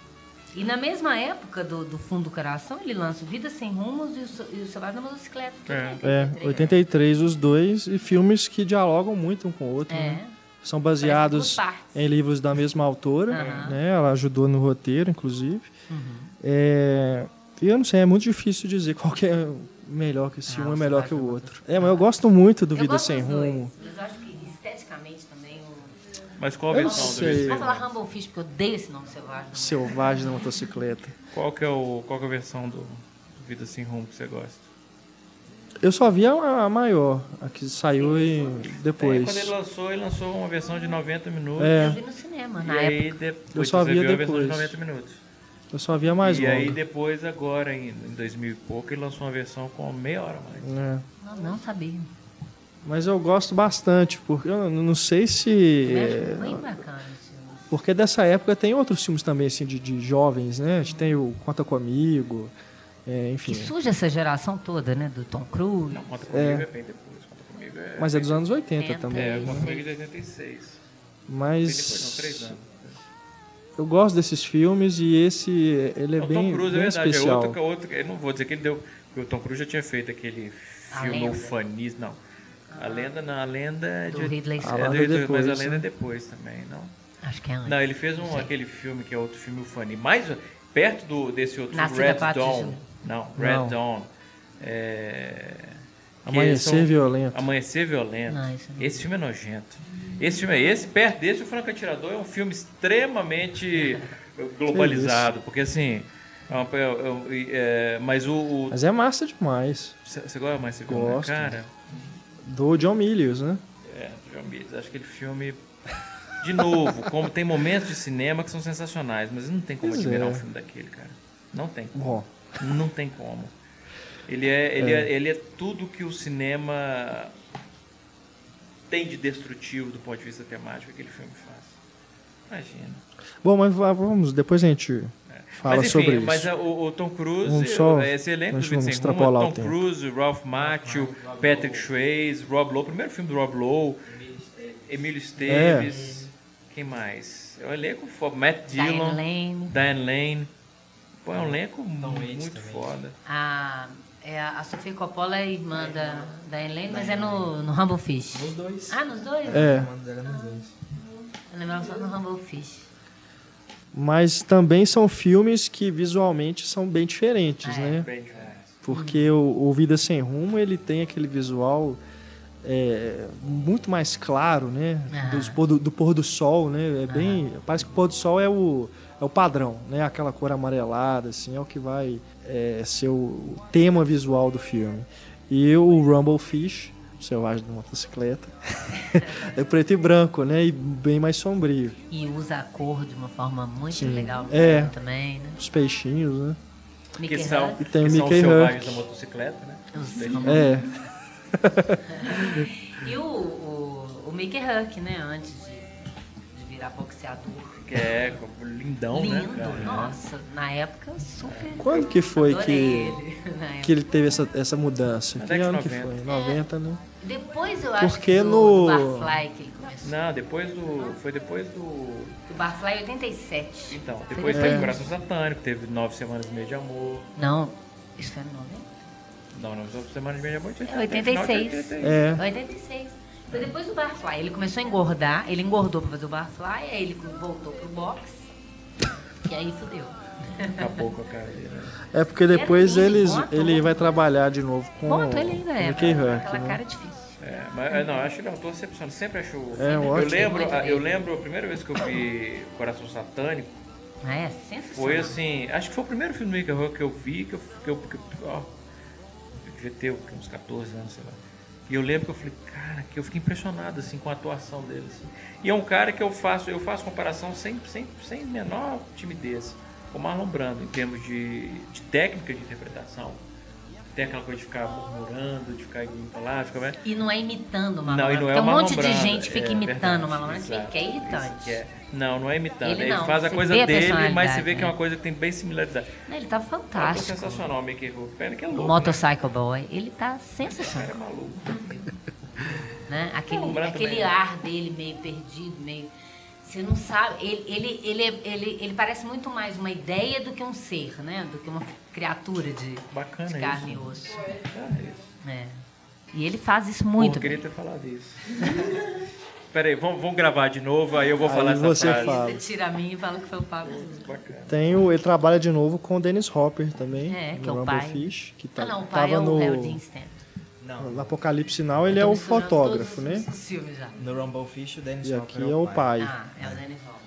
[SPEAKER 3] E na mesma época do, do Fundo do Coração, ele lança o Vida Sem Rumos e o, e o Selvagem da Motocicleta.
[SPEAKER 2] É.
[SPEAKER 1] É,
[SPEAKER 3] 83.
[SPEAKER 1] 83 os dois e filmes que dialogam muito um com o outro,
[SPEAKER 3] É.
[SPEAKER 1] né? São baseados em livros da mesma autora,
[SPEAKER 3] Aham.
[SPEAKER 1] né? Ela ajudou no roteiro, inclusive.
[SPEAKER 3] Uhum.
[SPEAKER 1] É, e eu não sei, é muito difícil dizer qual que é melhor que esse
[SPEAKER 3] Ah,
[SPEAKER 1] um é melhor que o outro. É, mas eu gosto muito do
[SPEAKER 3] Eu
[SPEAKER 1] Vida Sem
[SPEAKER 3] dos dois,
[SPEAKER 1] Rumo.
[SPEAKER 3] Mas eu acho que esteticamente também o...
[SPEAKER 2] Mas qual a
[SPEAKER 1] Eu não
[SPEAKER 2] versão do
[SPEAKER 1] sei.
[SPEAKER 3] Vou
[SPEAKER 2] Sem
[SPEAKER 3] falar? Rumble Fish, porque eu odeio esse nome selvagem.
[SPEAKER 1] Selvagem da motocicleta.
[SPEAKER 2] Qual que é, o, qual que é a versão do, Vida Sem Rumo que você gosta?
[SPEAKER 1] Eu só vi a, a maior, a que saiu e
[SPEAKER 2] É, quando ele
[SPEAKER 1] depois.
[SPEAKER 2] lançou, ele lançou uma versão de 90 minutos.
[SPEAKER 1] É.
[SPEAKER 3] Eu vi no cinema,
[SPEAKER 2] E
[SPEAKER 3] na
[SPEAKER 2] aí
[SPEAKER 3] época.
[SPEAKER 2] depois
[SPEAKER 1] Eu só via
[SPEAKER 2] viu a versão de
[SPEAKER 1] depois.
[SPEAKER 2] 90 minutos.
[SPEAKER 1] Eu só vi a mais
[SPEAKER 2] e
[SPEAKER 1] longa.
[SPEAKER 2] aí depois, agora, em, em 2000 e pouco, ele lançou uma versão com meia hora a mais.
[SPEAKER 1] É.
[SPEAKER 3] Não, não sabia.
[SPEAKER 1] Mas eu gosto bastante, porque eu não sei se. É,
[SPEAKER 3] bem bacana esse filme.
[SPEAKER 1] Porque dessa época tem outros filmes também, assim, de, de jovens, né? A gente tem o Conta Comigo, é, enfim.
[SPEAKER 3] Que surge essa geração toda, né? Do Tom Cruise.
[SPEAKER 2] Não, conta comigo é, bem depois. Conta comigo é.
[SPEAKER 1] Mas é dos anos 80
[SPEAKER 3] Tenta.
[SPEAKER 1] também.
[SPEAKER 2] É,
[SPEAKER 1] né?
[SPEAKER 2] conta comigo é de 86. Bem
[SPEAKER 1] Mas
[SPEAKER 2] depois, não, três anos.
[SPEAKER 1] eu gosto desses filmes e esse, ele é
[SPEAKER 2] o
[SPEAKER 1] bem,
[SPEAKER 2] Tom Cruise
[SPEAKER 1] bem
[SPEAKER 2] é verdade,
[SPEAKER 1] especial.
[SPEAKER 2] é outro, outro. Eu não vou dizer que ele deu. Porque o Tom Cruise já tinha feito aquele
[SPEAKER 3] A
[SPEAKER 2] filme
[SPEAKER 3] Lenda.
[SPEAKER 2] ufanis, não. A lenda não, a lenda é
[SPEAKER 3] Do
[SPEAKER 2] de.
[SPEAKER 3] Ridley Scott.
[SPEAKER 2] é
[SPEAKER 1] é
[SPEAKER 2] Ridley,
[SPEAKER 1] depois,
[SPEAKER 2] mas a lenda
[SPEAKER 1] né?
[SPEAKER 2] é depois também, não?
[SPEAKER 3] Acho que é antes.
[SPEAKER 2] Não, ele fez um, aquele filme que é outro filme ufani. Mais perto do, desse outro
[SPEAKER 3] Nascida
[SPEAKER 2] Red Dawn. Não, Red
[SPEAKER 1] Não.
[SPEAKER 2] Dawn. É...
[SPEAKER 1] Amanhecer
[SPEAKER 2] são-
[SPEAKER 1] Violento.
[SPEAKER 2] Amanhecer Violento.
[SPEAKER 3] Não.
[SPEAKER 2] Esse filme é nojento. Esse filme é esse. Perto desse, o Franco Atirador é um filme extremamente globalizado. Porque assim. é uma- é- é- é- mas o. o-
[SPEAKER 1] Mas é massa demais.
[SPEAKER 2] Você você gosta mais né?
[SPEAKER 1] Gosto.
[SPEAKER 2] Cara,
[SPEAKER 1] Do John Milius, né?
[SPEAKER 2] é, John Milius, acho que aquele filme. De novo, como tem momentos de cinema que são sensacionais, mas não tem como
[SPEAKER 1] Pois
[SPEAKER 2] admirar
[SPEAKER 1] é.
[SPEAKER 2] um filme daquele, cara. Não tem como.
[SPEAKER 1] Bom,
[SPEAKER 2] Não tem como. Ele é, ele é. ele é tudo que o cinema tem de destrutivo do ponto de vista temático que aquele filme faz. Imagina.
[SPEAKER 1] bom mas va- vamos, depois a gente fala
[SPEAKER 2] mas enfim,
[SPEAKER 1] sobre isso.
[SPEAKER 2] mas é, o, o Tom Cruise,
[SPEAKER 1] Vamos só-
[SPEAKER 2] esse elenco do
[SPEAKER 1] vamos extrapolar
[SPEAKER 2] Tom. Cruise, Ralph Macchio, Patrick Swayze, Rob Lowe, primeiro filme do Rob Lowe, Emílio Esteves, quem mais? É um elenco foda, Matt
[SPEAKER 3] Diane
[SPEAKER 2] Dillon,
[SPEAKER 3] Lane.
[SPEAKER 2] Diane Lane. Pô, é um elenco
[SPEAKER 4] Tom
[SPEAKER 2] muito
[SPEAKER 4] também.
[SPEAKER 2] foda.
[SPEAKER 3] A, é, a Sofia Coppola é irmã da, da Elaine, mas é no, no Humble Fish.
[SPEAKER 4] Nos dois.
[SPEAKER 3] Ah, nos dois?
[SPEAKER 1] É,
[SPEAKER 4] A mano dela nos dois.
[SPEAKER 3] Eu lembrava só no Humble Fish.
[SPEAKER 1] Mas também são filmes que visualmente são bem diferentes,
[SPEAKER 3] É.
[SPEAKER 1] né?
[SPEAKER 2] Bem demais.
[SPEAKER 1] Porque o, o Vida Sem Rumo, ele tem aquele visual é, muito mais claro, né? Dos pôr do, do pôr do sol, né? É bem, parece que o pôr do sol é o, é o padrão, né? Aquela cor amarelada, assim, é o que vai é, ser o tema visual do filme. E o Rumble Fish, Selvagem da Motocicleta, é preto e branco, né? E bem mais sombrio.
[SPEAKER 3] E usa a cor de uma forma muito
[SPEAKER 1] Sim.
[SPEAKER 3] legal
[SPEAKER 1] É.
[SPEAKER 3] também, né?
[SPEAKER 1] Os peixinhos, né?
[SPEAKER 3] Mickey
[SPEAKER 2] que são,
[SPEAKER 1] E tem o
[SPEAKER 2] que são os
[SPEAKER 1] Mickey
[SPEAKER 2] selvagens
[SPEAKER 1] Huck.
[SPEAKER 2] da motocicleta, né?
[SPEAKER 3] os
[SPEAKER 1] É,
[SPEAKER 3] E o, o, o Mickey Huck, né? Antes de, virar boxeador.
[SPEAKER 2] Que é lindão, né?
[SPEAKER 3] Lindo,
[SPEAKER 2] cara?
[SPEAKER 3] nossa, na época super.
[SPEAKER 1] Quando que foi que,
[SPEAKER 3] ele,
[SPEAKER 1] que ele teve essa, essa mudança?
[SPEAKER 2] Na
[SPEAKER 1] Que ano
[SPEAKER 2] de
[SPEAKER 1] que
[SPEAKER 2] 90.
[SPEAKER 1] foi? 90, né?
[SPEAKER 3] Depois eu acho
[SPEAKER 1] Porque
[SPEAKER 3] que
[SPEAKER 1] no-
[SPEAKER 3] do Barfly que ele começou.
[SPEAKER 2] Não, depois do. Foi depois do.
[SPEAKER 3] Do Barfly 87.
[SPEAKER 2] Então, depois
[SPEAKER 3] É.
[SPEAKER 2] teve Coração Satânico, teve Nove Semanas e Meia de Amor.
[SPEAKER 3] Não, isso foi no 90?
[SPEAKER 2] Não, Nove Semanas e Meia de Amor tinha
[SPEAKER 3] É, 86.
[SPEAKER 2] final de 86.
[SPEAKER 1] É,
[SPEAKER 3] 86. Foi depois do Barfly. Ele começou a engordar, ele engordou pra fazer o Barfly, aí ele voltou pro box. E aí fudeu.
[SPEAKER 2] Acabou com a carreira.
[SPEAKER 1] É porque depois
[SPEAKER 3] Era
[SPEAKER 1] eles,
[SPEAKER 3] bonito,
[SPEAKER 1] ele vai trabalhar de novo com
[SPEAKER 3] Ponto, ele ainda é.
[SPEAKER 1] Mickey Rourke,
[SPEAKER 3] Aquela
[SPEAKER 1] né?
[SPEAKER 3] cara difícil.
[SPEAKER 2] É, mas é, não, eu acho que ele é um ator excepcional. Sempre achou.
[SPEAKER 1] É,
[SPEAKER 2] eu
[SPEAKER 1] ótimo.
[SPEAKER 2] lembro,
[SPEAKER 3] Muito
[SPEAKER 2] a- eu lembro a primeira vez que eu vi Coração Satânico.
[SPEAKER 3] Ah, é sensacional.
[SPEAKER 2] Foi assim, acho que foi o primeiro filme do Mickey Rourke que eu vi, que eu, que eu, que eu, ó, eu devia ter uns 14 anos, sei lá. E eu lembro que eu falei, cara, que eu fiquei impressionado assim com a atuação dele. assim. E é um cara que eu faço, eu faço comparação sem, sem, sem menor timidez com o Marlon Brando, em termos de, de técnica de interpretação. Tem aquela coisa de ficar murmurando, de ficar indo pra lá, ficar.
[SPEAKER 3] E não é imitando o Marlon
[SPEAKER 2] Não, e
[SPEAKER 3] Brando,
[SPEAKER 2] não é o
[SPEAKER 3] um monte de
[SPEAKER 2] Brando,
[SPEAKER 3] gente fica
[SPEAKER 2] é
[SPEAKER 3] imitando
[SPEAKER 2] verdade,
[SPEAKER 3] o Marlon Brando, que é irritante.
[SPEAKER 2] É. Não, não é imitando.
[SPEAKER 3] Ele
[SPEAKER 2] Ele,
[SPEAKER 3] não,
[SPEAKER 2] faz a coisa
[SPEAKER 3] a
[SPEAKER 2] dele, mas você
[SPEAKER 3] personalidade,
[SPEAKER 2] vê que é uma
[SPEAKER 3] né?
[SPEAKER 2] coisa que tem bem similaridade.
[SPEAKER 3] Ele tá
[SPEAKER 2] É
[SPEAKER 3] fantástico.
[SPEAKER 2] sensacional o Mickey Rourke. Pena que é louco.
[SPEAKER 3] Motorcycle Boy, ele tá
[SPEAKER 2] Né? O
[SPEAKER 3] sensacional.
[SPEAKER 2] cara é maluco.
[SPEAKER 3] né? Aquele,
[SPEAKER 2] o
[SPEAKER 3] aquele
[SPEAKER 2] também.
[SPEAKER 3] ar dele meio perdido, meio. Você não sabe. Ele, ele, ele, é- ele, ele parece muito mais uma ideia do que um ser, né? Do que uma criatura de,
[SPEAKER 2] Bacana
[SPEAKER 3] de carne
[SPEAKER 2] isso.
[SPEAKER 3] e osso.
[SPEAKER 2] Isso.
[SPEAKER 3] É. E ele faz isso muito
[SPEAKER 2] eu queria ter falado isso. Peraí, vamos, vamos gravar de novo, aí eu vou
[SPEAKER 1] Aí
[SPEAKER 2] falar essa
[SPEAKER 1] você
[SPEAKER 2] frase.
[SPEAKER 1] fala.
[SPEAKER 3] Você tira a mim e fala que foi o Pablo.
[SPEAKER 2] Bacana.
[SPEAKER 1] Tem o, ele trabalha de novo com o Dennis Hopper também,
[SPEAKER 3] É, que é o
[SPEAKER 1] Rumble
[SPEAKER 3] pai.
[SPEAKER 1] Fish, que tá,
[SPEAKER 3] Ah, não, o pai
[SPEAKER 1] tava
[SPEAKER 3] é o
[SPEAKER 1] no,
[SPEAKER 3] Dean Stanton.
[SPEAKER 4] Não,
[SPEAKER 1] no Apocalipse Now, ele é o fotógrafo, né?
[SPEAKER 4] no Rumble Fish o Dennis
[SPEAKER 1] E
[SPEAKER 4] Hopper
[SPEAKER 1] aqui é o pai.
[SPEAKER 3] Ah, é o Dennis Hopper.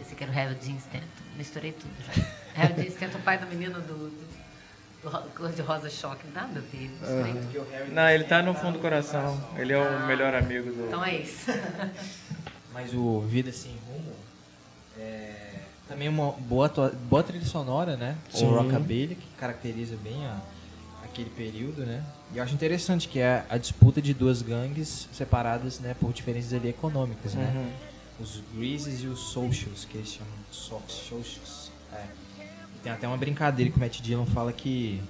[SPEAKER 3] Esse aqui era o Harold Dean Stanton. Misturei tudo já. Harold Dean Stanton, o pai da menina do, do, cor de rosa choque. Nada a ver. tudo.
[SPEAKER 2] Não, ele tá no fundo do coração. Ele é o
[SPEAKER 3] Ah.
[SPEAKER 2] melhor amigo do.
[SPEAKER 3] Então é isso.
[SPEAKER 4] Mas o Vida Sem Rumo é também uma boa, boa trilha sonora, né?
[SPEAKER 1] Sim.
[SPEAKER 4] O Rockabilly, que caracteriza bem a- aquele período, né? E eu acho interessante que é a disputa de duas gangues separadas, né? Por diferenças ali econômicas, né?
[SPEAKER 1] Uhum.
[SPEAKER 4] Os Greases e os Socials, que eles chamam de socials. Tem até uma brincadeira que o Matt Dillon fala que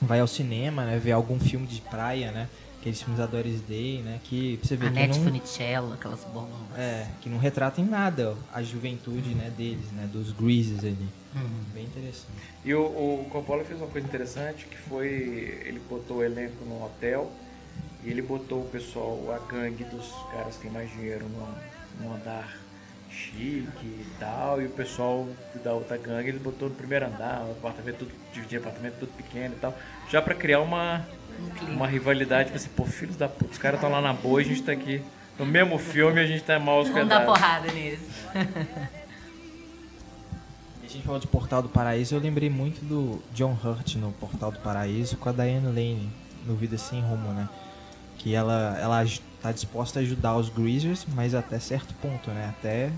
[SPEAKER 4] vai ao cinema, né? Ver algum filme de praia, né? Aqueles filmes da Doris Day, né? Que você vê que
[SPEAKER 3] Anete
[SPEAKER 4] não...
[SPEAKER 3] Funicello, aquelas bombas.
[SPEAKER 4] É, que não retratam em nada a juventude né, deles, né? Dos Greases ali.
[SPEAKER 3] Uhum.
[SPEAKER 4] Bem interessante.
[SPEAKER 2] E o, o Coppola fez uma coisa interessante que foi ele botou o elenco num hotel e ele botou o pessoal, a gangue dos caras que tem mais dinheiro num, num andar chique e tal, e o pessoal da outra gangue ele botou no primeiro andar, o apartamento tudo, dividia apartamento tudo pequeno e tal, já pra criar uma,
[SPEAKER 3] Um
[SPEAKER 2] uma rivalidade, tipo assim, pô, filhos da puta, os caras estão lá na boa e a gente tá aqui no mesmo filme e a gente tá mal
[SPEAKER 3] Vamos dar
[SPEAKER 2] hospedado.
[SPEAKER 3] porrada neles.
[SPEAKER 4] A gente falou de Portal do Paraíso, eu lembrei muito do John Hurt no Portal do Paraíso com a Diane Lane no Vida Sem Rumo, né? Que ela, ela tá disposta a ajudar os Greasers, mas até certo ponto, né? Até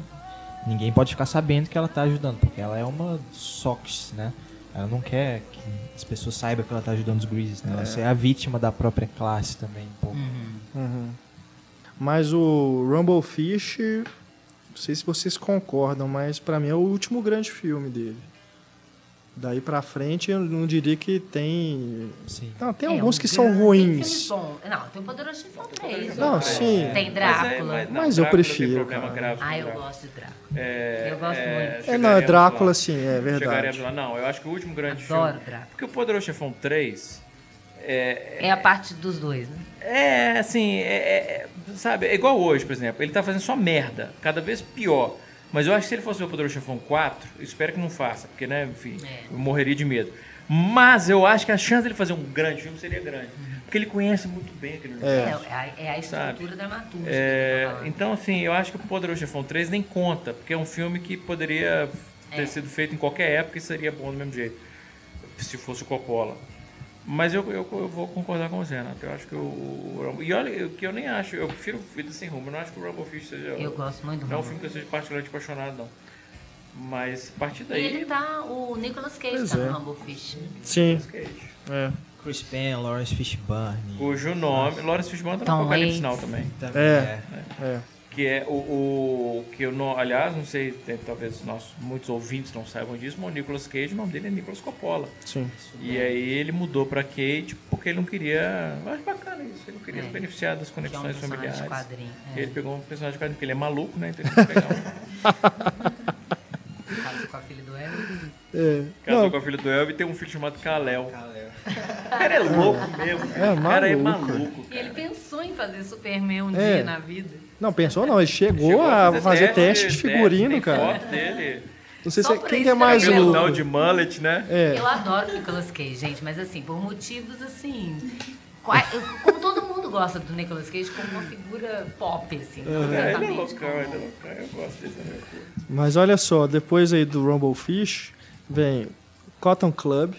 [SPEAKER 4] ninguém pode ficar sabendo que ela tá ajudando, porque ela é uma Sox, né? Ela não quer que as pessoas saibam que ela tá ajudando os Greasers, né? Ela é a vítima da própria classe também, um pouco.
[SPEAKER 1] Uhum. Mas o Rumble Fish, não sei se vocês concordam, mas pra mim é o último grande filme dele. Daí pra frente eu não diria que tem.
[SPEAKER 4] Sim.
[SPEAKER 1] Não, tem
[SPEAKER 3] É,
[SPEAKER 1] alguns
[SPEAKER 3] um
[SPEAKER 1] que são ruins.
[SPEAKER 3] Não, tem o Poderoso Chefão 3.
[SPEAKER 1] Não, sim.
[SPEAKER 3] Tem
[SPEAKER 2] Mas,
[SPEAKER 3] Drácula.
[SPEAKER 2] é, mas, não,
[SPEAKER 1] Mas eu
[SPEAKER 2] Drácula
[SPEAKER 1] prefiro,
[SPEAKER 2] Tem problema
[SPEAKER 1] cara.
[SPEAKER 2] grave com
[SPEAKER 3] Ah, eu
[SPEAKER 2] Drácula.
[SPEAKER 3] gosto de Drácula.
[SPEAKER 2] É,
[SPEAKER 3] Eu gosto muito.
[SPEAKER 1] É, não,
[SPEAKER 2] chegaremos
[SPEAKER 1] Drácula
[SPEAKER 2] lá.
[SPEAKER 1] sim, é verdade.
[SPEAKER 2] Não, eu acho que o último grande
[SPEAKER 3] Adoro
[SPEAKER 2] filme.
[SPEAKER 3] Drácula.
[SPEAKER 2] Porque o Poderoso Chefão 3 é,
[SPEAKER 3] É a parte dos dois, né?
[SPEAKER 2] é assim, é, é- sabe, é igual hoje, por exemplo. Ele tá fazendo só merda, cada vez pior. Mas eu acho que se ele fosse ver o Poderoso Chefão 4, eu espero que não faça, porque, né, enfim,
[SPEAKER 3] É.
[SPEAKER 2] eu morreria de medo. Mas eu acho que a chance dele fazer um grande filme seria grande. Porque ele conhece muito bem aquele
[SPEAKER 3] É,
[SPEAKER 2] universo.
[SPEAKER 3] é, a, é a estrutura
[SPEAKER 2] Sabe? É,
[SPEAKER 3] que eu tô falando.
[SPEAKER 2] então, assim, eu acho que o Poderoso Chefão 3 nem conta, porque é um filme que poderia ter
[SPEAKER 3] É.
[SPEAKER 2] sido feito em qualquer época e seria bom do mesmo jeito, se fosse o Coppola. Mas eu, eu, eu vou concordar com você, Renato. Eu acho que o, o Rumble- E olha, eu- que eu nem acho, eu prefiro Vida Sem Rumo, eu não acho que o Rumble Fish seja.
[SPEAKER 3] Eu gosto muito do
[SPEAKER 2] Não é um filme que eu seja particularmente apaixonado, não. Mas a partir
[SPEAKER 3] E
[SPEAKER 2] daí.
[SPEAKER 3] ele tá, o Nicolas Cage
[SPEAKER 1] Pois
[SPEAKER 3] tá
[SPEAKER 1] é.
[SPEAKER 3] no Rumble Fish.
[SPEAKER 1] Sim,
[SPEAKER 2] Cage.
[SPEAKER 1] é.
[SPEAKER 4] Chris Penn, Lawrence Fishburne.
[SPEAKER 2] Cujo nome. Lawrence Fishburne tá
[SPEAKER 3] Tom
[SPEAKER 2] no Apocalipse Now
[SPEAKER 3] Waits.
[SPEAKER 2] também.
[SPEAKER 4] Também
[SPEAKER 1] É.
[SPEAKER 4] é.
[SPEAKER 1] É.
[SPEAKER 2] que é o, o que eu não, aliás, não sei, tem- talvez nossos muitos ouvintes não saibam disso, mas o Nicolas Cage, o nome dele é Nicolas Coppola.
[SPEAKER 1] Sim.
[SPEAKER 2] E aí ele mudou pra Kate porque ele não queria, eu acho bacana isso, ele não queria
[SPEAKER 3] É.
[SPEAKER 2] se beneficiar das
[SPEAKER 3] Que é um
[SPEAKER 2] conexões
[SPEAKER 3] personagem de
[SPEAKER 2] familiares.
[SPEAKER 3] quadrinho. É.
[SPEAKER 2] ele pegou um personagem de quadrinho, porque ele é maluco, né? Então ele tem que pegar um
[SPEAKER 3] Casa com a filha do Hélio.
[SPEAKER 1] É.
[SPEAKER 2] casou
[SPEAKER 1] Não,
[SPEAKER 2] com a filha do Elvio e tem um filho chamado Kalel. O cara é louco mesmo.
[SPEAKER 1] É,
[SPEAKER 2] o cara é
[SPEAKER 1] maluco.
[SPEAKER 2] maluco.
[SPEAKER 3] E ele
[SPEAKER 2] cara.
[SPEAKER 3] pensou em fazer fazer Superman um
[SPEAKER 1] É.
[SPEAKER 3] dia na vida.
[SPEAKER 1] Não, pensou não, ele chegou,
[SPEAKER 2] Chegou
[SPEAKER 1] a fazer teste de figurino,
[SPEAKER 2] tem
[SPEAKER 1] cara.
[SPEAKER 2] foto dele.
[SPEAKER 1] Não sei
[SPEAKER 3] Só
[SPEAKER 1] se,
[SPEAKER 3] por
[SPEAKER 1] quem que é mais o...
[SPEAKER 2] de mullet, né?
[SPEAKER 1] É,
[SPEAKER 3] Eu adoro Nicolas Cage, gente, mas assim, por motivos assim. Como todo mundo gosta do Nicolas Cage como uma figura pop, assim.
[SPEAKER 2] É, ele é loucão,
[SPEAKER 3] como-
[SPEAKER 2] ele é loucão. Eu gosto desse
[SPEAKER 1] mas olha só, depois aí do Rumble Fish, vem Cotton Club,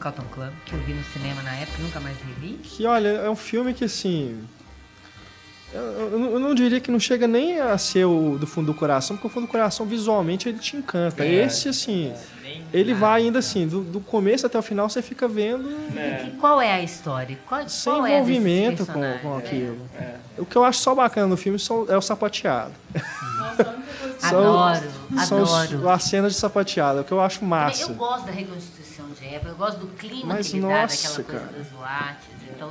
[SPEAKER 3] Cotton Club, que eu vi no cinema na época, nunca mais revi.
[SPEAKER 1] que olha, é um filme que assim... Eu, eu- não diria que não chega nem a ser o do fundo do coração, porque o fundo do coração visualmente ele te encanta.
[SPEAKER 3] É.
[SPEAKER 1] Esse, assim, ele vai ainda assim, do, do começo até o final você fica vendo
[SPEAKER 3] E qual é a história? Qual,
[SPEAKER 1] sem
[SPEAKER 3] qual é
[SPEAKER 1] envolvimento com, com aquilo.
[SPEAKER 2] É.
[SPEAKER 1] O que eu acho só bacana no filme é o sapateado.
[SPEAKER 5] Nossa, a única coisa que
[SPEAKER 1] São-
[SPEAKER 3] Adoro,
[SPEAKER 1] São
[SPEAKER 3] adoro.
[SPEAKER 1] as cenas de sapateado, é o que eu acho massa.
[SPEAKER 3] Eu gosto da reconstituição de época, eu gosto do clima
[SPEAKER 1] Mas,
[SPEAKER 3] que ele dá,
[SPEAKER 1] nossa,
[SPEAKER 3] daquela coisa
[SPEAKER 1] cara.
[SPEAKER 3] das boates, então,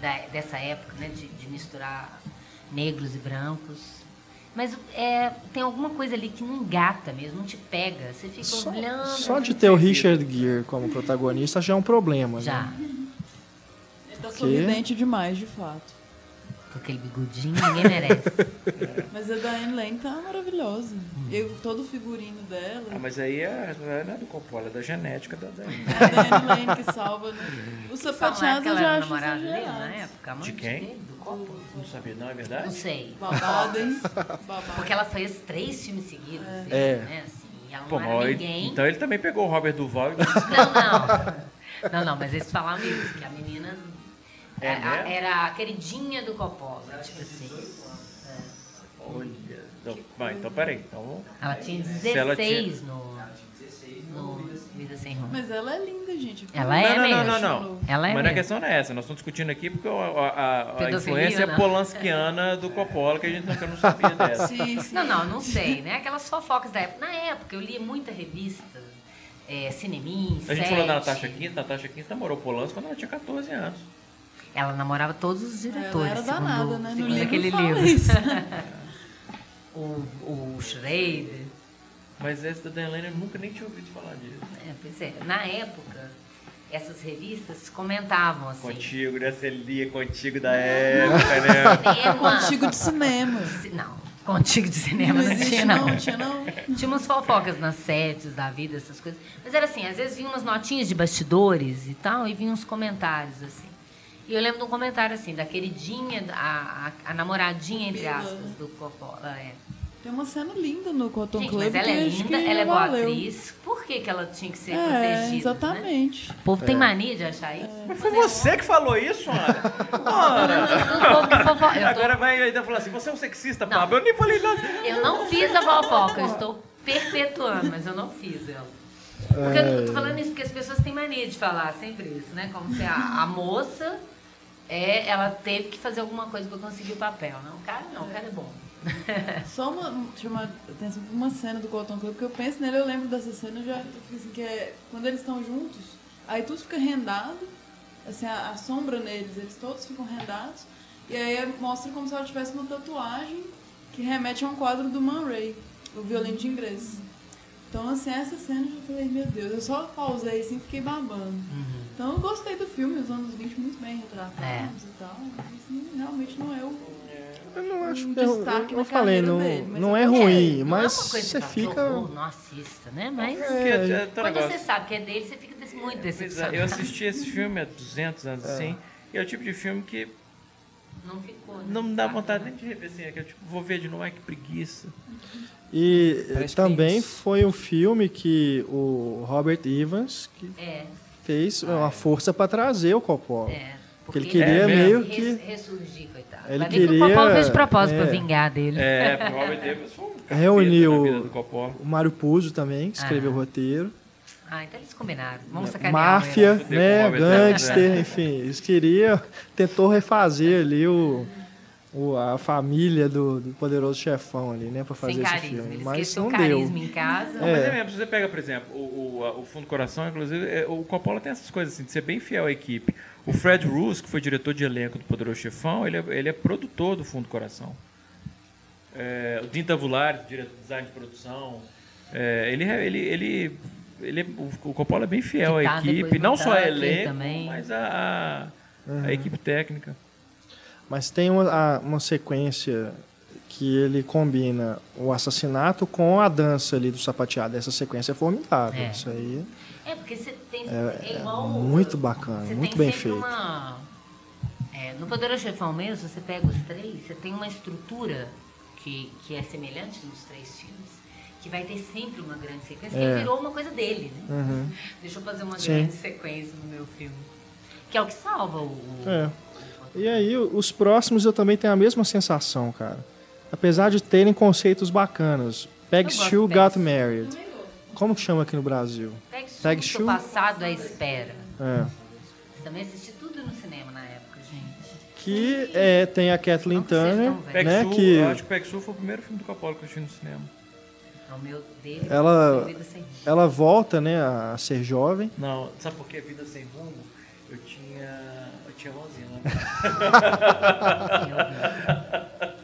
[SPEAKER 3] da- dessa época, né, de, de misturar negros e brancos. Mas é, tem alguma coisa ali que não engata mesmo, não te pega. Você fica
[SPEAKER 1] Só,
[SPEAKER 3] olhando.
[SPEAKER 1] só de ter o Richard Gere como protagonista já é um problema.
[SPEAKER 3] Já,
[SPEAKER 1] Né?
[SPEAKER 5] ele tá sorridente demais, de fato.
[SPEAKER 3] Com aquele bigodinho, ninguém merece.
[SPEAKER 5] Mas a Diane Lane tá maravilhosa.
[SPEAKER 3] Hum.
[SPEAKER 5] Eu, todo o figurino dela.
[SPEAKER 2] Ah, mas aí é, não é do Coppola, é da genética da Dani.
[SPEAKER 5] É a Diane Lane que salva. Né? Os
[SPEAKER 3] Falar
[SPEAKER 5] sapateados
[SPEAKER 3] que
[SPEAKER 5] eu
[SPEAKER 3] ela
[SPEAKER 5] já
[SPEAKER 3] era
[SPEAKER 5] acho
[SPEAKER 3] namorada dele na
[SPEAKER 5] exagerados.
[SPEAKER 3] época,
[SPEAKER 2] De quem?
[SPEAKER 3] dele, do Coppola.
[SPEAKER 2] Não sabia, não, é
[SPEAKER 3] Não
[SPEAKER 2] verdade?
[SPEAKER 3] sei.
[SPEAKER 5] Babado, hein?
[SPEAKER 3] Porque ela fez três filmes seguidos, assim,
[SPEAKER 1] É.
[SPEAKER 3] né? Assim, e ela não
[SPEAKER 2] Pô,
[SPEAKER 3] era
[SPEAKER 2] mas-
[SPEAKER 3] ninguém.
[SPEAKER 2] então ele também pegou o Robert Duval e
[SPEAKER 3] Não, não. Não, não, mas eles falavam isso, que a menina
[SPEAKER 2] É
[SPEAKER 3] a- a-
[SPEAKER 2] mesmo?
[SPEAKER 3] era a queridinha do Coppola, tipo assim.
[SPEAKER 2] Olha. Então, vai, então peraí. Então,
[SPEAKER 3] Ela tinha
[SPEAKER 2] Se ela
[SPEAKER 3] 16 no, no Vida Sem Rumo.
[SPEAKER 5] Mas ela é linda, gente.
[SPEAKER 3] Ela
[SPEAKER 2] não,
[SPEAKER 3] é
[SPEAKER 2] não,
[SPEAKER 3] mesmo.
[SPEAKER 2] não, não, não.
[SPEAKER 3] Ela é
[SPEAKER 2] Mas a
[SPEAKER 3] mesmo.
[SPEAKER 2] questão não é essa. Nós estamos discutindo aqui porque a, a- a influência
[SPEAKER 3] né?
[SPEAKER 2] polanskiana do Coppola, que a gente nunca não sabia dessa.
[SPEAKER 5] Sim, sim.
[SPEAKER 3] Não, não, não sei, né? Aquelas fofocas da época. Na época, eu lia muita revista, é, Cinemin,
[SPEAKER 2] A gente
[SPEAKER 3] Sete.
[SPEAKER 2] falou da Natasha Quinta. Natasha Quinta namorou Polanski quando ela tinha 14 anos.
[SPEAKER 3] Ela namorava todos os
[SPEAKER 5] Ela
[SPEAKER 3] diretores,
[SPEAKER 5] era
[SPEAKER 3] segundo,
[SPEAKER 5] danada, né? No
[SPEAKER 3] segundo
[SPEAKER 5] livro
[SPEAKER 3] aquele livro.
[SPEAKER 5] isso.
[SPEAKER 3] O, o Schrader.
[SPEAKER 2] Mas essa da Diane Lane eu nunca nem tinha ouvido falar disso.
[SPEAKER 3] É, pois é. Na época, essas revistas comentavam assim.
[SPEAKER 2] Contigo, né? Você lia contigo da época, né?
[SPEAKER 5] Contigo de cinema.
[SPEAKER 3] Ci- Não, contigo de cinema
[SPEAKER 5] Não
[SPEAKER 3] não,
[SPEAKER 5] existe,
[SPEAKER 3] tinha, não.
[SPEAKER 5] não, tinha não.
[SPEAKER 3] Tinha umas fofocas nas sets da vida, essas coisas. Mas era assim, às vezes vinham umas notinhas de bastidores e tal, e vinham uns comentários, assim. E eu lembro de um comentário assim, da queridinha, a, a, a namoradinha, entre aspas, do Coppola. É.
[SPEAKER 5] Tem uma cena linda no Cotton
[SPEAKER 3] Gente,
[SPEAKER 5] Club.
[SPEAKER 3] mas ela é linda, ela é boa
[SPEAKER 5] valeu.
[SPEAKER 3] atriz. Por que, que ela tinha que ser
[SPEAKER 5] É,
[SPEAKER 3] protegida? Né?
[SPEAKER 5] exatamente.
[SPEAKER 3] O povo tem mania de achar isso.
[SPEAKER 2] Mas foi você que falou isso, Ana?
[SPEAKER 3] Tô-
[SPEAKER 2] Agora vai ainda falar assim, você é um sexista,
[SPEAKER 3] Não.
[SPEAKER 2] Pablo. Eu nem falei nada.
[SPEAKER 3] eu não fiz a fofoca, eu estou perpetuando, mas eu não fiz ela. Porque eu tô falando isso porque as pessoas têm mania de falar sempre isso, né? Como se a, a moça é, ela teve que fazer alguma coisa para conseguir o papel. Não, o cara não, o cara é bom.
[SPEAKER 5] Só uma, chamar atenção pra uma cena do Cotton Club, porque eu penso nele, eu lembro dessa cena, eu já assim, que é quando eles estão juntos, aí tudo fica rendado, assim, a, a sombra neles, eles todos ficam rendados, e aí mostra como se ela tivesse uma tatuagem que remete a um quadro do Man Ray, o violino de inglês. Então, assim, essa cena eu já falei, meu Deus, eu só pausei assim e fiquei babando. Então eu gostei do filme, os anos 20 muito bem retratados
[SPEAKER 3] É.
[SPEAKER 5] e tal, mas assim, realmente não é o
[SPEAKER 1] Eu não acho
[SPEAKER 5] um
[SPEAKER 1] que eu,
[SPEAKER 5] destaque
[SPEAKER 1] eu
[SPEAKER 5] na
[SPEAKER 1] falei, não,
[SPEAKER 5] dele, mas
[SPEAKER 1] não
[SPEAKER 5] eu
[SPEAKER 1] é
[SPEAKER 5] gostei.
[SPEAKER 1] ruim,
[SPEAKER 3] não
[SPEAKER 1] mas
[SPEAKER 3] é uma coisa
[SPEAKER 1] você fica.
[SPEAKER 3] Não assista, né? Mas
[SPEAKER 2] é, é,
[SPEAKER 3] quando
[SPEAKER 2] negócio.
[SPEAKER 3] você sabe que é dele, você fica desse- muito
[SPEAKER 2] é,
[SPEAKER 3] decepcionado.
[SPEAKER 2] Eu assisti esse filme há 200 anos,
[SPEAKER 1] É.
[SPEAKER 2] assim, e é o tipo de filme que
[SPEAKER 3] Não ficou. né?
[SPEAKER 2] não me dá vontade nem de rever, assim, é que eu tipo, vou ver de novo, ai que preguiça.
[SPEAKER 1] E
[SPEAKER 4] Parece
[SPEAKER 1] também foi um filme que o Robert Evans que
[SPEAKER 3] É,
[SPEAKER 1] fez uma força para trazer o Coppola.
[SPEAKER 3] é.
[SPEAKER 1] Porque ele queria
[SPEAKER 2] É
[SPEAKER 1] meio
[SPEAKER 3] res-
[SPEAKER 1] que
[SPEAKER 3] Ressurgir, coitado.
[SPEAKER 1] Ele
[SPEAKER 3] ver que
[SPEAKER 1] queria-
[SPEAKER 3] o Coppola fez de propósito
[SPEAKER 1] é.
[SPEAKER 3] pra vingar dele.
[SPEAKER 2] É, porque o Robert Davis foi um
[SPEAKER 1] Reuniu o Mário Puzo também, que escreveu
[SPEAKER 3] Ah.
[SPEAKER 1] o roteiro.
[SPEAKER 3] Ah, então eles combinaram. Vamos sacanear
[SPEAKER 1] Máfia, né? Gangster, enfim. Eles queriam. Tentou refazer ali o, o- a família do, do poderoso chefão ali, né? Pra fazer
[SPEAKER 3] Sem
[SPEAKER 1] esse
[SPEAKER 3] carisma.
[SPEAKER 1] filme.
[SPEAKER 3] Ele
[SPEAKER 1] Mas
[SPEAKER 3] esqueceu
[SPEAKER 1] não
[SPEAKER 3] o
[SPEAKER 1] deu.
[SPEAKER 3] carisma em casa.
[SPEAKER 2] Não, mas
[SPEAKER 1] É.
[SPEAKER 2] é mesmo, se você pega, por exemplo, o, o, o Fundo Coração, inclusive, é, o Coppola tem essas coisas assim, de ser bem fiel à equipe. O Fred Roos, que foi diretor de elenco do Poderoso Chefão, ele é, ele é produtor do Fundo Coração. É, o Dean Tavulari, diretor de design de produção, é, ele, é- ele, ele, ele é- o, Coppola é bem fiel
[SPEAKER 3] Que
[SPEAKER 2] à
[SPEAKER 3] tá
[SPEAKER 2] equipe, não só a elenco,
[SPEAKER 3] também.
[SPEAKER 2] mas a, a, a equipe técnica.
[SPEAKER 1] Mas tem uma, uma sequência que ele combina o assassinato com a dança ali do sapateado. Essa sequência é formidável.
[SPEAKER 3] É.
[SPEAKER 1] Isso aí
[SPEAKER 3] É, porque você tem.
[SPEAKER 1] é,
[SPEAKER 3] É,
[SPEAKER 1] é
[SPEAKER 3] igual.
[SPEAKER 1] muito bacana, muito bem feito.
[SPEAKER 3] Uma, é, no Poderoso Chefão mesmo, você pega os três, você tem uma estrutura que, que é semelhante nos três filmes, que vai ter sempre uma grande sequência,
[SPEAKER 1] É.
[SPEAKER 3] que virou uma coisa dele, né?
[SPEAKER 1] Uhum.
[SPEAKER 3] Deixa eu fazer uma
[SPEAKER 1] Sim.
[SPEAKER 3] grande sequência no meu filme. Que é o que salva o-
[SPEAKER 1] É. E aí, os próximos eu também tenho a mesma sensação, cara. Apesar de terem conceitos bacanas. Peg
[SPEAKER 3] do
[SPEAKER 1] Got
[SPEAKER 3] Peg
[SPEAKER 1] Married. Como que chama aqui no Brasil?
[SPEAKER 3] O
[SPEAKER 1] Shoe.
[SPEAKER 3] passado à espera.
[SPEAKER 1] É.
[SPEAKER 3] Também assisti tudo no cinema na época, gente.
[SPEAKER 1] Que é, tem a Kathleen Turner.
[SPEAKER 2] Peg
[SPEAKER 1] né?
[SPEAKER 2] Sue,
[SPEAKER 1] Que
[SPEAKER 2] Eu acho que Peg Sue foi o primeiro filme do Coppola que eu assisti no cinema.
[SPEAKER 3] O meu dele.
[SPEAKER 1] Ela-
[SPEAKER 3] Vida Sem Rumo.
[SPEAKER 1] ela volta, né, a ser jovem.
[SPEAKER 2] Não, sabe por que Vida Sem Rumo? Eu tinha. Eu tinha 11 anos.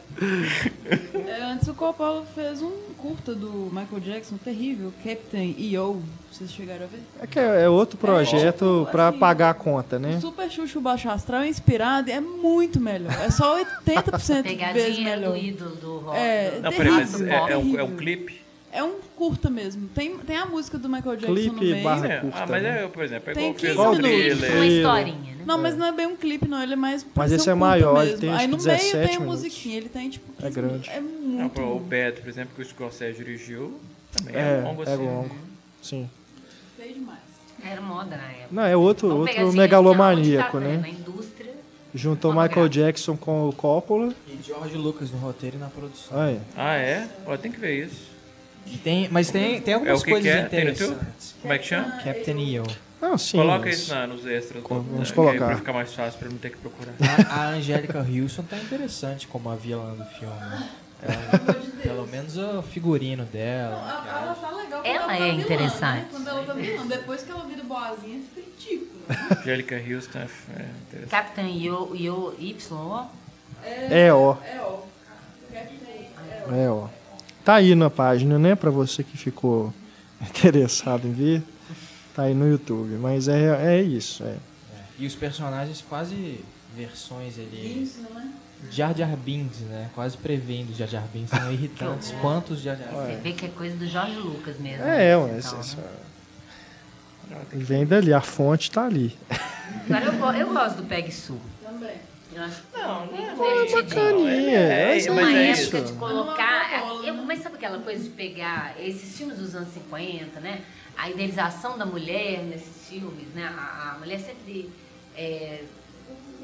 [SPEAKER 5] É, antes o Coppola fez um curta do Michael Jackson terrível, Captain EO. Vocês chegaram a ver?
[SPEAKER 1] É que é é outro projeto
[SPEAKER 5] tipo,
[SPEAKER 1] pra
[SPEAKER 5] assim,
[SPEAKER 1] pagar a conta, né?
[SPEAKER 5] O Super Xuxa Baixo Astral é inspirado e é muito melhor. É só 80% vezes
[SPEAKER 3] Pegadinha
[SPEAKER 5] melhor.
[SPEAKER 3] do ídolo do rock.
[SPEAKER 5] É,
[SPEAKER 2] Não,
[SPEAKER 5] terrível,
[SPEAKER 2] peraí, mas é, é um, é um clipe?
[SPEAKER 5] É um curta mesmo. Tem, tem a música do Michael Jackson no
[SPEAKER 1] Clipe
[SPEAKER 5] meio.
[SPEAKER 1] barra-
[SPEAKER 2] É,
[SPEAKER 1] curta,
[SPEAKER 2] ah, mas
[SPEAKER 1] né?
[SPEAKER 2] é, por exemplo, é
[SPEAKER 5] Tem
[SPEAKER 2] igual fez
[SPEAKER 5] 15
[SPEAKER 2] o
[SPEAKER 5] minutos.
[SPEAKER 2] trailer.
[SPEAKER 3] Uma historinha, né?
[SPEAKER 5] Não, mas não é bem um clipe, não. Ele é mais.
[SPEAKER 1] Mas esse
[SPEAKER 5] um
[SPEAKER 1] é maior, ele
[SPEAKER 5] mesmo.
[SPEAKER 1] tem,
[SPEAKER 5] Aí no meio
[SPEAKER 1] 17
[SPEAKER 5] tem a musiquinha. Ele tem tipo.
[SPEAKER 1] É
[SPEAKER 5] 15
[SPEAKER 1] grande.
[SPEAKER 5] É
[SPEAKER 2] Não,
[SPEAKER 5] muito.
[SPEAKER 2] pro- o Bad, por exemplo, que o Scorsese dirigiu, também é,
[SPEAKER 1] É,
[SPEAKER 2] longo
[SPEAKER 1] é
[SPEAKER 2] assim.
[SPEAKER 1] longo. Sim.
[SPEAKER 5] Feio demais.
[SPEAKER 3] Era moda na época.
[SPEAKER 1] Não, é outro,
[SPEAKER 3] Vamos
[SPEAKER 1] outro
[SPEAKER 3] assim,
[SPEAKER 1] megalomaníaco,
[SPEAKER 3] tá,
[SPEAKER 1] né?
[SPEAKER 3] Na indústria.
[SPEAKER 1] Juntou
[SPEAKER 3] Vamos
[SPEAKER 1] Michael
[SPEAKER 3] pegar.
[SPEAKER 1] Jackson com o Coppola.
[SPEAKER 4] E George Lucas no roteiro e na produção.
[SPEAKER 1] Aí.
[SPEAKER 2] Ah, é? Ó, tem que ver isso.
[SPEAKER 4] Tem, mas tem, tem algumas
[SPEAKER 2] É o que
[SPEAKER 4] coisas
[SPEAKER 2] que é?
[SPEAKER 4] Interessantes.
[SPEAKER 2] Como é que chama?
[SPEAKER 4] Captain EO.
[SPEAKER 1] Não, sim.
[SPEAKER 2] Coloca
[SPEAKER 1] mas-
[SPEAKER 2] isso na, nos extras.
[SPEAKER 1] Com-
[SPEAKER 2] do-
[SPEAKER 1] vamos
[SPEAKER 2] né,
[SPEAKER 1] colocar.
[SPEAKER 2] Pra ficar mais fácil, pra eu não ter que procurar.
[SPEAKER 4] A, a Angélica Houston tá interessante como a vilã do filme. Ela- pelo menos o figurino dela.
[SPEAKER 5] Ela, ela tá legal quando
[SPEAKER 3] Ela
[SPEAKER 5] tá
[SPEAKER 3] é
[SPEAKER 5] vilã,
[SPEAKER 3] interessante.
[SPEAKER 5] Né? Quando ela tá vilã. Depois que ela vira boazinha, fica ridículo.
[SPEAKER 2] Angélica Houston é, é interessante.
[SPEAKER 3] Captain Yo, Yo Y. ó.
[SPEAKER 1] É, ó.
[SPEAKER 5] É, ó.
[SPEAKER 1] É, ó. Tá aí na página, né? Pra você que ficou interessado em ver. Tá aí no YouTube. Mas é, é isso. É.
[SPEAKER 4] E os personagens quase versões ali.
[SPEAKER 5] Isso, né?
[SPEAKER 4] Jar Jar Binks, né? Quase prevendo Jar Jar Binks. São irritantes. Quantos Jar Jar
[SPEAKER 3] Você vê que é coisa do Jorge Lucas mesmo.
[SPEAKER 1] É,
[SPEAKER 3] né,
[SPEAKER 1] ué,
[SPEAKER 3] então, né?
[SPEAKER 1] Vem dali, a fonte tá ali.
[SPEAKER 3] Agora eu, eu gosto do Peg Sul.
[SPEAKER 5] Também.
[SPEAKER 3] Eu acho que
[SPEAKER 2] Não,
[SPEAKER 3] é
[SPEAKER 2] não
[SPEAKER 3] muito
[SPEAKER 2] é
[SPEAKER 3] divertidinho.
[SPEAKER 1] Bacaninha.
[SPEAKER 2] É,
[SPEAKER 1] mas
[SPEAKER 2] é,
[SPEAKER 1] é
[SPEAKER 3] uma
[SPEAKER 2] é
[SPEAKER 1] isso.
[SPEAKER 3] época de colocar. Eu- mas sabe aquela coisa de pegar esses filmes dos anos 50, né? A idealização da mulher nesses filmes, né? A, a mulher sempre. é,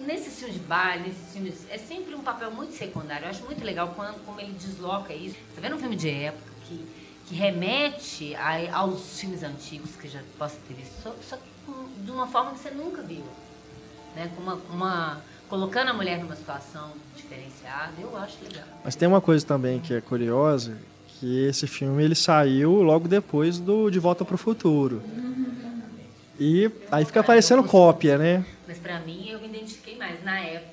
[SPEAKER 3] nesses filmes de baile, nesses filmes. É sempre um papel muito secundário. Eu acho muito legal quando, como ele desloca isso. Você vê num filme de época que, que remete a- aos filmes antigos que já possa ter visto, só, só que com- de uma forma que você nunca viu. Né? Com uma, uma- colocando a mulher numa situação diferenciada, eu acho legal.
[SPEAKER 1] Mas tem uma coisa também que é curiosa, que esse filme ele saiu logo depois do De Volta para o Futuro. E aí fica parecendo cópia, né?
[SPEAKER 3] Mas pra mim eu me identifiquei mais na época.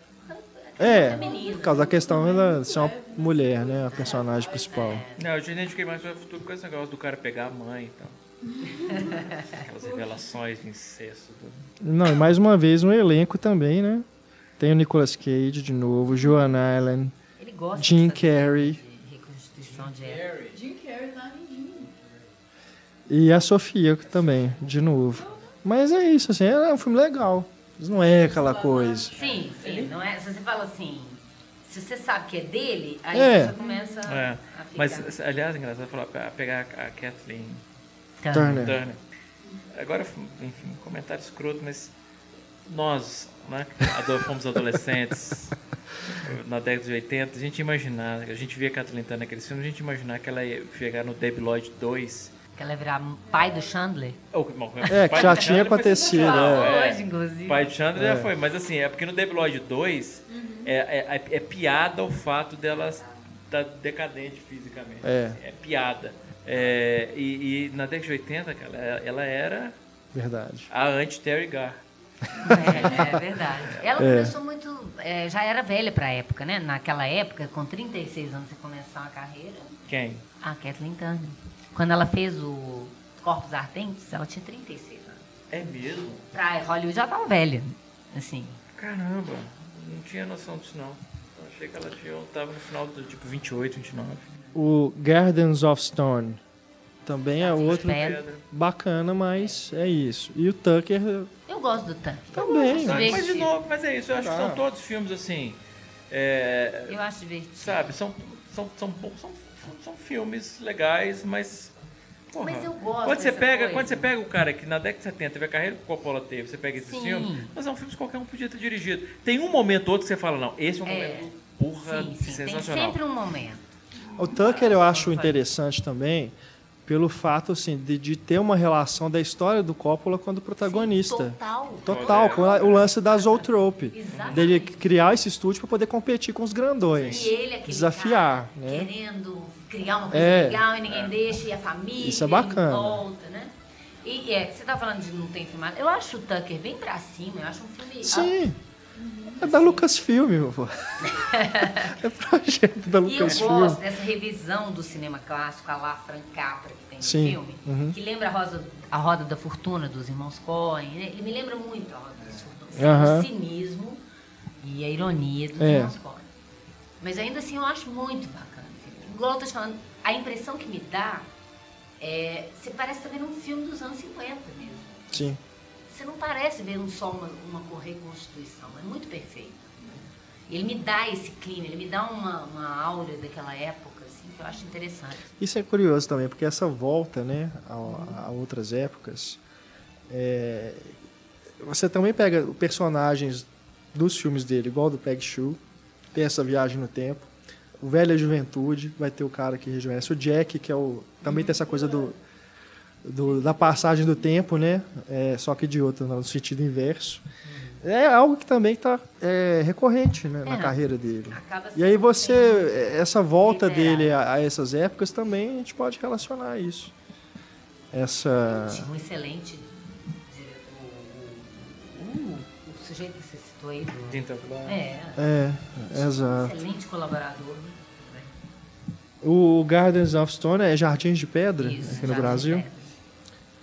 [SPEAKER 1] É, por causa da questão dela ser uma mulher, né? A personagem principal.
[SPEAKER 2] Não, eu já identifiquei mais o futuro com esse negócio do cara pegar a mãe e tal. Aquelas revelações de incesto. do-
[SPEAKER 1] Não, e mais uma vez um elenco também, né? Tem o Nicolas Cage de novo, Joan Allen,
[SPEAKER 3] Ele gosta
[SPEAKER 1] Jim Carrey.
[SPEAKER 3] de reconstituição de época.
[SPEAKER 5] Jim Carrey tá lindinho.
[SPEAKER 1] e a Sofia também, de novo. Mas é isso, assim, é um filme legal. Mas não é aquela coisa.
[SPEAKER 3] Sim, sim. Não é, se você fala assim, se você sabe que é dele, aí
[SPEAKER 1] É.
[SPEAKER 3] você começa
[SPEAKER 2] É,
[SPEAKER 3] a ficar.
[SPEAKER 2] mas, aliás, engraçado falar, pe- pegar a Kathleen.
[SPEAKER 1] Turner.
[SPEAKER 2] Turner. Agora, enfim, comentário escroto, mas nós, né, fomos adolescentes na década de 80, a gente imaginar, a gente via a Kathleen Turner naquele filme, a gente imaginar que ela ia chegar no Debi Lloyd 2.
[SPEAKER 3] Que ela ia virar pai do Chandler.
[SPEAKER 1] É, que já
[SPEAKER 2] do
[SPEAKER 1] tinha acontecido,
[SPEAKER 2] sensacional,
[SPEAKER 1] é.
[SPEAKER 3] Hoje, inclusive.
[SPEAKER 2] Pai de Chandler
[SPEAKER 1] É.
[SPEAKER 2] já foi, mas assim, é porque no Debi Lloyd 2 é, é, é piada o fato dela estar decadente fisicamente.
[SPEAKER 1] É.
[SPEAKER 2] É piada. É, e, e na década de 80, cara, ela- ela era
[SPEAKER 1] Verdade.
[SPEAKER 2] a anti-Terry Gar.
[SPEAKER 3] É, é verdade. Ela
[SPEAKER 1] É.
[SPEAKER 3] começou muito. é, já era velha pra época, né? Naquela época, com 36 anos, você começar uma carreira.
[SPEAKER 2] Quem?
[SPEAKER 3] A Kathleen Turner. Quando ela fez o Corpos Ardentes, ela tinha 36 anos.
[SPEAKER 2] É mesmo?
[SPEAKER 3] Pra Hollywood já tava velha. Assim.
[SPEAKER 2] Caramba. Não tinha noção disso, não. Eu achei que ela tinha, tava no final do tipo 28, 29.
[SPEAKER 1] O Gardens of Stone também é outro bacana, mas é isso. E o Tucker
[SPEAKER 3] Eu gosto do tanque.
[SPEAKER 1] também.
[SPEAKER 3] gosto.
[SPEAKER 2] Mas, mas de novo, mas é isso. Eu acho que
[SPEAKER 1] Tá.
[SPEAKER 2] são todos filmes assim. é,
[SPEAKER 3] Eu acho divertido.
[SPEAKER 2] sabe, são, são, são, são, são filmes legais, mas. porra,
[SPEAKER 3] Mas eu gosto
[SPEAKER 2] Quando você, pega,
[SPEAKER 3] coisa.
[SPEAKER 2] quando você pega o cara que na década de 70 teve a carreira que o Coppola teve, você pega esses
[SPEAKER 3] Sim.
[SPEAKER 2] filmes, mas são filmes que qualquer um podia ter dirigido. Tem um momento ou outro que você fala, não, esse é um
[SPEAKER 3] É.
[SPEAKER 2] momento porra
[SPEAKER 3] Sim, sim. Tem
[SPEAKER 2] sensacional.
[SPEAKER 3] sempre um momento.
[SPEAKER 1] O Tucker eu acho interessante também pelo fato assim de, de ter uma relação da história do Coppola com do protagonista.
[SPEAKER 3] Total.
[SPEAKER 1] Total, com o lance da Zootrope. Dele criar esse estúdio para poder competir com os grandões.
[SPEAKER 3] E ele, aquele
[SPEAKER 1] Desafiar, né?
[SPEAKER 3] querendo criar uma coisa
[SPEAKER 1] É.
[SPEAKER 3] legal e ninguém deixa, e a família
[SPEAKER 1] Isso é bacana.
[SPEAKER 3] volta, né? E é, você tá falando de não tem filmado. Eu acho o Tucker bem pra cima, eu acho um filme.
[SPEAKER 1] Sim. É da Lucasfilm, meu avô. É projeto da
[SPEAKER 3] E eu
[SPEAKER 1] Lucasfilm.
[SPEAKER 3] gosto dessa revisão do cinema clássico, a lá Frank Capra, que tem
[SPEAKER 1] Sim.
[SPEAKER 3] no filme,
[SPEAKER 1] Uhum.
[SPEAKER 3] que lembra a, Rosa, a Roda da Fortuna dos irmãos Coen. né? Ele me lembra muito a Roda da Fortuna.
[SPEAKER 1] Aham.
[SPEAKER 3] O cinismo e a ironia dos
[SPEAKER 1] É.
[SPEAKER 3] irmãos Coen. Mas ainda assim eu acho muito bacana. o filme. Igual eu tô te falando, a impressão que me dá é. Você parece estar vendo um filme dos anos 50 mesmo.
[SPEAKER 1] Sim.
[SPEAKER 3] Você não parece vendo só uma, uma reconstituição, é muito perfeito. E ele me dá esse clima, ele me dá uma, uma aura daquela época, assim, que eu acho interessante.
[SPEAKER 1] Isso é curioso também, porque essa volta né, a, a outras épocas, é, você também pega personagens dos filmes dele, igual do Peg Shoe, tem essa viagem no tempo, o Velha Juventude, vai ter o cara que rejuvenesce, o Jack, que é o, também tem essa coisa do, do- da passagem do tempo, né, é, só que de outro, no sentido inverso. É algo que também está recorrente né, na
[SPEAKER 3] É.
[SPEAKER 1] carreira dele. E aí você,
[SPEAKER 3] bem-
[SPEAKER 1] essa volta dele a, a essas épocas também a gente pode relacionar a isso. Essa.
[SPEAKER 3] Um excelente sujeito que você citou aí. Do,
[SPEAKER 2] Blanc.
[SPEAKER 3] é,
[SPEAKER 1] É,
[SPEAKER 3] um
[SPEAKER 1] exato.
[SPEAKER 3] excelente colaborador. né?
[SPEAKER 1] O Gardens of Stone é Jardins de Pedra,
[SPEAKER 3] Isso,
[SPEAKER 1] aqui no
[SPEAKER 3] Jardim de
[SPEAKER 1] Brasil.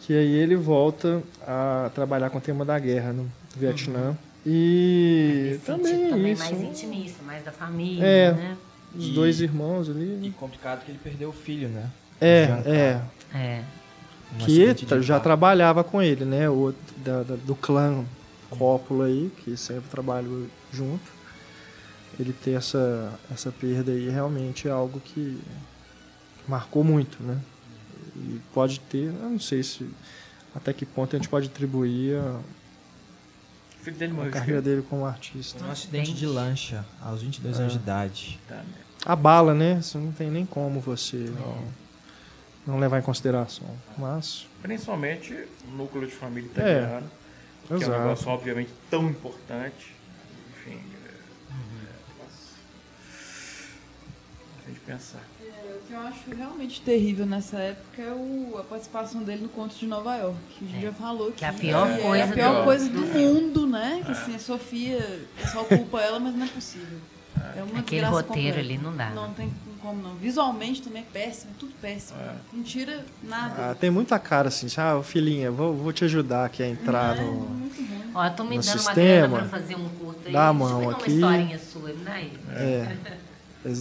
[SPEAKER 1] Que aí ele volta a trabalhar com o tema da guerra no Vietnã. E
[SPEAKER 3] Nesse
[SPEAKER 1] também
[SPEAKER 3] sentido também
[SPEAKER 1] isso.
[SPEAKER 3] mais intimista, mais da família,
[SPEAKER 1] É.
[SPEAKER 3] né?
[SPEAKER 1] Os
[SPEAKER 4] E-
[SPEAKER 1] dois irmãos ali.
[SPEAKER 4] E complicado que ele perdeu o filho, né?
[SPEAKER 1] É, é.
[SPEAKER 3] É.
[SPEAKER 4] Um
[SPEAKER 1] que tra- já
[SPEAKER 4] carro.
[SPEAKER 1] trabalhava com ele, né? O outro da- da- do clã Coppola aí, que sempre trabalhou junto. Ele ter essa, essa perda aí realmente é algo que marcou muito, né? E pode ter, eu não sei se até que ponto a gente pode atribuir a,
[SPEAKER 2] O filho dele
[SPEAKER 1] a
[SPEAKER 2] morreu.
[SPEAKER 1] carreira dele como artista.
[SPEAKER 4] Um acidente de lancha aos 22 anos de idade.
[SPEAKER 2] Tá, né?
[SPEAKER 1] A bala, né? Você não tem nem como você não, não levar em consideração. Mas,
[SPEAKER 2] Principalmente o núcleo de família
[SPEAKER 1] É,
[SPEAKER 2] italiano, que é um
[SPEAKER 1] exato.
[SPEAKER 2] negócio obviamente tão importante. Enfim, é, é, a gente pensar.
[SPEAKER 5] É, O que eu acho realmente terrível nessa época é o- a participação dele no Conto de Nova York. Que a gente já falou
[SPEAKER 3] Que é a pior
[SPEAKER 5] E
[SPEAKER 3] coisa
[SPEAKER 5] É a pior
[SPEAKER 2] do-
[SPEAKER 5] coisa do mundo, né? Que assim, a Sofia, o pessoal culpa ela, mas não é possível. É uma
[SPEAKER 3] Aquele roteiro
[SPEAKER 5] completa.
[SPEAKER 3] ali não dá.
[SPEAKER 5] Não tem como não. Visualmente também é péssimo, tudo péssimo. Não tira nada.
[SPEAKER 1] ah, tem muita cara assim, ah, filhinha, vou, vou te ajudar aqui a entrar
[SPEAKER 5] É
[SPEAKER 1] no.
[SPEAKER 5] muito ruim.
[SPEAKER 3] Ó, eu tô me
[SPEAKER 1] no
[SPEAKER 3] dando uma
[SPEAKER 1] sistema,
[SPEAKER 3] grana pra fazer um curto aí.
[SPEAKER 1] dá a
[SPEAKER 3] Deixa eu
[SPEAKER 1] mão
[SPEAKER 3] pegar
[SPEAKER 1] aqui.
[SPEAKER 3] uma historinha sua, aí.
[SPEAKER 1] É.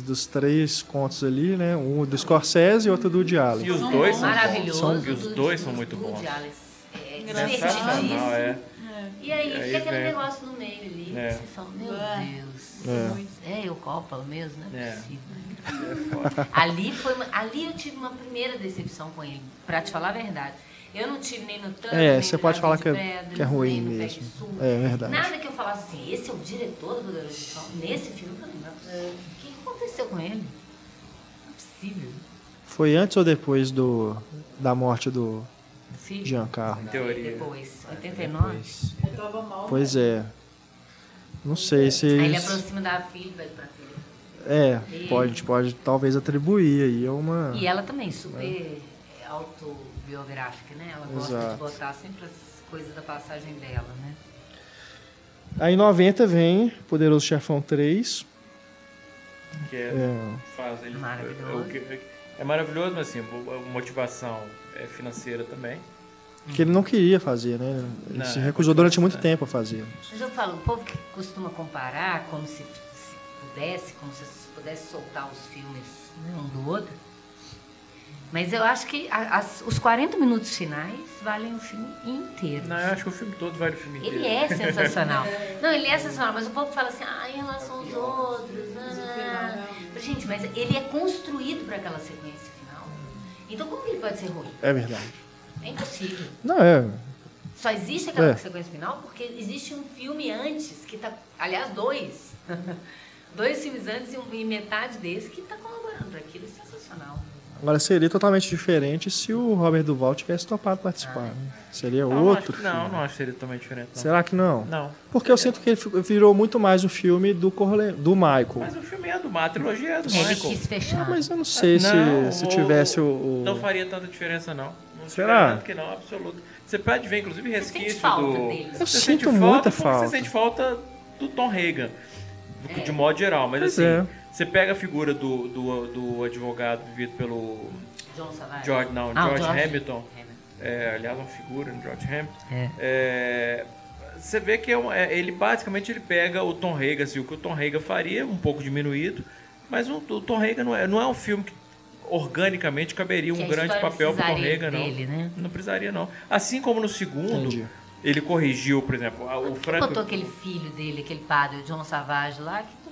[SPEAKER 1] Dos três contos ali, né? Um do Scorsese e outro do Woody
[SPEAKER 2] E
[SPEAKER 1] Allen.
[SPEAKER 2] os
[SPEAKER 5] São
[SPEAKER 2] dois são bons.
[SPEAKER 3] Maravilhoso.
[SPEAKER 2] São, e os dois são muito bons.
[SPEAKER 3] Woody Allen. É.
[SPEAKER 2] Sensacional, é.
[SPEAKER 5] É.
[SPEAKER 3] E aí,
[SPEAKER 2] E aí
[SPEAKER 3] tem aquele negócio no meio ali.
[SPEAKER 2] É.
[SPEAKER 3] Você fala, meu
[SPEAKER 5] É.
[SPEAKER 3] Deus.
[SPEAKER 1] É.
[SPEAKER 5] Muito.
[SPEAKER 3] É, eu Coppola mesmo, não é
[SPEAKER 2] É.
[SPEAKER 3] possível.
[SPEAKER 2] É.
[SPEAKER 3] Ali, foi uma- ali eu tive uma primeira decepção com ele, pra te falar a verdade. Eu não tive nem no tanto,
[SPEAKER 1] É,
[SPEAKER 3] nem
[SPEAKER 1] você
[SPEAKER 3] no
[SPEAKER 1] pode falar que é- que é ruim mesmo.
[SPEAKER 3] de Sul.
[SPEAKER 1] É verdade.
[SPEAKER 3] Nada que eu falasse assim, esse é o diretor do Chefão. Nesse filme, eu falei, não é. O que aconteceu com ele? Não é possível.
[SPEAKER 1] Foi antes ou depois do, da morte do
[SPEAKER 3] Filho,
[SPEAKER 1] Giancarlo?
[SPEAKER 2] Em teoria.
[SPEAKER 3] Depois, 89.
[SPEAKER 4] Depois,
[SPEAKER 5] Eu tava mal.
[SPEAKER 1] Pois é. Não sei se.
[SPEAKER 3] Aí ele aproxima da filha, velho, pra filha.
[SPEAKER 1] É, pode, a gente pode talvez atribuir aí a uma.
[SPEAKER 3] E ela também, super autobiográfica, né? Ela gosta
[SPEAKER 1] Exato.
[SPEAKER 3] de botar sempre as coisas da passagem dela, né?
[SPEAKER 1] Aí em 90 vem Poderoso Chefão 3.
[SPEAKER 2] Que é,
[SPEAKER 1] É,
[SPEAKER 2] faz ele,
[SPEAKER 3] Maravilhoso.
[SPEAKER 2] É, que- é maravilhoso, mas assim, a motivação é financeira também.
[SPEAKER 1] Que ele não queria fazer, né? Ele
[SPEAKER 2] Não,
[SPEAKER 1] se
[SPEAKER 2] é
[SPEAKER 1] recusou durante muito tempo a fazer.
[SPEAKER 3] Mas eu falo, o povo que costuma comparar como se, se pudesse, como se pudesse soltar os filmes né, um do outro. Mas eu acho que a- as- os 40 minutos finais valem o filme inteiro.
[SPEAKER 2] Não, eu acho que o filme todo vale o filme inteiro.
[SPEAKER 3] Ele é sensacional. Não, ele é sensacional, mas o povo fala assim, ah, em relação aos outros. Gente, mas ele é construído para aquela sequência final. Então como que ele pode ser ruim?
[SPEAKER 1] É verdade.
[SPEAKER 3] É impossível.
[SPEAKER 1] Não, é.
[SPEAKER 3] Só existe aquela
[SPEAKER 1] É.
[SPEAKER 3] sequência final porque existe um filme antes, que tá. Aliás, dois. dois filmes antes e, um- e metade desse que tá colaborando para aquilo. É sensacional.
[SPEAKER 1] Agora seria totalmente diferente se o Robert Duval tivesse topado participar. né? Seria
[SPEAKER 2] Não, não
[SPEAKER 1] outro.
[SPEAKER 2] acho, não,
[SPEAKER 1] filme.
[SPEAKER 2] não acho que seria totalmente diferente. Não.
[SPEAKER 1] Será que não?
[SPEAKER 2] Não.
[SPEAKER 1] Porque eu sinto que ele virou muito mais o filme do, Corle... do Michael.
[SPEAKER 2] Mas o filme é do Mar, a trilogia é do
[SPEAKER 3] Ele
[SPEAKER 2] Michael.
[SPEAKER 3] quis fechar.
[SPEAKER 1] Ah, mas eu não sei se,
[SPEAKER 2] Não,
[SPEAKER 1] se
[SPEAKER 2] o-
[SPEAKER 1] tivesse o. o-
[SPEAKER 2] Não faria tanta diferença, não. não
[SPEAKER 1] Será?
[SPEAKER 2] garanto que não, absoluto. Você pode ver, inclusive,
[SPEAKER 3] sente
[SPEAKER 2] resquício
[SPEAKER 3] falta
[SPEAKER 2] do.
[SPEAKER 3] dele?
[SPEAKER 1] Eu
[SPEAKER 2] Você
[SPEAKER 1] sinto
[SPEAKER 2] sente
[SPEAKER 1] muita
[SPEAKER 2] porque
[SPEAKER 1] falta.
[SPEAKER 2] Você sente falta do Tom Hagen,
[SPEAKER 3] É.
[SPEAKER 2] de modo geral. Mas
[SPEAKER 1] Pois
[SPEAKER 2] assim,
[SPEAKER 1] é.
[SPEAKER 2] Você pega a figura do, do, do advogado vivido pelo
[SPEAKER 3] John Savage.
[SPEAKER 2] George, não,
[SPEAKER 3] Ah, o
[SPEAKER 2] George,
[SPEAKER 3] George
[SPEAKER 2] Hamilton.
[SPEAKER 3] Hamilton.
[SPEAKER 2] É, aliás, uma figura, um George Hamilton.
[SPEAKER 3] É.
[SPEAKER 2] É, você vê que é um- é, ele basicamente ele pega o Tom Hagen, assim, o que o Tom Hagen faria, um pouco diminuído, mas o, o Tom Hagen não é, não é um filme que organicamente caberia um grande papel pro Tom
[SPEAKER 3] precisaria
[SPEAKER 2] Hagen, não.
[SPEAKER 3] dele, né?
[SPEAKER 2] Não precisaria, não. Assim como no segundo,
[SPEAKER 1] Entendi.
[SPEAKER 2] ele corrigiu, por exemplo, o Frank...
[SPEAKER 3] botou aquele filho dele, aquele padre, o John Savage lá, que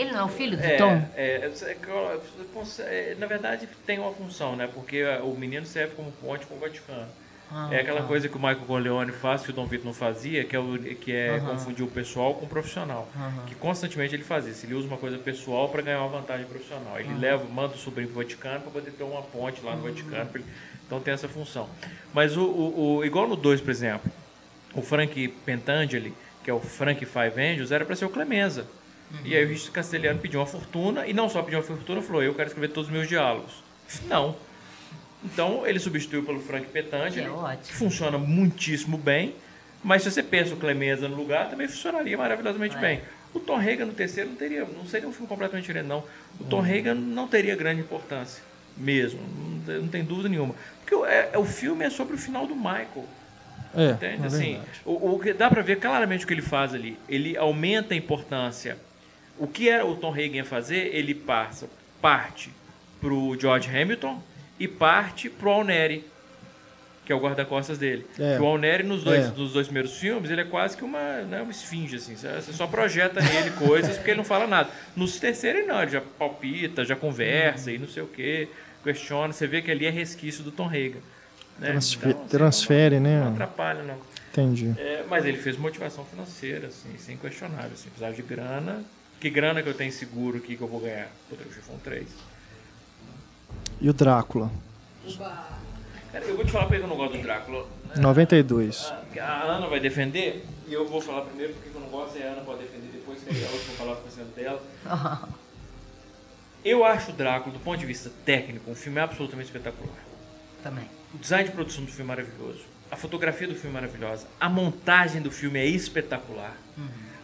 [SPEAKER 3] Ele não é o filho do
[SPEAKER 2] É,
[SPEAKER 3] Tom?
[SPEAKER 2] é, é, é, é, na verdade tem uma função, né? Porque o menino serve como ponte com o Vaticano.
[SPEAKER 3] Ah,
[SPEAKER 2] É aquela
[SPEAKER 3] ah.
[SPEAKER 2] coisa que o Michael Corleone faz, que o Dom Vito não fazia, que é, o, que é
[SPEAKER 3] Aham.
[SPEAKER 2] confundir o pessoal com o profissional.
[SPEAKER 3] Aham.
[SPEAKER 2] Que constantemente ele faz isso. Ele usa uma coisa pessoal para ganhar uma vantagem profissional. Ele leva, manda o sobrinho pro Vaticano para poder ter uma ponte lá no Vaticano. ele- Então tem essa função. Mas o, o- o- igual no 2, por exemplo, o Frank Pentangeli, que é o Frank Five Angels, era para ser o Clemenza. E aí o Richard Castelhano pediu uma fortuna, e não só pediu uma fortuna, falou, eu quero escrever todos os meus diálogos. Não. Então ele substituiu pelo Frank Petangeli.
[SPEAKER 3] Que é ótimo.
[SPEAKER 2] Funciona muitíssimo bem. Mas se você pensa o Clemenza no lugar, também funcionaria maravilhosamente
[SPEAKER 3] É.
[SPEAKER 2] bem. O Tom Hagen no terceiro não teria, não seria um filme completamente diferente, não. O
[SPEAKER 1] Uhum.
[SPEAKER 2] Tom Hagen não teria grande importância, mesmo. Não, tem- não tem dúvida nenhuma. Porque o, é, o filme é sobre o final do Michael.
[SPEAKER 1] É,
[SPEAKER 2] Entende?
[SPEAKER 1] é
[SPEAKER 2] assim, o, o que dá pra ver claramente o que ele faz ali. Ele aumenta a importância. O que era o Tom Hagen fazer, ele passa parte pro George Hamilton e parte pro Alneri, que é o guarda-costas dele.
[SPEAKER 1] É.
[SPEAKER 2] O Alneri nos dois,
[SPEAKER 1] É.
[SPEAKER 2] nos dois primeiros filmes, ele é quase que uma, né, uma esfinge assim. Você só projeta nele coisas porque ele não fala nada. Nos terceiros não, ele já palpita, já conversa e não sei o que, questiona. Você vê que ali é resquício do Tom Hagen. Né? Então, assim,
[SPEAKER 1] transfere,
[SPEAKER 2] não,
[SPEAKER 1] né?
[SPEAKER 2] Não atrapalha, não.
[SPEAKER 1] Entendi.
[SPEAKER 2] É, mas ele fez motivação financeira, assim, sem questionável. Assim, precisava de grana. Que grana que eu tenho seguro aqui que eu vou ganhar? Poderoso Chefão 3.
[SPEAKER 1] E o Drácula?
[SPEAKER 2] Cara, eu vou te falar porque eu não gosto do Drácula.
[SPEAKER 1] 92.
[SPEAKER 2] A, a Ana vai defender, e eu vou falar primeiro porque eu não gosto, e a Ana pode defender depois, que ela vai falar por cento dela. Eu acho o Drácula, do ponto de vista técnico, um filme absolutamente espetacular.
[SPEAKER 3] Também.
[SPEAKER 2] O design de produção do filme é maravilhoso. A fotografia do filme é maravilhosa. A montagem do filme é espetacular.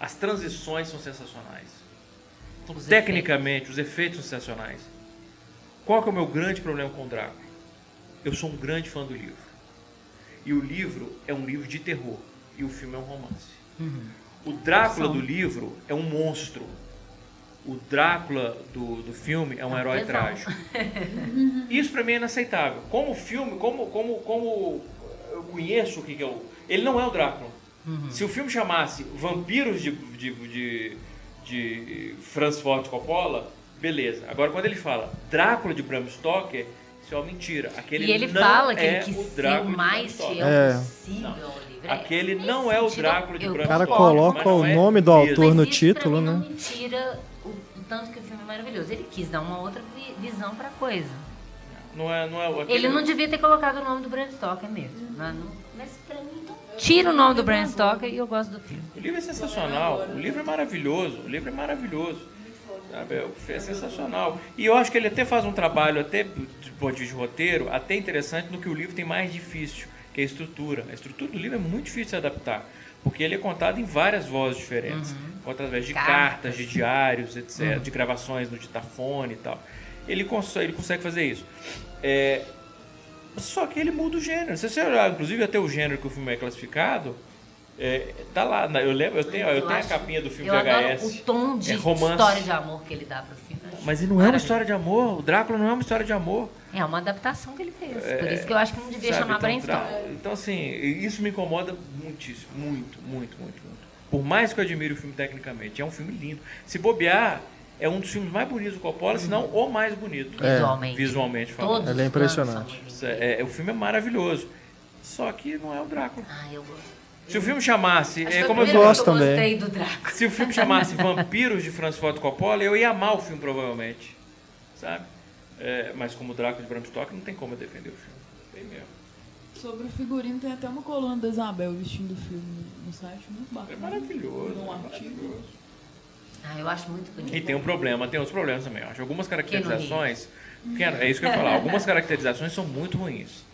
[SPEAKER 2] As transições são sensacionais.
[SPEAKER 3] Os
[SPEAKER 2] tecnicamente, os efeitos são sensacionais. Qual que é o meu grande problema com o Drácula? Eu sou um grande fã do livro. E o livro é um livro de terror. E o filme é um romance. O Drácula do livro é um monstro. O Drácula do, do filme é um herói
[SPEAKER 3] Pesão.
[SPEAKER 2] trágico. Isso pra mim é inaceitável. Como filme, como, como, como eu conheço o que que é o. Ele não é o Drácula. Se o filme chamasse Vampiros de, de, de, de Francis Ford Coppola, beleza. Agora quando ele fala Drácula de Bram Stoker, isso é uma mentira. Aquele
[SPEAKER 3] e ele
[SPEAKER 2] não
[SPEAKER 3] fala que
[SPEAKER 2] é
[SPEAKER 3] ele quis
[SPEAKER 2] o
[SPEAKER 3] ser
[SPEAKER 2] Drácula Bram
[SPEAKER 3] mais
[SPEAKER 2] Stoker.
[SPEAKER 3] fiel
[SPEAKER 1] É.
[SPEAKER 3] possível ao. É,
[SPEAKER 2] Aquele
[SPEAKER 3] nesse
[SPEAKER 2] não é o Drácula de Bram
[SPEAKER 1] O cara
[SPEAKER 2] Stoker,
[SPEAKER 1] coloca
[SPEAKER 2] mas
[SPEAKER 1] o
[SPEAKER 2] é
[SPEAKER 1] nome do
[SPEAKER 2] mesmo.
[SPEAKER 1] autor no
[SPEAKER 3] Mas
[SPEAKER 1] título, né?
[SPEAKER 3] Não me tira o, o tanto que o filme é maravilhoso. Ele quis dar uma outra vi- visão pra coisa.
[SPEAKER 2] Não é, não é aquele-
[SPEAKER 3] Ele não devia ter colocado o nome do Bram Stoker mesmo. Mas, não- mas pra mim, então, tira o nome do Bram Stoker e eu gosto do filme.
[SPEAKER 2] O livro é sensacional, o livro é maravilhoso, o livro é maravilhoso. Sabe? É sensacional. E eu acho que ele até faz um trabalho, até de ponto de vista de roteiro, até interessante no que o livro tem mais difícil, que é a estrutura. A estrutura do livro é muito difícil de se adaptar, porque ele é contado em várias vozes diferentes. Conta através de cartas,
[SPEAKER 3] Cartas.
[SPEAKER 2] de diários, etc., de gravações no ditafone e tal. Ele consegue, ele consegue fazer isso. É, Só que ele muda o gênero. Se você olhar, inclusive, até o gênero que o filme é classificado, é, tá lá. na- Eu lembro, eu tenho, eu tenho a
[SPEAKER 3] acho-
[SPEAKER 2] capinha do filme
[SPEAKER 3] eu
[SPEAKER 2] VHS.
[SPEAKER 3] o tom de
[SPEAKER 2] É
[SPEAKER 3] história de amor que ele dá pro filme. Eu
[SPEAKER 2] Mas ele não é uma história de amor. O Drácula não é uma história de amor.
[SPEAKER 3] É uma adaptação que ele fez. Por isso que eu acho que não devia
[SPEAKER 2] sabe?
[SPEAKER 3] chamar
[SPEAKER 2] então,
[SPEAKER 3] brainstorm.
[SPEAKER 2] Drá- então, assim, isso me incomoda muitíssimo. Muito, muito, muito, muito. Por mais que eu admire o filme tecnicamente, é um filme lindo. Se bobear, é um dos filmes mais bonitos do Coppola, se não o mais bonito.
[SPEAKER 1] É.
[SPEAKER 3] Visualmente.
[SPEAKER 2] Visualmente falando.
[SPEAKER 3] Todos
[SPEAKER 1] Ele é impressionante.
[SPEAKER 2] É, é, o filme é maravilhoso. Só que não é o Drácula.
[SPEAKER 3] Ah, eu gosto.
[SPEAKER 2] Se o filme chamasse. É, como
[SPEAKER 3] a
[SPEAKER 2] eu
[SPEAKER 1] gosto também.
[SPEAKER 3] gostei do Drácula.
[SPEAKER 2] Se o filme chamasse Vampiros de Francis Ford Coppola, eu ia amar o filme, provavelmente. Sabe? É, mas como Drácula de Bram Stoker, não tem como eu defender o filme. Tem mesmo.
[SPEAKER 5] Sobre o figurino, tem até uma coluna da Isabel vestindo o filme no site, muito
[SPEAKER 2] É
[SPEAKER 5] bacana.
[SPEAKER 2] maravilhoso.
[SPEAKER 5] Um
[SPEAKER 2] é
[SPEAKER 5] artigo.
[SPEAKER 2] maravilhoso.
[SPEAKER 3] Ah, eu acho muito bonito.
[SPEAKER 2] E tem um problema, tem outros problemas também. Eu acho algumas caracterizações. Keanu- é isso que eu ia falar. Algumas caracterizações são muito ruins.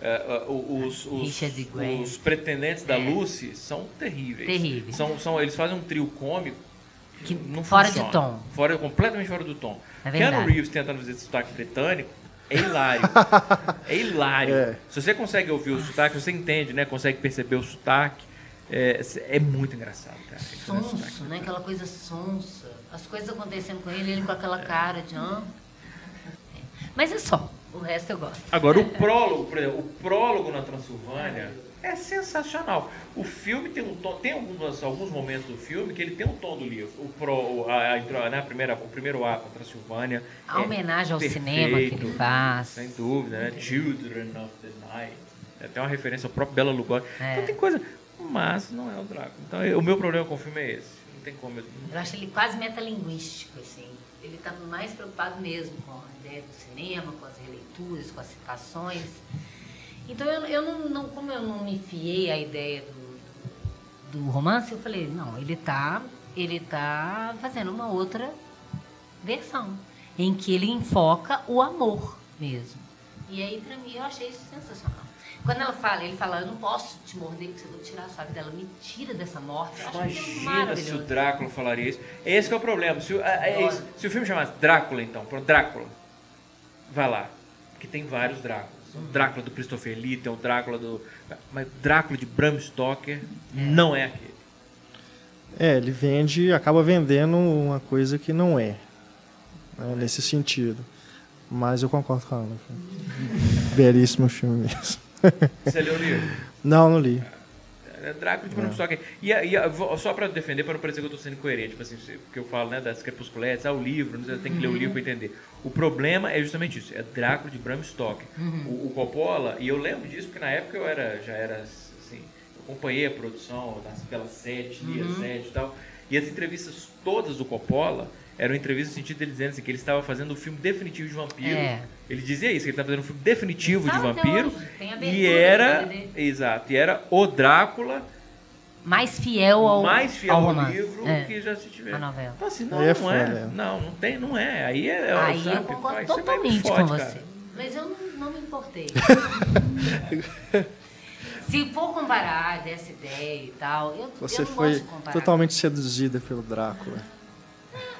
[SPEAKER 2] É, o- os, os, os pretendentes da
[SPEAKER 3] É.
[SPEAKER 2] Lucy são terríveis.
[SPEAKER 3] Terríveis.
[SPEAKER 2] São, são, eles fazem um trio cômico que não
[SPEAKER 3] Fora de
[SPEAKER 2] funciona.
[SPEAKER 3] tom.
[SPEAKER 2] Fora, completamente fora do tom.
[SPEAKER 3] É
[SPEAKER 2] Keanu. Reeves tentando fazer sotaque britânico é hilário. é hilário.
[SPEAKER 1] É.
[SPEAKER 2] Se você consegue ouvir o sotaque, você entende, né? Consegue perceber o sotaque. É, é muito engraçado, cara. fazer esse sotaque
[SPEAKER 3] Sonso, né? Aquela coisa sonsa. As coisas acontecendo com ele, ele com aquela cara de... Ah. É. Mas é só. O resto eu gosto.
[SPEAKER 2] Agora, o prólogo, por exemplo, o prólogo na Transilvânia é sensacional. O filme tem um tom, tem alguns, alguns momentos do filme que ele tem um tom do livro. O, pro, a, a, né, a primeira, o primeiro ato da Transilvânia.
[SPEAKER 3] A
[SPEAKER 2] é
[SPEAKER 3] homenagem ao
[SPEAKER 2] perfeito,
[SPEAKER 3] cinema que ele faz.
[SPEAKER 2] Sem dúvida, né? Children of the Night. É até uma referência ao próprio Bela Lugosi.
[SPEAKER 3] É.
[SPEAKER 2] Então tem coisa. Mas não é o Drácula. Então o meu problema com o filme é esse. Não tem como. eu-
[SPEAKER 3] Eu acho ele quase metalinguístico, assim. Ele está mais preocupado mesmo com a ideia do cinema, com as releituras, com as citações. Então, eu, eu não, não- como eu não me fiei à ideia do, do romance, eu falei, não, ele está ele tá fazendo uma outra versão, em que ele enfoca o amor mesmo. E aí, pra mim, eu achei isso sensacional. Quando ela fala, ele fala, eu não posso te morder porque eu vou tirar a sua vida. Ela me tira dessa morte.
[SPEAKER 2] Imagina se o. Drácula falaria isso. Esse que é o problema. Se, o- é- é. Se o filme chamasse Drácula, então, pronto, Drácula, vai lá. Porque tem vários Dráculas. O Drácula do Christopher Lee, tem o Drácula do. Mas o Drácula de Bram Stoker não é aquele.
[SPEAKER 1] É, ele vende, acaba vendendo uma coisa que não é, né, nesse sentido. Mas eu concordo com a Ana. Belíssimo filme mesmo.
[SPEAKER 2] Você leu o livro?
[SPEAKER 1] Não, não li.
[SPEAKER 2] É Drácula de Bram Stoker. E, e só pra defender, pra não parecer que eu tô sendo incoerente, tipo assim, porque eu falo né, das crepusculetes, ah, o livro, você tem que ler o livro pra entender. O problema é justamente isso, é Drácula de Bram Stoker. O, o Coppola, e eu lembro disso porque na época eu era, já era assim, eu acompanhei a produção das, pela sete, lia sete e tal, e as entrevistas todas do Coppola eram entrevistas no sentido dele dizendo assim, que ele estava fazendo o filme definitivo de vampiro.
[SPEAKER 3] É.
[SPEAKER 2] Ele dizia isso, que ele estava fazendo um filme definitivo de vampiro.
[SPEAKER 3] hoje,
[SPEAKER 2] E era, exato, e era o Drácula
[SPEAKER 3] Mais fiel ao,
[SPEAKER 2] mais fiel
[SPEAKER 3] ao
[SPEAKER 2] ao livro
[SPEAKER 3] É,
[SPEAKER 2] que já se tiver.
[SPEAKER 3] a novela.
[SPEAKER 2] Então assim, não,
[SPEAKER 1] é
[SPEAKER 2] não é.
[SPEAKER 1] foda, é.
[SPEAKER 2] Não, não tem, não é. Aí é, é
[SPEAKER 3] Aí
[SPEAKER 2] sabe?
[SPEAKER 3] eu concordo
[SPEAKER 2] isso é
[SPEAKER 3] totalmente
[SPEAKER 2] forte,
[SPEAKER 3] com
[SPEAKER 2] cara.
[SPEAKER 3] você. Mas eu não, não me importei. Se for comparar dessa ideia e tal, eu,
[SPEAKER 1] Você
[SPEAKER 3] eu não
[SPEAKER 1] foi
[SPEAKER 3] gosto de comparar.
[SPEAKER 1] totalmente seduzida pelo Drácula.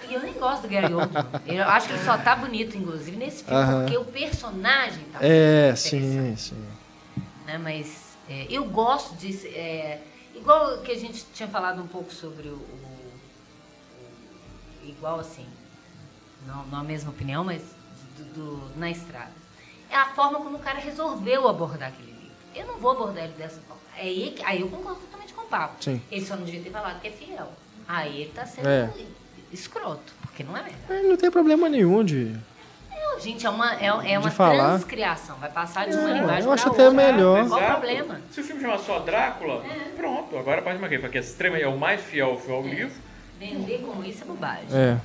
[SPEAKER 3] E eu nem gosto do Gary Oldman. Eu acho que ele só tá bonito, inclusive, nesse filme,
[SPEAKER 1] Aham.
[SPEAKER 3] porque o personagem tá
[SPEAKER 1] É, sim, sim.
[SPEAKER 3] Né? Mas é, eu gosto de... é, igual que a gente tinha falado um pouco sobre o... o- o- igual assim, não, não a mesma opinião, mas do, do- na estrada. É a forma como o cara resolveu abordar aquele livro. Eu não vou abordar ele dessa forma. Aí, que- aí eu concordo totalmente com o Pablo.
[SPEAKER 1] Sim.
[SPEAKER 3] Ele só não devia ter falado que é fiel. Aí ele tá sendo
[SPEAKER 1] É.
[SPEAKER 3] escroto, porque não é.
[SPEAKER 1] Mas não tem problema nenhum de.
[SPEAKER 3] Não, gente, é uma, é, é uma
[SPEAKER 1] falar.
[SPEAKER 3] transcriação. Vai passar de uma
[SPEAKER 1] É,
[SPEAKER 3] linguagem
[SPEAKER 1] eu acho
[SPEAKER 3] pra
[SPEAKER 1] até
[SPEAKER 3] outra.
[SPEAKER 1] melhor.
[SPEAKER 3] Qual o problema?
[SPEAKER 2] Se o filme chamar só Drácula, pronto. Agora pode mais porque é extremo, é o mais fiel, fiel ao livro.
[SPEAKER 3] Vender como isso é bobagem.
[SPEAKER 1] É.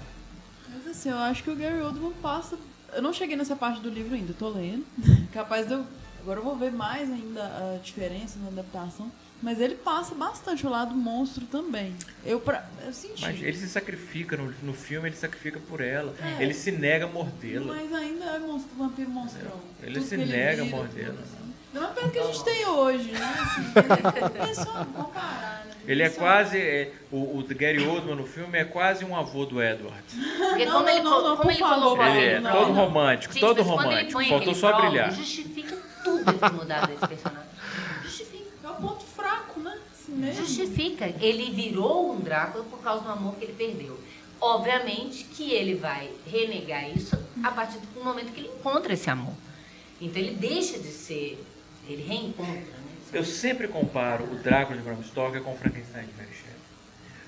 [SPEAKER 5] Mas assim, eu acho que o Gary Oldman passa. Eu não cheguei nessa parte do livro ainda, tô lendo. Capaz de eu. Agora eu vou ver mais ainda a diferença na adaptação. Mas ele passa bastante o lado monstro também. Eu, pra, eu senti.
[SPEAKER 2] Mas ele se sacrifica no, no filme, ele se sacrifica por ela.
[SPEAKER 5] É.
[SPEAKER 2] Ele se nega a mordê-la.
[SPEAKER 5] Mas ainda é monstro, vampiro monstrão.
[SPEAKER 2] Ele
[SPEAKER 5] Tudo
[SPEAKER 2] se
[SPEAKER 5] que
[SPEAKER 2] nega a mordê-la.
[SPEAKER 5] tudo assim. Não é pelo que a gente tem hoje, né? Assim, é só comparar, né?
[SPEAKER 2] Ele é
[SPEAKER 5] Só-
[SPEAKER 2] quase. é, o, o Gary Oldman no filme é quase um avô do Edward.
[SPEAKER 3] Porque
[SPEAKER 5] Não,
[SPEAKER 3] como
[SPEAKER 5] não,
[SPEAKER 3] ele,
[SPEAKER 5] não, não,
[SPEAKER 3] como ele colocou
[SPEAKER 5] Paulo,
[SPEAKER 2] Ele é
[SPEAKER 5] não,
[SPEAKER 2] todo romântico,
[SPEAKER 3] Gente,
[SPEAKER 2] todo
[SPEAKER 3] ele
[SPEAKER 2] romântico. Faltou só brilhar.
[SPEAKER 3] Justifica tudo dele ter mudado esse personagem.
[SPEAKER 5] Justifica. É o ponto fraco, né? Assim mesmo.
[SPEAKER 3] Justifica. Ele virou um Drácula por causa do amor que ele perdeu. Obviamente que ele vai renegar isso a partir do momento que ele encontra esse amor. Então ele deixa de ser. Ele reencontra, né?
[SPEAKER 2] Eu sempre comparo o Drácula de Bram Stoker com o Frankenstein de Mary Shelley.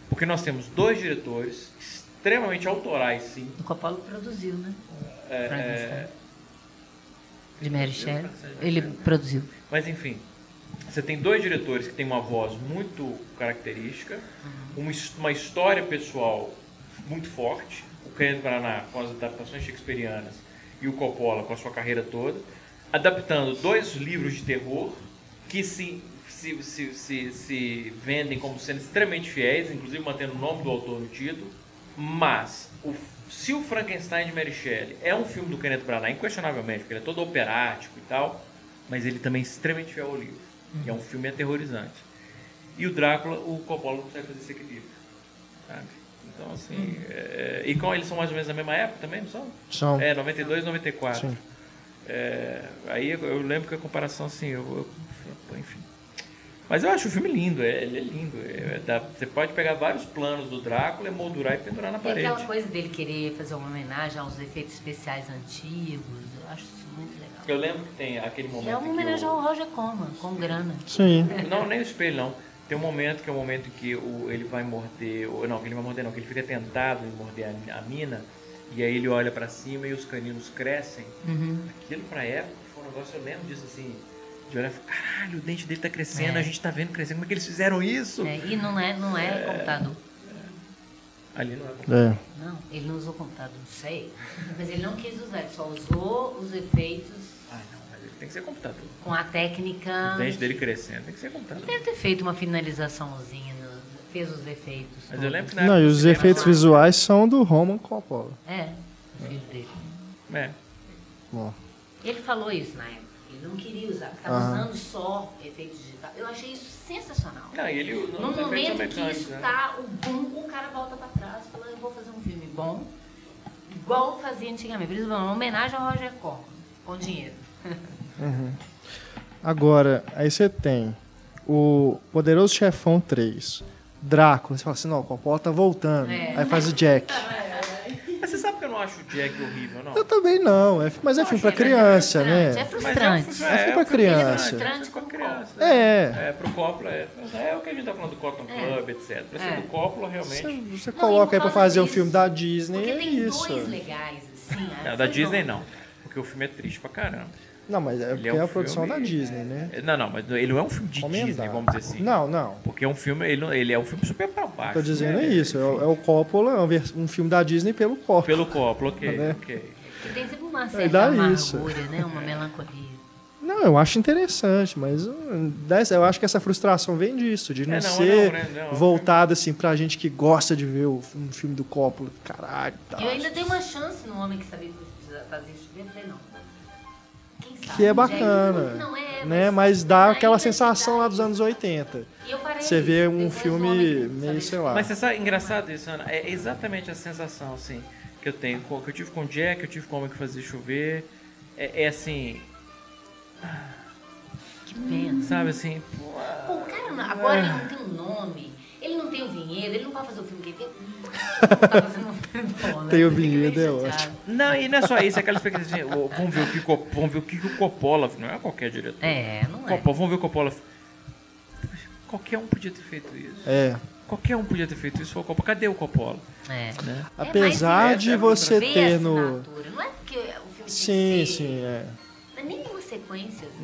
[SPEAKER 2] Porque nós temos dois diretores extremamente autorais, sim.
[SPEAKER 3] O Coppola produziu, né?
[SPEAKER 2] É,
[SPEAKER 3] Frankenstein.
[SPEAKER 2] é,
[SPEAKER 3] De Mary Shelley. Ele produziu.
[SPEAKER 2] Mas enfim, você tem dois diretores que têm uma voz muito característica, uma, his- uma história pessoal muito forte, o Kenneth Branagh com as adaptações shakespearianas e o Coppola com a sua carreira toda, adaptando dois livros de terror que se, se, se, se, se vendem como sendo extremamente fiéis, inclusive mantendo o nome do autor no título, mas o, se o Frankenstein de Mary Shelley é um filme do Kenneth Branagh, inquestionavelmente, porque ele é todo operático e tal, mas ele também é extremamente fiel ao livro. E é um filme aterrorizante. E o Drácula, o Coppola não consegue fazer esse equilíbrio. Sabe? Então, assim. é, e com eles são mais ou menos da mesma época também, não são?
[SPEAKER 1] São.
[SPEAKER 2] É, 92 94.
[SPEAKER 1] Sim.
[SPEAKER 2] É, aí eu, eu lembro que a comparação, assim, eu, eu- pô, enfim. Mas eu acho o filme lindo, é, ele é lindo. é, dá- você pode pegar vários planos do Drácula, emoldurar e pendurar na
[SPEAKER 3] E
[SPEAKER 2] parede.
[SPEAKER 3] aquela coisa dele querer fazer uma homenagem aos efeitos especiais antigos, eu acho.
[SPEAKER 2] Eu lembro que tem aquele momento.
[SPEAKER 3] É uma homenagem
[SPEAKER 2] o-
[SPEAKER 3] ao Roger Corman, com grana.
[SPEAKER 1] Sim.
[SPEAKER 2] Não, nem o espelho, não. Tem um momento que é o momento em que o, ele vai morder. Ou, não, que ele vai morder, não, que ele fica tentado em morder a, a mina. E aí ele olha pra cima e os caninos crescem.
[SPEAKER 3] Uhum.
[SPEAKER 2] Aquilo pra época foi um negócio, eu lembro disso assim. De olhar e falar, caralho, o dente dele tá crescendo,
[SPEAKER 3] É.
[SPEAKER 2] a gente tá vendo crescendo. Como é que eles fizeram isso?
[SPEAKER 3] É, e não é, não é, computador.
[SPEAKER 2] Ali não é.
[SPEAKER 1] É.
[SPEAKER 3] Não, ele não usou computador, não sei. Mas ele não quis usar, ele só usou os efeitos
[SPEAKER 2] tem que ser computador.
[SPEAKER 3] com a técnica.
[SPEAKER 2] O dente dele crescendo, tem que ser computador.
[SPEAKER 3] Deve ter feito uma finalizaçãozinha, no- fez os efeitos.
[SPEAKER 2] Mas eu lembro que na
[SPEAKER 1] Não, e os efeitos visuais são do Roman Coppola.
[SPEAKER 3] É, o filho dele.
[SPEAKER 2] É.
[SPEAKER 1] Bom.
[SPEAKER 3] Ele falou isso na época. Ele não queria usar, estava usando só efeitos digitais. Eu achei isso sensacional.
[SPEAKER 2] Não, e ele,
[SPEAKER 3] No momento que isso
[SPEAKER 2] né?
[SPEAKER 3] tá, o boom, o cara volta pra trás e fala, eu vou fazer um filme bom, igual fazia antigamente. Por isso, uma homenagem ao Roger Corman, com dinheiro.
[SPEAKER 1] Agora, aí você tem o Poderoso Chefão 3. Drácula, você fala assim, não, o Coppola tá voltando.
[SPEAKER 3] É.
[SPEAKER 1] Aí faz o Jack.
[SPEAKER 2] Mas você sabe que eu não acho o Jack horrível, não?
[SPEAKER 1] Eu também não, é, mas é filme pra
[SPEAKER 3] achei
[SPEAKER 1] criança, né?
[SPEAKER 3] É
[SPEAKER 2] é um
[SPEAKER 3] frustrante.
[SPEAKER 1] É filme pra
[SPEAKER 2] um
[SPEAKER 1] criança.
[SPEAKER 2] frustrante pra criança.
[SPEAKER 1] É.
[SPEAKER 2] É, pro Coppola é. Mas é o que a gente tá falando do Cotton Club, etc. Pra ser
[SPEAKER 3] É.
[SPEAKER 2] do Coppola, realmente.
[SPEAKER 1] Você, você
[SPEAKER 3] Não,
[SPEAKER 1] coloca aí pra fazer um
[SPEAKER 3] disso,
[SPEAKER 1] filme da Disney,
[SPEAKER 3] Porque
[SPEAKER 1] é
[SPEAKER 3] tem
[SPEAKER 1] isso.
[SPEAKER 3] dois legais, assim.
[SPEAKER 2] Não, da
[SPEAKER 3] foi
[SPEAKER 2] Disney não. Porque o filme é triste pra caramba.
[SPEAKER 1] Não, mas é
[SPEAKER 2] Ele
[SPEAKER 1] porque
[SPEAKER 2] é
[SPEAKER 1] é,
[SPEAKER 2] um
[SPEAKER 1] a produção
[SPEAKER 2] filme-
[SPEAKER 1] da Disney, né?
[SPEAKER 2] É, Não, não, mas ele não é um filme de Disney, vamos dizer assim.
[SPEAKER 1] Não, não.
[SPEAKER 2] Porque é um filme, ele, ele é um filme super pra baixo.
[SPEAKER 1] Tô dizendo
[SPEAKER 2] né?
[SPEAKER 1] é isso. É, o- é o Coppola, é uma um filme da Disney pelo Coppola.
[SPEAKER 2] Pelo Coppola, ok,
[SPEAKER 1] Né?
[SPEAKER 2] ok.
[SPEAKER 3] Tem sempre uma
[SPEAKER 1] Aí
[SPEAKER 3] certa amargura,
[SPEAKER 1] isso.
[SPEAKER 3] né? Uma melancolia.
[SPEAKER 1] Não, eu acho interessante, mas hum, eu acho que essa frustração vem disso, de não,
[SPEAKER 2] É, não,
[SPEAKER 1] ser
[SPEAKER 2] não, né, não.
[SPEAKER 1] voltada assim pra gente que gosta de ver o- um filme do Coppola. Caralho, tá.
[SPEAKER 3] Eu ainda dei uma chance no homem que sabia fazer isso. Eu falei, não.
[SPEAKER 1] Que é bacana,
[SPEAKER 3] Não é,
[SPEAKER 1] né? Mas dá aquela
[SPEAKER 3] te
[SPEAKER 1] sensação lá dos anos 80.
[SPEAKER 3] E eu parei,
[SPEAKER 1] Você vê um filme meio, sei lá.
[SPEAKER 2] Mas você sabe, engraçado isso, Ana, é exatamente a sensação, assim, que eu tenho, que eu tive com o Jack, que eu tive com o Homem que Fazia Chover, é, é assim,
[SPEAKER 3] Que pena.
[SPEAKER 2] sabe assim, pô,
[SPEAKER 3] cara, não- agora ele não tem um nome, ele não tem o vinhedo, ele não vai fazer o filme que ele tem. Não tá fazendo um filme bom, né?
[SPEAKER 1] Tem o vinhedo, é
[SPEAKER 3] chateada.
[SPEAKER 2] Não, e não é só isso, é aquela expectativa assim, vamos ver o que, vamos ver o que o Coppola, não é qualquer diretor.
[SPEAKER 3] É, não é.
[SPEAKER 2] Coppola, vamos ver o Coppola. Qualquer um podia ter feito isso.
[SPEAKER 1] É.
[SPEAKER 2] Qualquer um podia ter feito isso, foi o Coppola. Cadê o Coppola?
[SPEAKER 3] É.
[SPEAKER 2] Né?
[SPEAKER 1] Apesar
[SPEAKER 3] mas
[SPEAKER 1] de
[SPEAKER 2] é
[SPEAKER 1] você ter no.
[SPEAKER 3] Não é porque o filme
[SPEAKER 1] Sim,
[SPEAKER 3] tem que ser,
[SPEAKER 1] sim, é.
[SPEAKER 3] Não é nem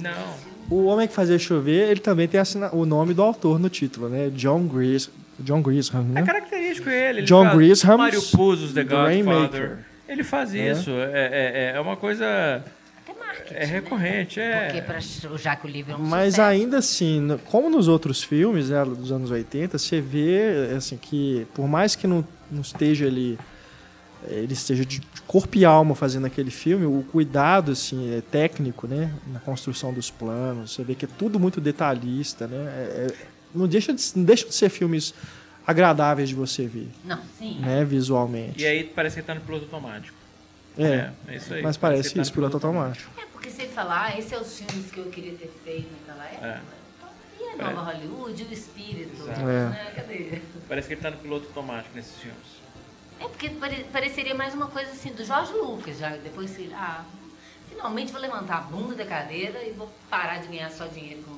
[SPEAKER 2] Não.
[SPEAKER 1] O Homem que Fazia Chover, ele também tem assina- o nome do autor no título, né? John Gris... John Grisham,
[SPEAKER 2] É
[SPEAKER 1] né?
[SPEAKER 2] característico ele. ele
[SPEAKER 1] John
[SPEAKER 2] faz
[SPEAKER 1] Grisham,
[SPEAKER 2] Mario Puzo's The Godfather. Ele faz
[SPEAKER 1] É.
[SPEAKER 2] isso. É, é, é uma coisa.
[SPEAKER 3] Até marketing,
[SPEAKER 2] É recorrente,
[SPEAKER 3] né?
[SPEAKER 2] é.
[SPEAKER 3] Porque pra, já que o livro é um
[SPEAKER 1] Mas
[SPEAKER 3] sucesso.
[SPEAKER 1] ainda assim, como nos outros filmes né, dos anos 80, você vê assim, que por mais que não, não esteja ali, ele esteja de corpo e alma fazendo aquele filme, o cuidado assim, é técnico né, na construção dos planos, você vê que é tudo muito detalhista. Né, é- é- não, deixa de, não deixa de ser filmes agradáveis de você ver,
[SPEAKER 3] Não, sim.
[SPEAKER 1] né, visualmente.
[SPEAKER 2] E aí parece que ele tá no piloto automático.
[SPEAKER 1] É,
[SPEAKER 2] é isso aí.
[SPEAKER 1] mas
[SPEAKER 2] Parece
[SPEAKER 1] parece
[SPEAKER 2] que tá
[SPEAKER 1] isso, piloto automático.
[SPEAKER 3] É, porque ele falar, ah, esse é os filmes que eu queria ter feito naquela época.
[SPEAKER 2] É.
[SPEAKER 3] Então, e a nova Hollywood, o espírito,
[SPEAKER 2] Exato.
[SPEAKER 3] né? Cadê?
[SPEAKER 2] Parece que ele tá no piloto automático nesses filmes.
[SPEAKER 3] É porque pare- pareceria mais uma coisa assim do Jorge Lucas, já depois se ah, finalmente vou levantar a bunda da cadeira e vou parar de ganhar só dinheiro com,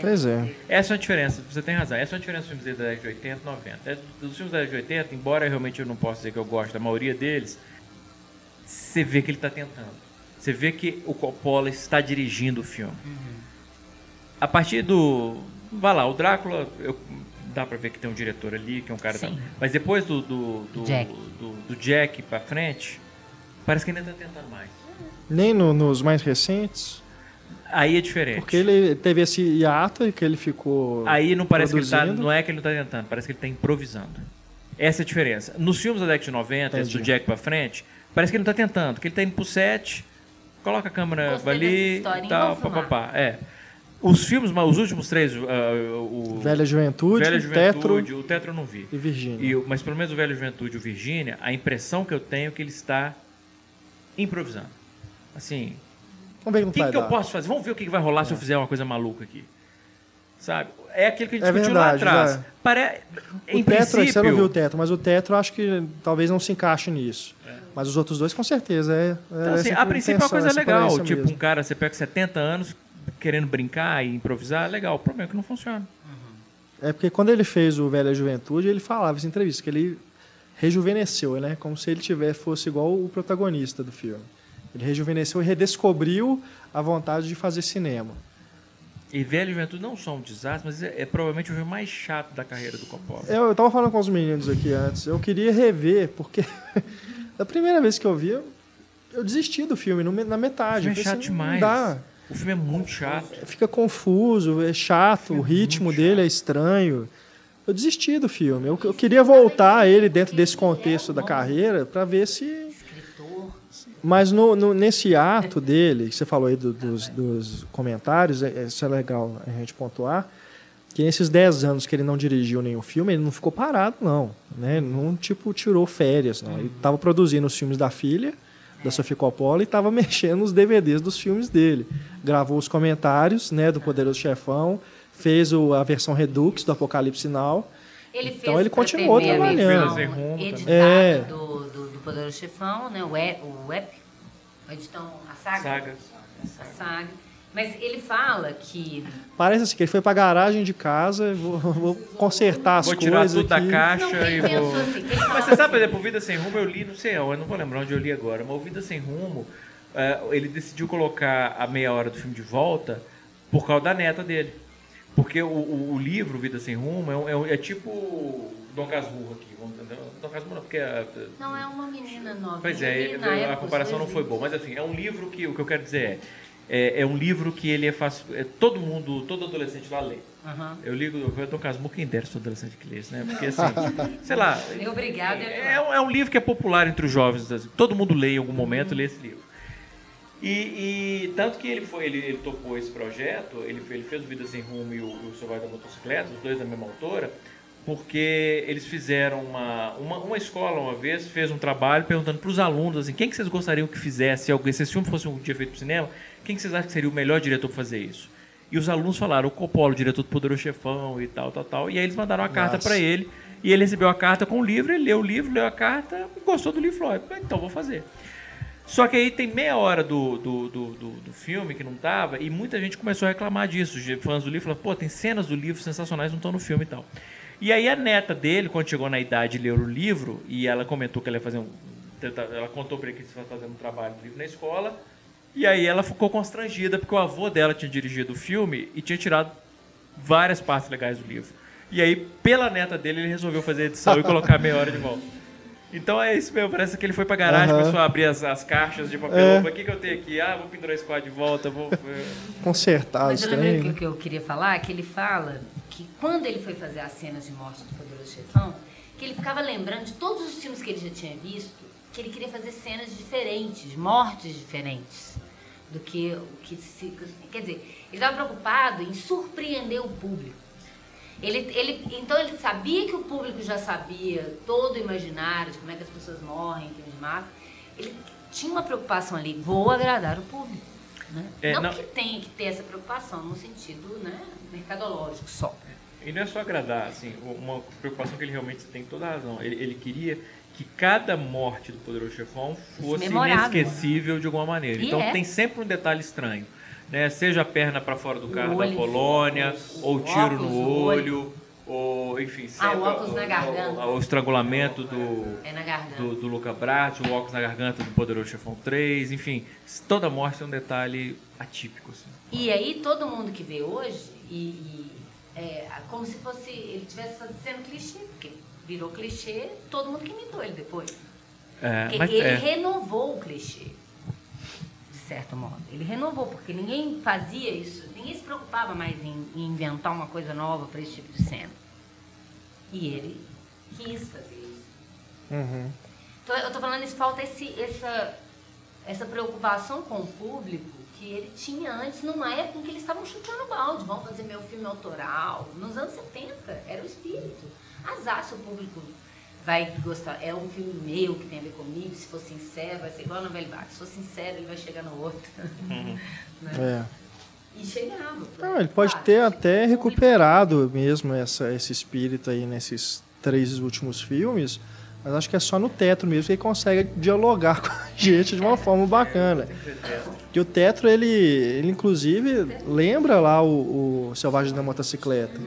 [SPEAKER 1] Pois é.
[SPEAKER 2] Essa é a diferença, você tem razão. Essa é a diferença dos filmes da década de 80 e 90. É, Dos filmes da década de 80, embora realmente eu não possa dizer que eu gosto da maioria deles, você vê que ele está tentando. Você vê que o Coppola está dirigindo o filme. A partir do. Vai lá, o Drácula, eu- dá pra ver que tem um diretor ali, que é um cara.
[SPEAKER 3] Sim.
[SPEAKER 2] Mas depois do, do, do,
[SPEAKER 3] Jack.
[SPEAKER 2] do, do Jack pra frente, parece que ainda tá tentando mais.
[SPEAKER 1] Nem no- nos mais recentes,
[SPEAKER 2] Aí é diferente.
[SPEAKER 1] porque ele teve esse hiato que ele ficou.
[SPEAKER 2] Aí não parece que ele tá,
[SPEAKER 1] produzindo.
[SPEAKER 2] não é que ele não tá tentando, parece que ele tá improvisando. Essa é a diferença. Nos filmes da década de 90, esse do. Jack pra frente, parece que ele não tá tentando, que ele tá indo pro set, coloca a câmera
[SPEAKER 3] Gostei
[SPEAKER 2] ali e tal, papapá. É. Os filmes, mas os últimos três, uh, o
[SPEAKER 1] Velha Juventude,
[SPEAKER 2] Velha
[SPEAKER 1] Tetro
[SPEAKER 2] Juventude, o Tetro eu não vi.
[SPEAKER 1] e Virgínia.
[SPEAKER 2] Mas pelo menos o Velho Juventude e o Virgínia, a impressão que eu tenho é que ele está improvisando. Assim,
[SPEAKER 1] Vamos ver o que
[SPEAKER 2] que, que eu posso fazer? Vamos ver o que vai rolar se eu fizer uma coisa maluca aqui. Sabe? É aquilo que a gente
[SPEAKER 1] É
[SPEAKER 2] discutiu
[SPEAKER 1] verdade,
[SPEAKER 2] lá atrás.
[SPEAKER 1] já.
[SPEAKER 2] Pare... Em
[SPEAKER 1] o Tetro,
[SPEAKER 2] princípio,
[SPEAKER 1] você não viu o Tetro, mas o Tetro acho que talvez não se encaixe nisso. Mas os outros dois, com certeza. É, é
[SPEAKER 2] então, assim, a princípio é uma coisa legal. Tipo,
[SPEAKER 1] mesmo.
[SPEAKER 2] um cara, você pega 70 anos querendo brincar e improvisar, legal. O problema é que não funciona.
[SPEAKER 1] É porque quando ele fez o Velha Juventude, ele falava em entrevista que ele rejuvenesceu, né? Como se ele tiver, fosse igual o protagonista do filme. Ele rejuvenesceu e redescobriu a vontade de fazer cinema.
[SPEAKER 2] E Velho Juventude não só um desastre, mas é, é provavelmente o filme mais chato da carreira do Coppola.
[SPEAKER 1] Eu, eu tava falando com os meninos aqui antes, eu queria rever, porque da primeira vez que eu vi, eu, eu desisti do filme na
[SPEAKER 2] O
[SPEAKER 1] metade.
[SPEAKER 2] filme é chato
[SPEAKER 1] assim, não
[SPEAKER 2] demais.
[SPEAKER 1] dá.
[SPEAKER 2] O filme é muito chato.
[SPEAKER 1] Fica confuso, é chato, o
[SPEAKER 2] muito
[SPEAKER 1] ritmo dele é estranho. Eu desisti do filme. Eu, eu queria voltar a ele dentro desse contexto da carreira para ver se. Mas no, no- nesse ato dele, que você falou aí do- dos, dos comentários, é- isso é legal a gente pontuar, que nesses 10 anos que ele não dirigiu nenhum filme, ele não ficou parado, não. Né? Não, tipo, tirou férias, não. Ele estava produzindo os filmes da filha, da Sofia Coppola, e estava mexendo nos DVDs dos filmes dele. Gravou os comentários né, do Poderoso Chefão, fez o- a versão Redux do Apocalipse Now.
[SPEAKER 3] Ele fez
[SPEAKER 1] Então ele continuou
[SPEAKER 3] TV
[SPEAKER 1] trabalhando.
[SPEAKER 3] editada
[SPEAKER 1] É.
[SPEAKER 3] do, do, do Poderoso Chefão, né? O, e, o EP, a saga.
[SPEAKER 2] Saga.
[SPEAKER 3] A saga. Mas ele fala que
[SPEAKER 1] Parece assim, que ele foi para a garagem de casa, vou, vou consertar as
[SPEAKER 2] Vou tirar
[SPEAKER 1] coisas
[SPEAKER 2] tudo da
[SPEAKER 1] aqui.
[SPEAKER 2] caixa
[SPEAKER 3] Não,
[SPEAKER 2] e vou.
[SPEAKER 3] assim,
[SPEAKER 2] Mas você sabe, por exemplo, o Vida Sem Rumo eu li, não sei, eu não vou lembrar onde eu li agora, mas o Vida Sem Rumo, eh, ele decidiu colocar a meia hora do filme de volta por causa da neta dele. Porque o, o- o livro Vida Sem Rumo é, um- é é tipo Dom Casmurro aqui. vamos entender? Dom Casmurro não, porque. eh,
[SPEAKER 3] Não, é uma menina nova.
[SPEAKER 2] Pois é, a comparação não foi boa, mas assim, é um livro que o que eu quero dizer é. É, é um livro que ele é fácil. é, todo mundo, todo adolescente lá lê.
[SPEAKER 3] Aham.
[SPEAKER 2] Eu ligo, eu Dom Casmurro, quem dera sou adolescente que lê isso, né? Porque assim, sei lá.
[SPEAKER 3] Obrigada.
[SPEAKER 2] é, um- é um livro que é popular entre os jovens. assim, Todo mundo lê em algum momento, lê esse livro. E, e tanto que ele foi, ele, ele topou esse projeto, ele, ele fez o Vida Sem Rumo e o, o Survival da Motocicleta, os dois da mesma autora, porque eles fizeram uma, uma, uma escola uma vez, fez um trabalho perguntando para os alunos assim, quem que vocês gostariam que fizesse, algo- se esse filme fosse um dia feito para cinema, quem que vocês acham que seria o melhor diretor para fazer isso? E os alunos falaram, o Coppola, o diretor do Poderoso Chefão e tal, tal, tal. E aí eles mandaram uma carta para ele, e ele recebeu a carta com o livro, ele leu o livro, leu a carta, gostou do livro, falou, "Ah, então vou fazer. Só que aí tem meia hora do, do, do, do, do filme que não tava, e muita gente começou a reclamar disso. Os Fãs do livro falaram, pô, tem cenas do livro sensacionais não estão no filme e tal. E aí a neta dele, quando chegou na idade de ler o livro, e ela comentou que ela ia fazer um. Ela contou pra ele que estava fazendo um trabalho do livro na escola. E aí ela ficou constrangida, porque o avô dela tinha dirigido o filme e tinha tirado várias partes legais do livro. E aí, pela neta dele, ele resolveu fazer a edição e colocar meia hora de volta. Então é isso mesmo, parece que ele foi pra garagem,
[SPEAKER 1] Aham.
[SPEAKER 2] começou a abrir as, as caixas de papel.
[SPEAKER 1] É.
[SPEAKER 2] O que, que eu tenho aqui? Ah, vou pendurar esse quadro de volta, vou.
[SPEAKER 1] Consertar
[SPEAKER 3] Mas
[SPEAKER 1] os
[SPEAKER 3] eu lembrei que o
[SPEAKER 1] né?
[SPEAKER 3] que eu queria falar, que ele fala que quando ele foi fazer as cenas de morte do Poderoso Chefão, que ele ficava lembrando de todos os filmes que ele já tinha visto, que ele queria fazer cenas diferentes, mortes diferentes do que o que se... Quer dizer, ele estava preocupado em surpreender o público. Ele, ele, então ele sabia que o público já sabia todo o imaginário de como é que as pessoas morrem, que eles matam. Ele tinha uma preocupação ali, vou agradar o público. Né?
[SPEAKER 2] É,
[SPEAKER 3] não,
[SPEAKER 2] não-
[SPEAKER 3] que tenha que ter essa preocupação no sentido né, mercadológico só.
[SPEAKER 2] E não é só agradar, assim, uma preocupação que ele realmente tem toda a razão. Ele, ele queria que cada morte do Poderoso Chefão fosse
[SPEAKER 3] Memorável.
[SPEAKER 2] inesquecível de alguma maneira.
[SPEAKER 3] E
[SPEAKER 2] então
[SPEAKER 3] é.
[SPEAKER 2] tem sempre um detalhe estranho. Né? Seja a perna para fora do carro da
[SPEAKER 3] olho, os
[SPEAKER 2] ou tiro
[SPEAKER 3] óculos
[SPEAKER 2] no olho, ou enfim,
[SPEAKER 3] Ah, o
[SPEAKER 2] sempre
[SPEAKER 3] óculos na garganta.
[SPEAKER 2] o, o estrangulamento do,
[SPEAKER 3] É na garganta.
[SPEAKER 2] do, do Luca Bratti, o óculos na garganta do Poderoso Chefão 3, enfim, toda morte tem um detalhe atípico. Assim.
[SPEAKER 3] E aí todo mundo que vê hoje, e, e é como se fosse ele tivesse sendo clichê, porque virou clichê, todo mundo que imitou ele depois.
[SPEAKER 2] É,
[SPEAKER 3] ele
[SPEAKER 2] é.
[SPEAKER 3] renovou o clichê, de certo modo. Ele renovou, porque ninguém fazia isso, ninguém se preocupava mais em, em inventar uma coisa nova para esse tipo de cena. E ele quis fazer isso.
[SPEAKER 1] Uhum.
[SPEAKER 3] Então, eu tô falando isso, falta esse, essa, essa preocupação com o público que ele tinha antes, numa época em que eles estavam chutando balde. Vamos fazer meu filme autoral. Nos anos 70, era o espírito. Azar se o público vai gostar. É um filme meu que tem a ver comigo. Se for sincero, vai ser igual a novela Bach. Se for sincero, ele vai chegar no outro. Né?
[SPEAKER 1] É.
[SPEAKER 3] E chegava.
[SPEAKER 1] Não, ele pode
[SPEAKER 3] Claro,
[SPEAKER 1] ter até
[SPEAKER 3] público-
[SPEAKER 1] recuperado mesmo essa, esse espírito aí nesses três últimos filmes, mas acho que é só no Tetro mesmo que ele consegue dialogar com a gente de uma forma bacana. Que o Tetro, ele, ele inclusive lembra lá o, o Selvagem da Motocicleta.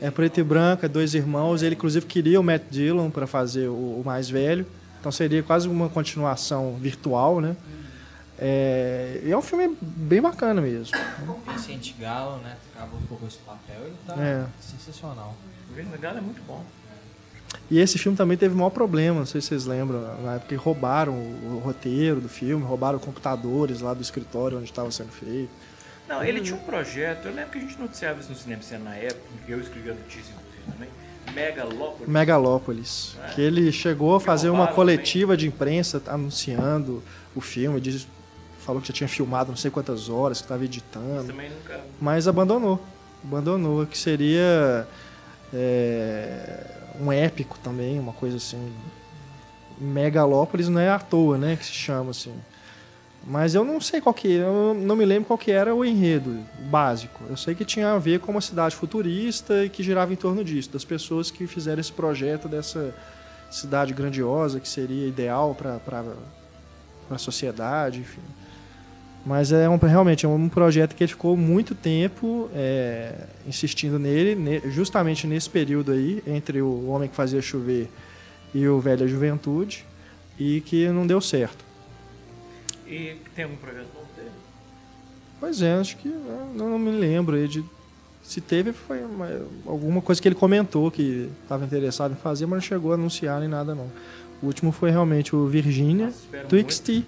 [SPEAKER 1] É preto e branco, é dois irmãos. Ele inclusive queria o Matt Dillon para fazer o, o mais velho. Então seria quase uma continuação virtual, né? É, e é um filme bem bacana mesmo.
[SPEAKER 4] Vicente Galo, né? Acabou um pouco esse papel e tá
[SPEAKER 1] É.
[SPEAKER 4] sensacional.
[SPEAKER 2] O Vergara é muito bom.
[SPEAKER 1] E esse filme também teve o maior problema, não sei se vocês lembram, na época que roubaram o roteiro do filme, roubaram computadores lá do escritório onde estava sendo feito.
[SPEAKER 2] Não, ele tinha um projeto, eu lembro que a gente noticiava isso no Cinema Cena na época, eu escrevi a notícia inclusive também, Megalópolis.
[SPEAKER 1] Megalópolis.
[SPEAKER 2] É.
[SPEAKER 1] Que ele chegou a fazer uma coletiva de imprensa anunciando o filme, disse, falou que já tinha filmado não sei quantas horas, que estava editando,
[SPEAKER 2] também nunca...
[SPEAKER 1] mas abandonou. Abandonou, que seria é, um épico também, uma coisa assim. Megalópolis não é à toa, né, que se chama assim. Mas eu não sei qual que, eu não me lembro qual que era o enredo básico. Eu sei que tinha a ver com uma cidade futurista e que girava em torno disso, das pessoas que fizeram esse projeto dessa cidade grandiosa que seria ideal para a sociedade, enfim. Mas é um, realmente é um projeto que ele ficou muito tempo é, insistindo nele, ne- justamente nesse período aí, entre o Homem que Fazia Chover e o Velha Juventude, e que não deu certo.
[SPEAKER 2] E tem algum projeto novo dele?
[SPEAKER 1] Pois é, acho que eu não, não me lembro aí de. Se teve, foi uma- alguma coisa que ele comentou que estava interessado em fazer, mas não chegou a anunciar nem nada, não. O último foi realmente o Virginia
[SPEAKER 2] Nossa,
[SPEAKER 1] Twixty,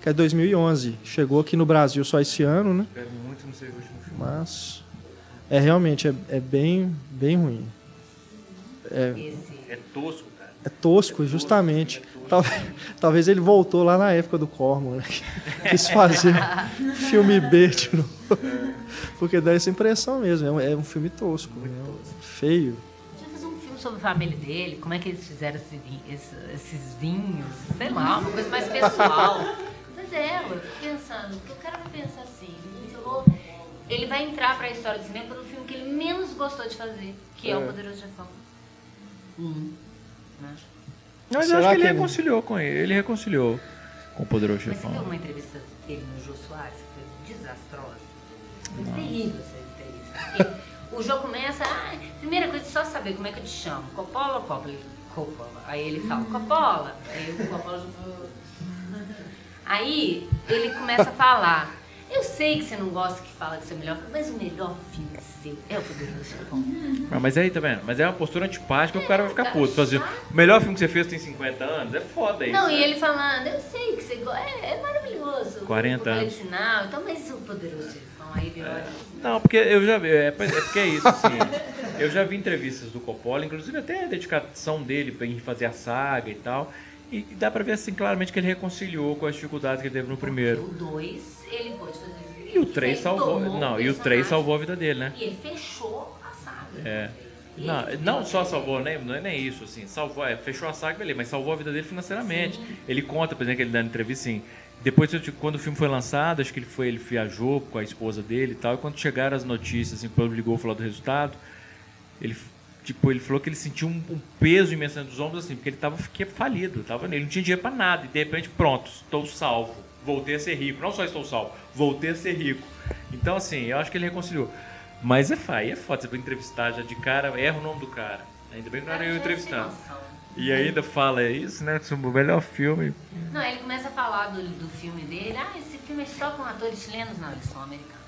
[SPEAKER 1] que é 2011. Chegou aqui no Brasil só esse ano, né?
[SPEAKER 2] Espero muito não seja o último filme.
[SPEAKER 1] Mas é realmente é, é bem, bem ruim. É.
[SPEAKER 2] É tosco, cara.
[SPEAKER 1] é tosco, justamente.
[SPEAKER 2] é tosco.
[SPEAKER 1] Talvez, talvez ele voltou lá na época do Corman, né? Quis fazer filme B de novo. Porque dá essa impressão mesmo. É um, é um filme tosco, né? feio.
[SPEAKER 3] Podia fazer um filme sobre a família dele, como é que eles fizeram esse vi- esse- esses vinhos, sei lá, uma coisa mais pessoal. Pois é, eu fico pensando, porque o cara vai pensar assim, ele vai entrar pra história do cinema pelo filme que ele menos gostou de fazer, que é, o
[SPEAKER 1] É.
[SPEAKER 3] Poderoso Chefão. Um. Né?
[SPEAKER 2] Mas eu
[SPEAKER 1] Será
[SPEAKER 2] acho que ele
[SPEAKER 1] que ele-
[SPEAKER 2] reconciliou com ele. Ele reconciliou com o Poderoso
[SPEAKER 3] Mas você viu
[SPEAKER 2] Chefão.
[SPEAKER 3] uma entrevista dele no Jô Soares, que foi desastrosa? Foi terrível essa entrevista. O Jô começa, ah, primeira coisa, só saber como é que eu te chamo. Coppola ou Coppola? Ele, Coppola. Aí ele fala, Coppola. Aí o Coppola já... Aí ele começa a falar. Eu sei que você não gosta que fala que você é melhor, mas o melhor filme é o Poderoso Chefão.
[SPEAKER 2] Ah, mas aí, tá vendo? Mas é uma postura antipática o cara vai ficar puto. Fazer, o melhor filme que você fez tem 50 anos? É foda isso.
[SPEAKER 3] Não, e
[SPEAKER 2] né?
[SPEAKER 3] ele falando, eu sei que você gosta, é, é maravilhoso.
[SPEAKER 2] 40
[SPEAKER 3] o
[SPEAKER 2] anos.
[SPEAKER 3] Sinal, então, mas o Poderoso Chefão, aí ele olha...
[SPEAKER 2] Não, porque eu já vi, é, é porque é isso, assim. eu já vi entrevistas do Coppola, inclusive até a dedicação dele pra em fazer a saga e tal. E, e dá pra ver assim claramente que ele reconciliou com as dificuldades que ele teve no primeiro.
[SPEAKER 3] O 2, ele pôde fazer.
[SPEAKER 2] E o 3 salvou. Não, e o 3 salvou a vida dele, né?
[SPEAKER 3] E ele fechou a saga.
[SPEAKER 2] É. Não,
[SPEAKER 3] ele-
[SPEAKER 2] não só salvou, né? não é nem isso, assim, salvou, é, fechou a saga, beleza, mas salvou a vida dele financeiramente. Ele conta, por exemplo, que ele dando entrevista assim, depois, quando o filme foi lançado, acho que ele foi, ele viajou com a esposa dele e tal. E quando chegaram as notícias, assim, quando ligou falou do resultado, ele, tipo, ele falou que ele sentiu um, um peso imenso nos ombros, assim, porque ele estava falido, tava nele, não tinha dinheiro para nada. E de repente, pronto, estou salvo, voltei a ser rico. Não só estou salvo, voltei a ser rico. Então, assim, eu acho que ele reconciliou. Mas é, é foda, você vai entrevistar já de cara, erra o nome do cara. Ainda bem que não era eu entrevistando. E ainda fala isso, né? O melhor filme.
[SPEAKER 3] Não, ele começa a falar do, do filme dele. Ah, esse filme é só com atores chilenos. Não, eles são americanos.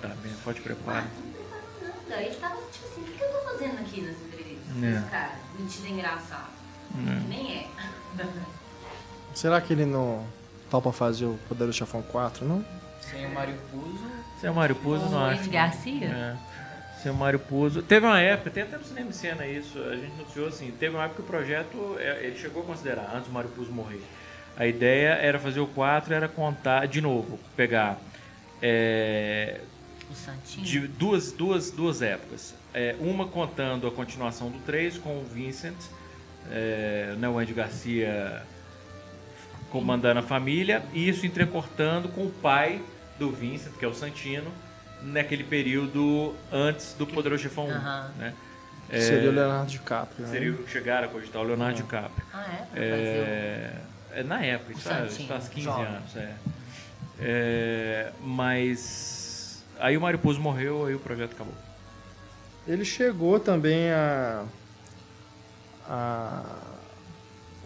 [SPEAKER 2] Tá bem, pode preparar.
[SPEAKER 3] Ah, não preparando nada. Ele tava tipo assim, o que eu tô fazendo aqui nessa entrevista?
[SPEAKER 2] É.
[SPEAKER 3] Esse cara, metido engraçado.
[SPEAKER 2] É.
[SPEAKER 3] Nem é.
[SPEAKER 1] Será que ele não topa fazer o Poderoso Chefão 4, não?
[SPEAKER 4] Sem o Mário Puzo.
[SPEAKER 2] Sem o Mário Puzo, não
[SPEAKER 3] O
[SPEAKER 2] acho.
[SPEAKER 3] Ed Garcia?
[SPEAKER 2] É. Sem o Mário Puzo. Teve uma época, tem até no cinema em cena isso, a gente noticiou assim, teve uma época que o projeto, é, ele chegou a considerar, antes do Mário Puzo morrer. A ideia era fazer o 4, era contar, de novo, pegar é,
[SPEAKER 3] O Santinho?
[SPEAKER 2] de duas, duas, duas épocas. É, uma contando a continuação do 3 com o Vincent, é, né, o Andy Garcia comandando a família, e isso entrecortando com o pai do Vincent, que é o Santino, naquele período antes do Poderoso Chefão 1.
[SPEAKER 3] Aham.
[SPEAKER 2] Né?
[SPEAKER 1] Que Seria o Leonardo DiCaprio. né?
[SPEAKER 2] Seria o chegar a cogitar o Leonardo DiCaprio.
[SPEAKER 3] Ah, é?
[SPEAKER 2] É, é, na época, isso faz,
[SPEAKER 3] Santinho,
[SPEAKER 2] faz 15
[SPEAKER 3] jovem.
[SPEAKER 2] anos. É. É, mas aí o Mário Puzo morreu, aí o projeto acabou.
[SPEAKER 1] Ele chegou também a, a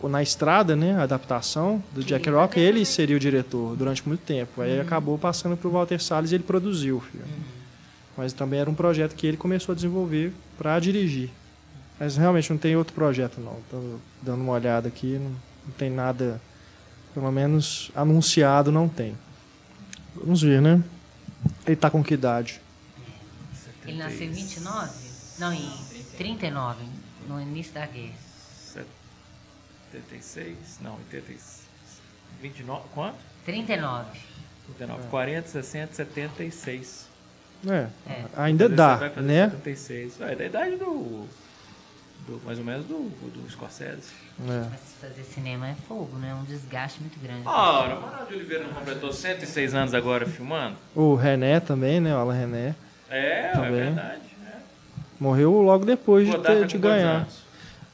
[SPEAKER 1] na estrada, né, a adaptação do Jack Rock, ele seria o diretor durante muito tempo. Aí acabou passando para o Walter Salles e ele produziu o filme. Mas também era um projeto que ele começou a desenvolver para dirigir. Mas realmente não tem outro projeto não. Tô dando uma olhada aqui, não, não tem nada, pelo menos anunciado não tem. Vamos ver, né? Ele tá com que idade?
[SPEAKER 3] Ele nasceu em 29? Não, em 39, no início da guerra.
[SPEAKER 2] 76? Não, 86. 29, quanto?
[SPEAKER 3] 39.
[SPEAKER 2] 39, 40, 60, 76.
[SPEAKER 1] É,
[SPEAKER 3] É.
[SPEAKER 1] ainda dá,
[SPEAKER 2] vai fazer
[SPEAKER 1] né?
[SPEAKER 2] 76. É da idade do, do- Mais ou menos do, do Scorsese.
[SPEAKER 1] É.
[SPEAKER 3] Mas fazer cinema é fogo, né? É um desgaste muito grande.
[SPEAKER 2] Ora, o de Oliveira não completou 106 anos agora filmando?
[SPEAKER 1] O René também, né? O Alan René.
[SPEAKER 2] É, é verdade. É.
[SPEAKER 1] Morreu logo depois de,
[SPEAKER 2] Godard
[SPEAKER 1] ter, de ganhar.
[SPEAKER 2] anos?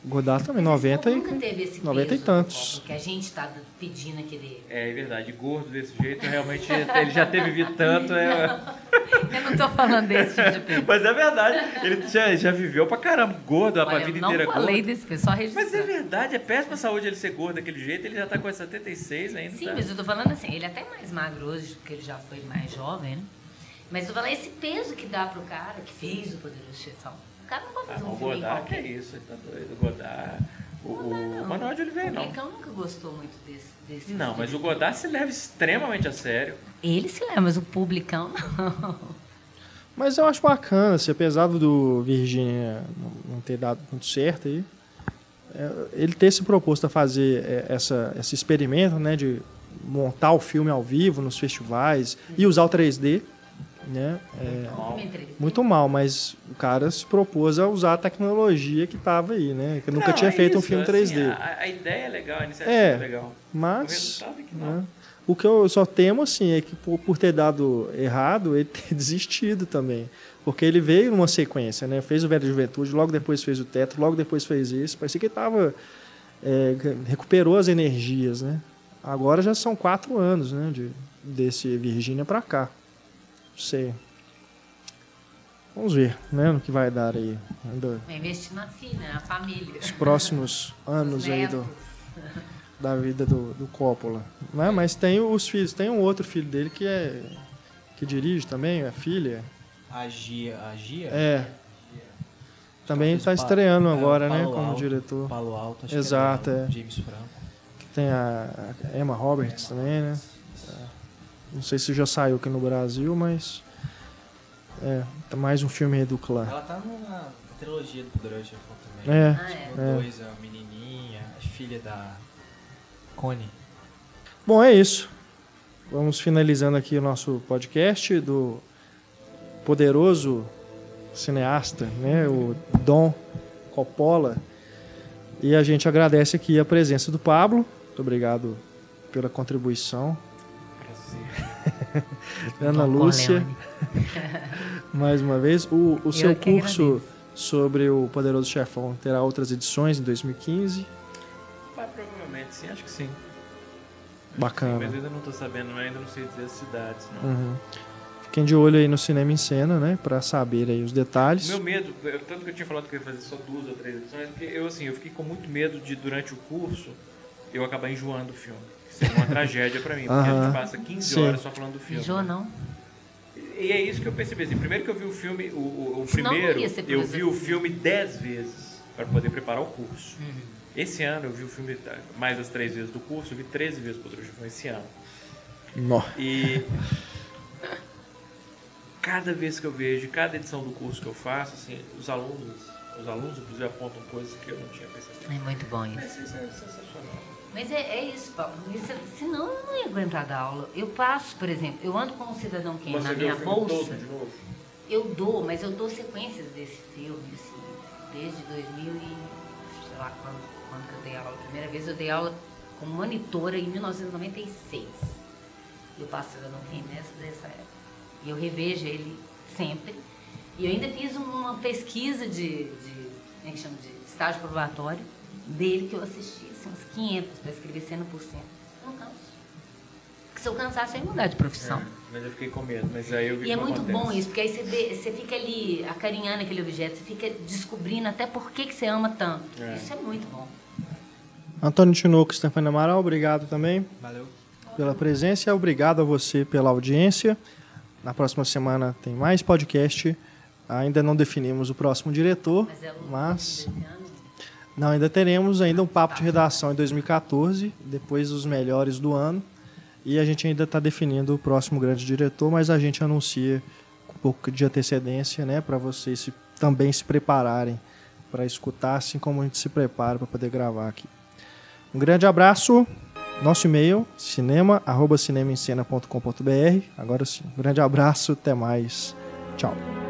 [SPEAKER 1] Godard também,
[SPEAKER 3] Mas
[SPEAKER 1] 90
[SPEAKER 3] esse povo
[SPEAKER 1] e...
[SPEAKER 3] nunca teve esse
[SPEAKER 1] 90 e
[SPEAKER 3] peso
[SPEAKER 1] tantos.
[SPEAKER 3] Que a gente tá pedindo aqui dele.
[SPEAKER 2] É verdade, gordo desse jeito, realmente ele já teve vivido tanto. É...
[SPEAKER 3] Eu não tô falando desse tipo de peso.
[SPEAKER 2] Mas é verdade, ele já, já viveu pra caramba, gordo, a
[SPEAKER 3] Olha, eu
[SPEAKER 2] vida
[SPEAKER 3] não
[SPEAKER 2] inteira
[SPEAKER 3] falei
[SPEAKER 2] gordo.
[SPEAKER 3] desse peso, só
[SPEAKER 2] Mas é verdade, é péssima saúde ele ser gordo daquele jeito, ele já tá com 76 ainda.
[SPEAKER 3] Sim,
[SPEAKER 2] tá?
[SPEAKER 3] mas eu tô falando assim, ele é até mais magro hoje, porque ele já foi mais jovem, né? Mas eu tô falando esse peso que dá pro cara que fez o Poderoso Chefão. O cara não pode
[SPEAKER 2] Ah, o
[SPEAKER 3] um filme
[SPEAKER 2] Godard, que é isso, ele tá doido. O Godard. O, o Manuel de Oliveira,
[SPEAKER 3] O
[SPEAKER 2] não.
[SPEAKER 3] Molecão nunca gostou muito desse. desse
[SPEAKER 2] Não, mas o Godard se leva extremamente a sério.
[SPEAKER 3] Ele se leva, mas o publicão não.
[SPEAKER 1] Mas eu acho bacana, assim, apesar do Virginia não- não ter dado muito certo aí, é, ele ter se proposto a fazer é, essa, esse experimento, né, de montar o filme ao vivo nos festivais e usar o 3D, né, é, muito mal, mas o cara se propôs a usar a tecnologia que estava aí, né, que nunca
[SPEAKER 2] Não,
[SPEAKER 1] tinha
[SPEAKER 2] é
[SPEAKER 1] feito um
[SPEAKER 2] isso,
[SPEAKER 1] filme
[SPEAKER 2] assim,
[SPEAKER 1] 3D.
[SPEAKER 2] a, a ideia é legal, a iniciativa
[SPEAKER 1] É.
[SPEAKER 2] é legal. O
[SPEAKER 1] Mas
[SPEAKER 2] resultado é que não.
[SPEAKER 1] né, o que eu só temo assim é que por, por ter dado errado, ele ter desistido também. Porque ele veio numa sequência, né? Fez o Velho Juventude, logo depois fez o Teto, logo depois fez isso. Parecia que ele tava, é, recuperou as energias, né? Agora já são quatro anos, né? De, desse Virgínia para cá. Não sei. Vamos ver, né? No que vai dar aí. Ainda
[SPEAKER 3] Vai investir na filha, na família.
[SPEAKER 1] os próximos anos
[SPEAKER 3] Os
[SPEAKER 1] aí do, da vida do, do Coppola. Né? Mas tem os filhos, tem um outro filho dele que é que dirige também, a filha.
[SPEAKER 4] A Gia. A Gia?
[SPEAKER 1] É. Também está estreando
[SPEAKER 4] é,
[SPEAKER 1] agora, né,
[SPEAKER 4] Palo
[SPEAKER 1] como
[SPEAKER 4] Alto,
[SPEAKER 1] diretor.
[SPEAKER 4] Palo Alto, acho
[SPEAKER 1] Exato,
[SPEAKER 4] que é,
[SPEAKER 1] é.
[SPEAKER 4] James Franco.
[SPEAKER 1] Que tem a, a Emma Roberts também, né? Não sei se já saiu aqui no Brasil, mas é, tá mais um filme aí do clã.
[SPEAKER 4] Ela tá na, trilogia do Poderoso Chefão também.
[SPEAKER 1] É,
[SPEAKER 3] Ah, é.
[SPEAKER 4] O
[SPEAKER 1] é.
[SPEAKER 4] dois, a menininha, a filha da Connie.
[SPEAKER 1] Bom, é isso. Vamos finalizando aqui o nosso podcast do poderoso cineasta, né, o Dom Coppola. E a gente agradece aqui a presença do Pablo. Muito obrigado pela contribuição. Ana Lúcia, mais uma vez. O, o seu curso
[SPEAKER 3] agradeço.
[SPEAKER 1] sobre o Poderoso Chefão terá outras edições em 2015.
[SPEAKER 2] Mas provavelmente sim, acho que sim.
[SPEAKER 1] Bacana.
[SPEAKER 2] Mas eu ainda não tô sabendo, eu ainda não sei dizer as cidades, não.
[SPEAKER 1] Uhum. Fiquem de olho aí no Cinema em Cena, né? Pra saber aí os detalhes.
[SPEAKER 2] Meu medo, eu- tanto que eu tinha falado que eu ia fazer só duas ou três edições, porque eu assim, eu fiquei com muito medo de durante o curso eu acabar enjoando o filme. Isso é uma tragédia pra mim, porque a gente passa 15
[SPEAKER 1] Sim.
[SPEAKER 2] horas só falando do filme.
[SPEAKER 3] Enjoa não.
[SPEAKER 2] E é isso que eu percebi. Assim, primeiro que eu vi o filme, o, o, o
[SPEAKER 3] Senão não
[SPEAKER 2] primeiro,
[SPEAKER 3] ia ser
[SPEAKER 2] eu vi o filme 10 vezes para poder preparar o curso.
[SPEAKER 3] Uhum.
[SPEAKER 2] Esse ano eu vi o filme mais as três vezes do curso, eu vi 13 vezes o Poderoso Chefão esse ano.
[SPEAKER 1] Nó.
[SPEAKER 2] E cada vez que eu vejo, cada edição do curso que eu faço, assim, os alunos, os alunos inclusive apontam coisas que eu não tinha percebido.
[SPEAKER 3] É muito bom isso.
[SPEAKER 2] Mas isso é sensacional.
[SPEAKER 3] Mas é, é isso, Paulo. Senão eu não ia aguentar dar aula. Eu passo, por exemplo, eu ando com um cidadão que na minha
[SPEAKER 2] o
[SPEAKER 3] bolsa. Eu dou, mas eu dou sequências desse filme, assim, desde 2000 e sei lá quando, quando que eu dei aula. A primeira vez eu dei aula como monitora em 1996. Eu passo Cidadão Kane nessa dessa época. E eu revejo ele sempre. E eu ainda fiz uma pesquisa de, de como é que chama, de estágio probatório dele que eu assisti, assim, uns 500 para escrever cena por cena. Eu não canso. Porque se eu cansasse, eu ia mudar de profissão.
[SPEAKER 2] É, mas eu fiquei com medo, mas aí eu vi
[SPEAKER 3] E é muito
[SPEAKER 2] acontece.
[SPEAKER 3] bom isso, porque aí você, vê, você fica ali acarinhando aquele objeto, você fica descobrindo até por que, que você ama tanto.
[SPEAKER 2] É.
[SPEAKER 3] Isso é muito bom.
[SPEAKER 1] Antônio Tinoco e Stefano Amaral, obrigado também
[SPEAKER 4] Valeu.
[SPEAKER 1] pela presença obrigado a você pela audiência. Na próxima semana tem mais podcast. Ainda não definimos o próximo diretor,
[SPEAKER 3] Mas é o
[SPEAKER 1] mas
[SPEAKER 3] ano.
[SPEAKER 1] Não ainda teremos ainda um papo de redação em 2014, depois os melhores do ano. E a gente ainda está definindo o próximo grande diretor, mas a gente anuncia com um pouco de antecedência, né, para vocês se- também se prepararem para escutar, assim como a gente se prepara para poder gravar aqui. Um grande abraço. Nosso e-mail, cinema.cinemaencena.com.br. Agora sim, um grande abraço, até mais. Tchau.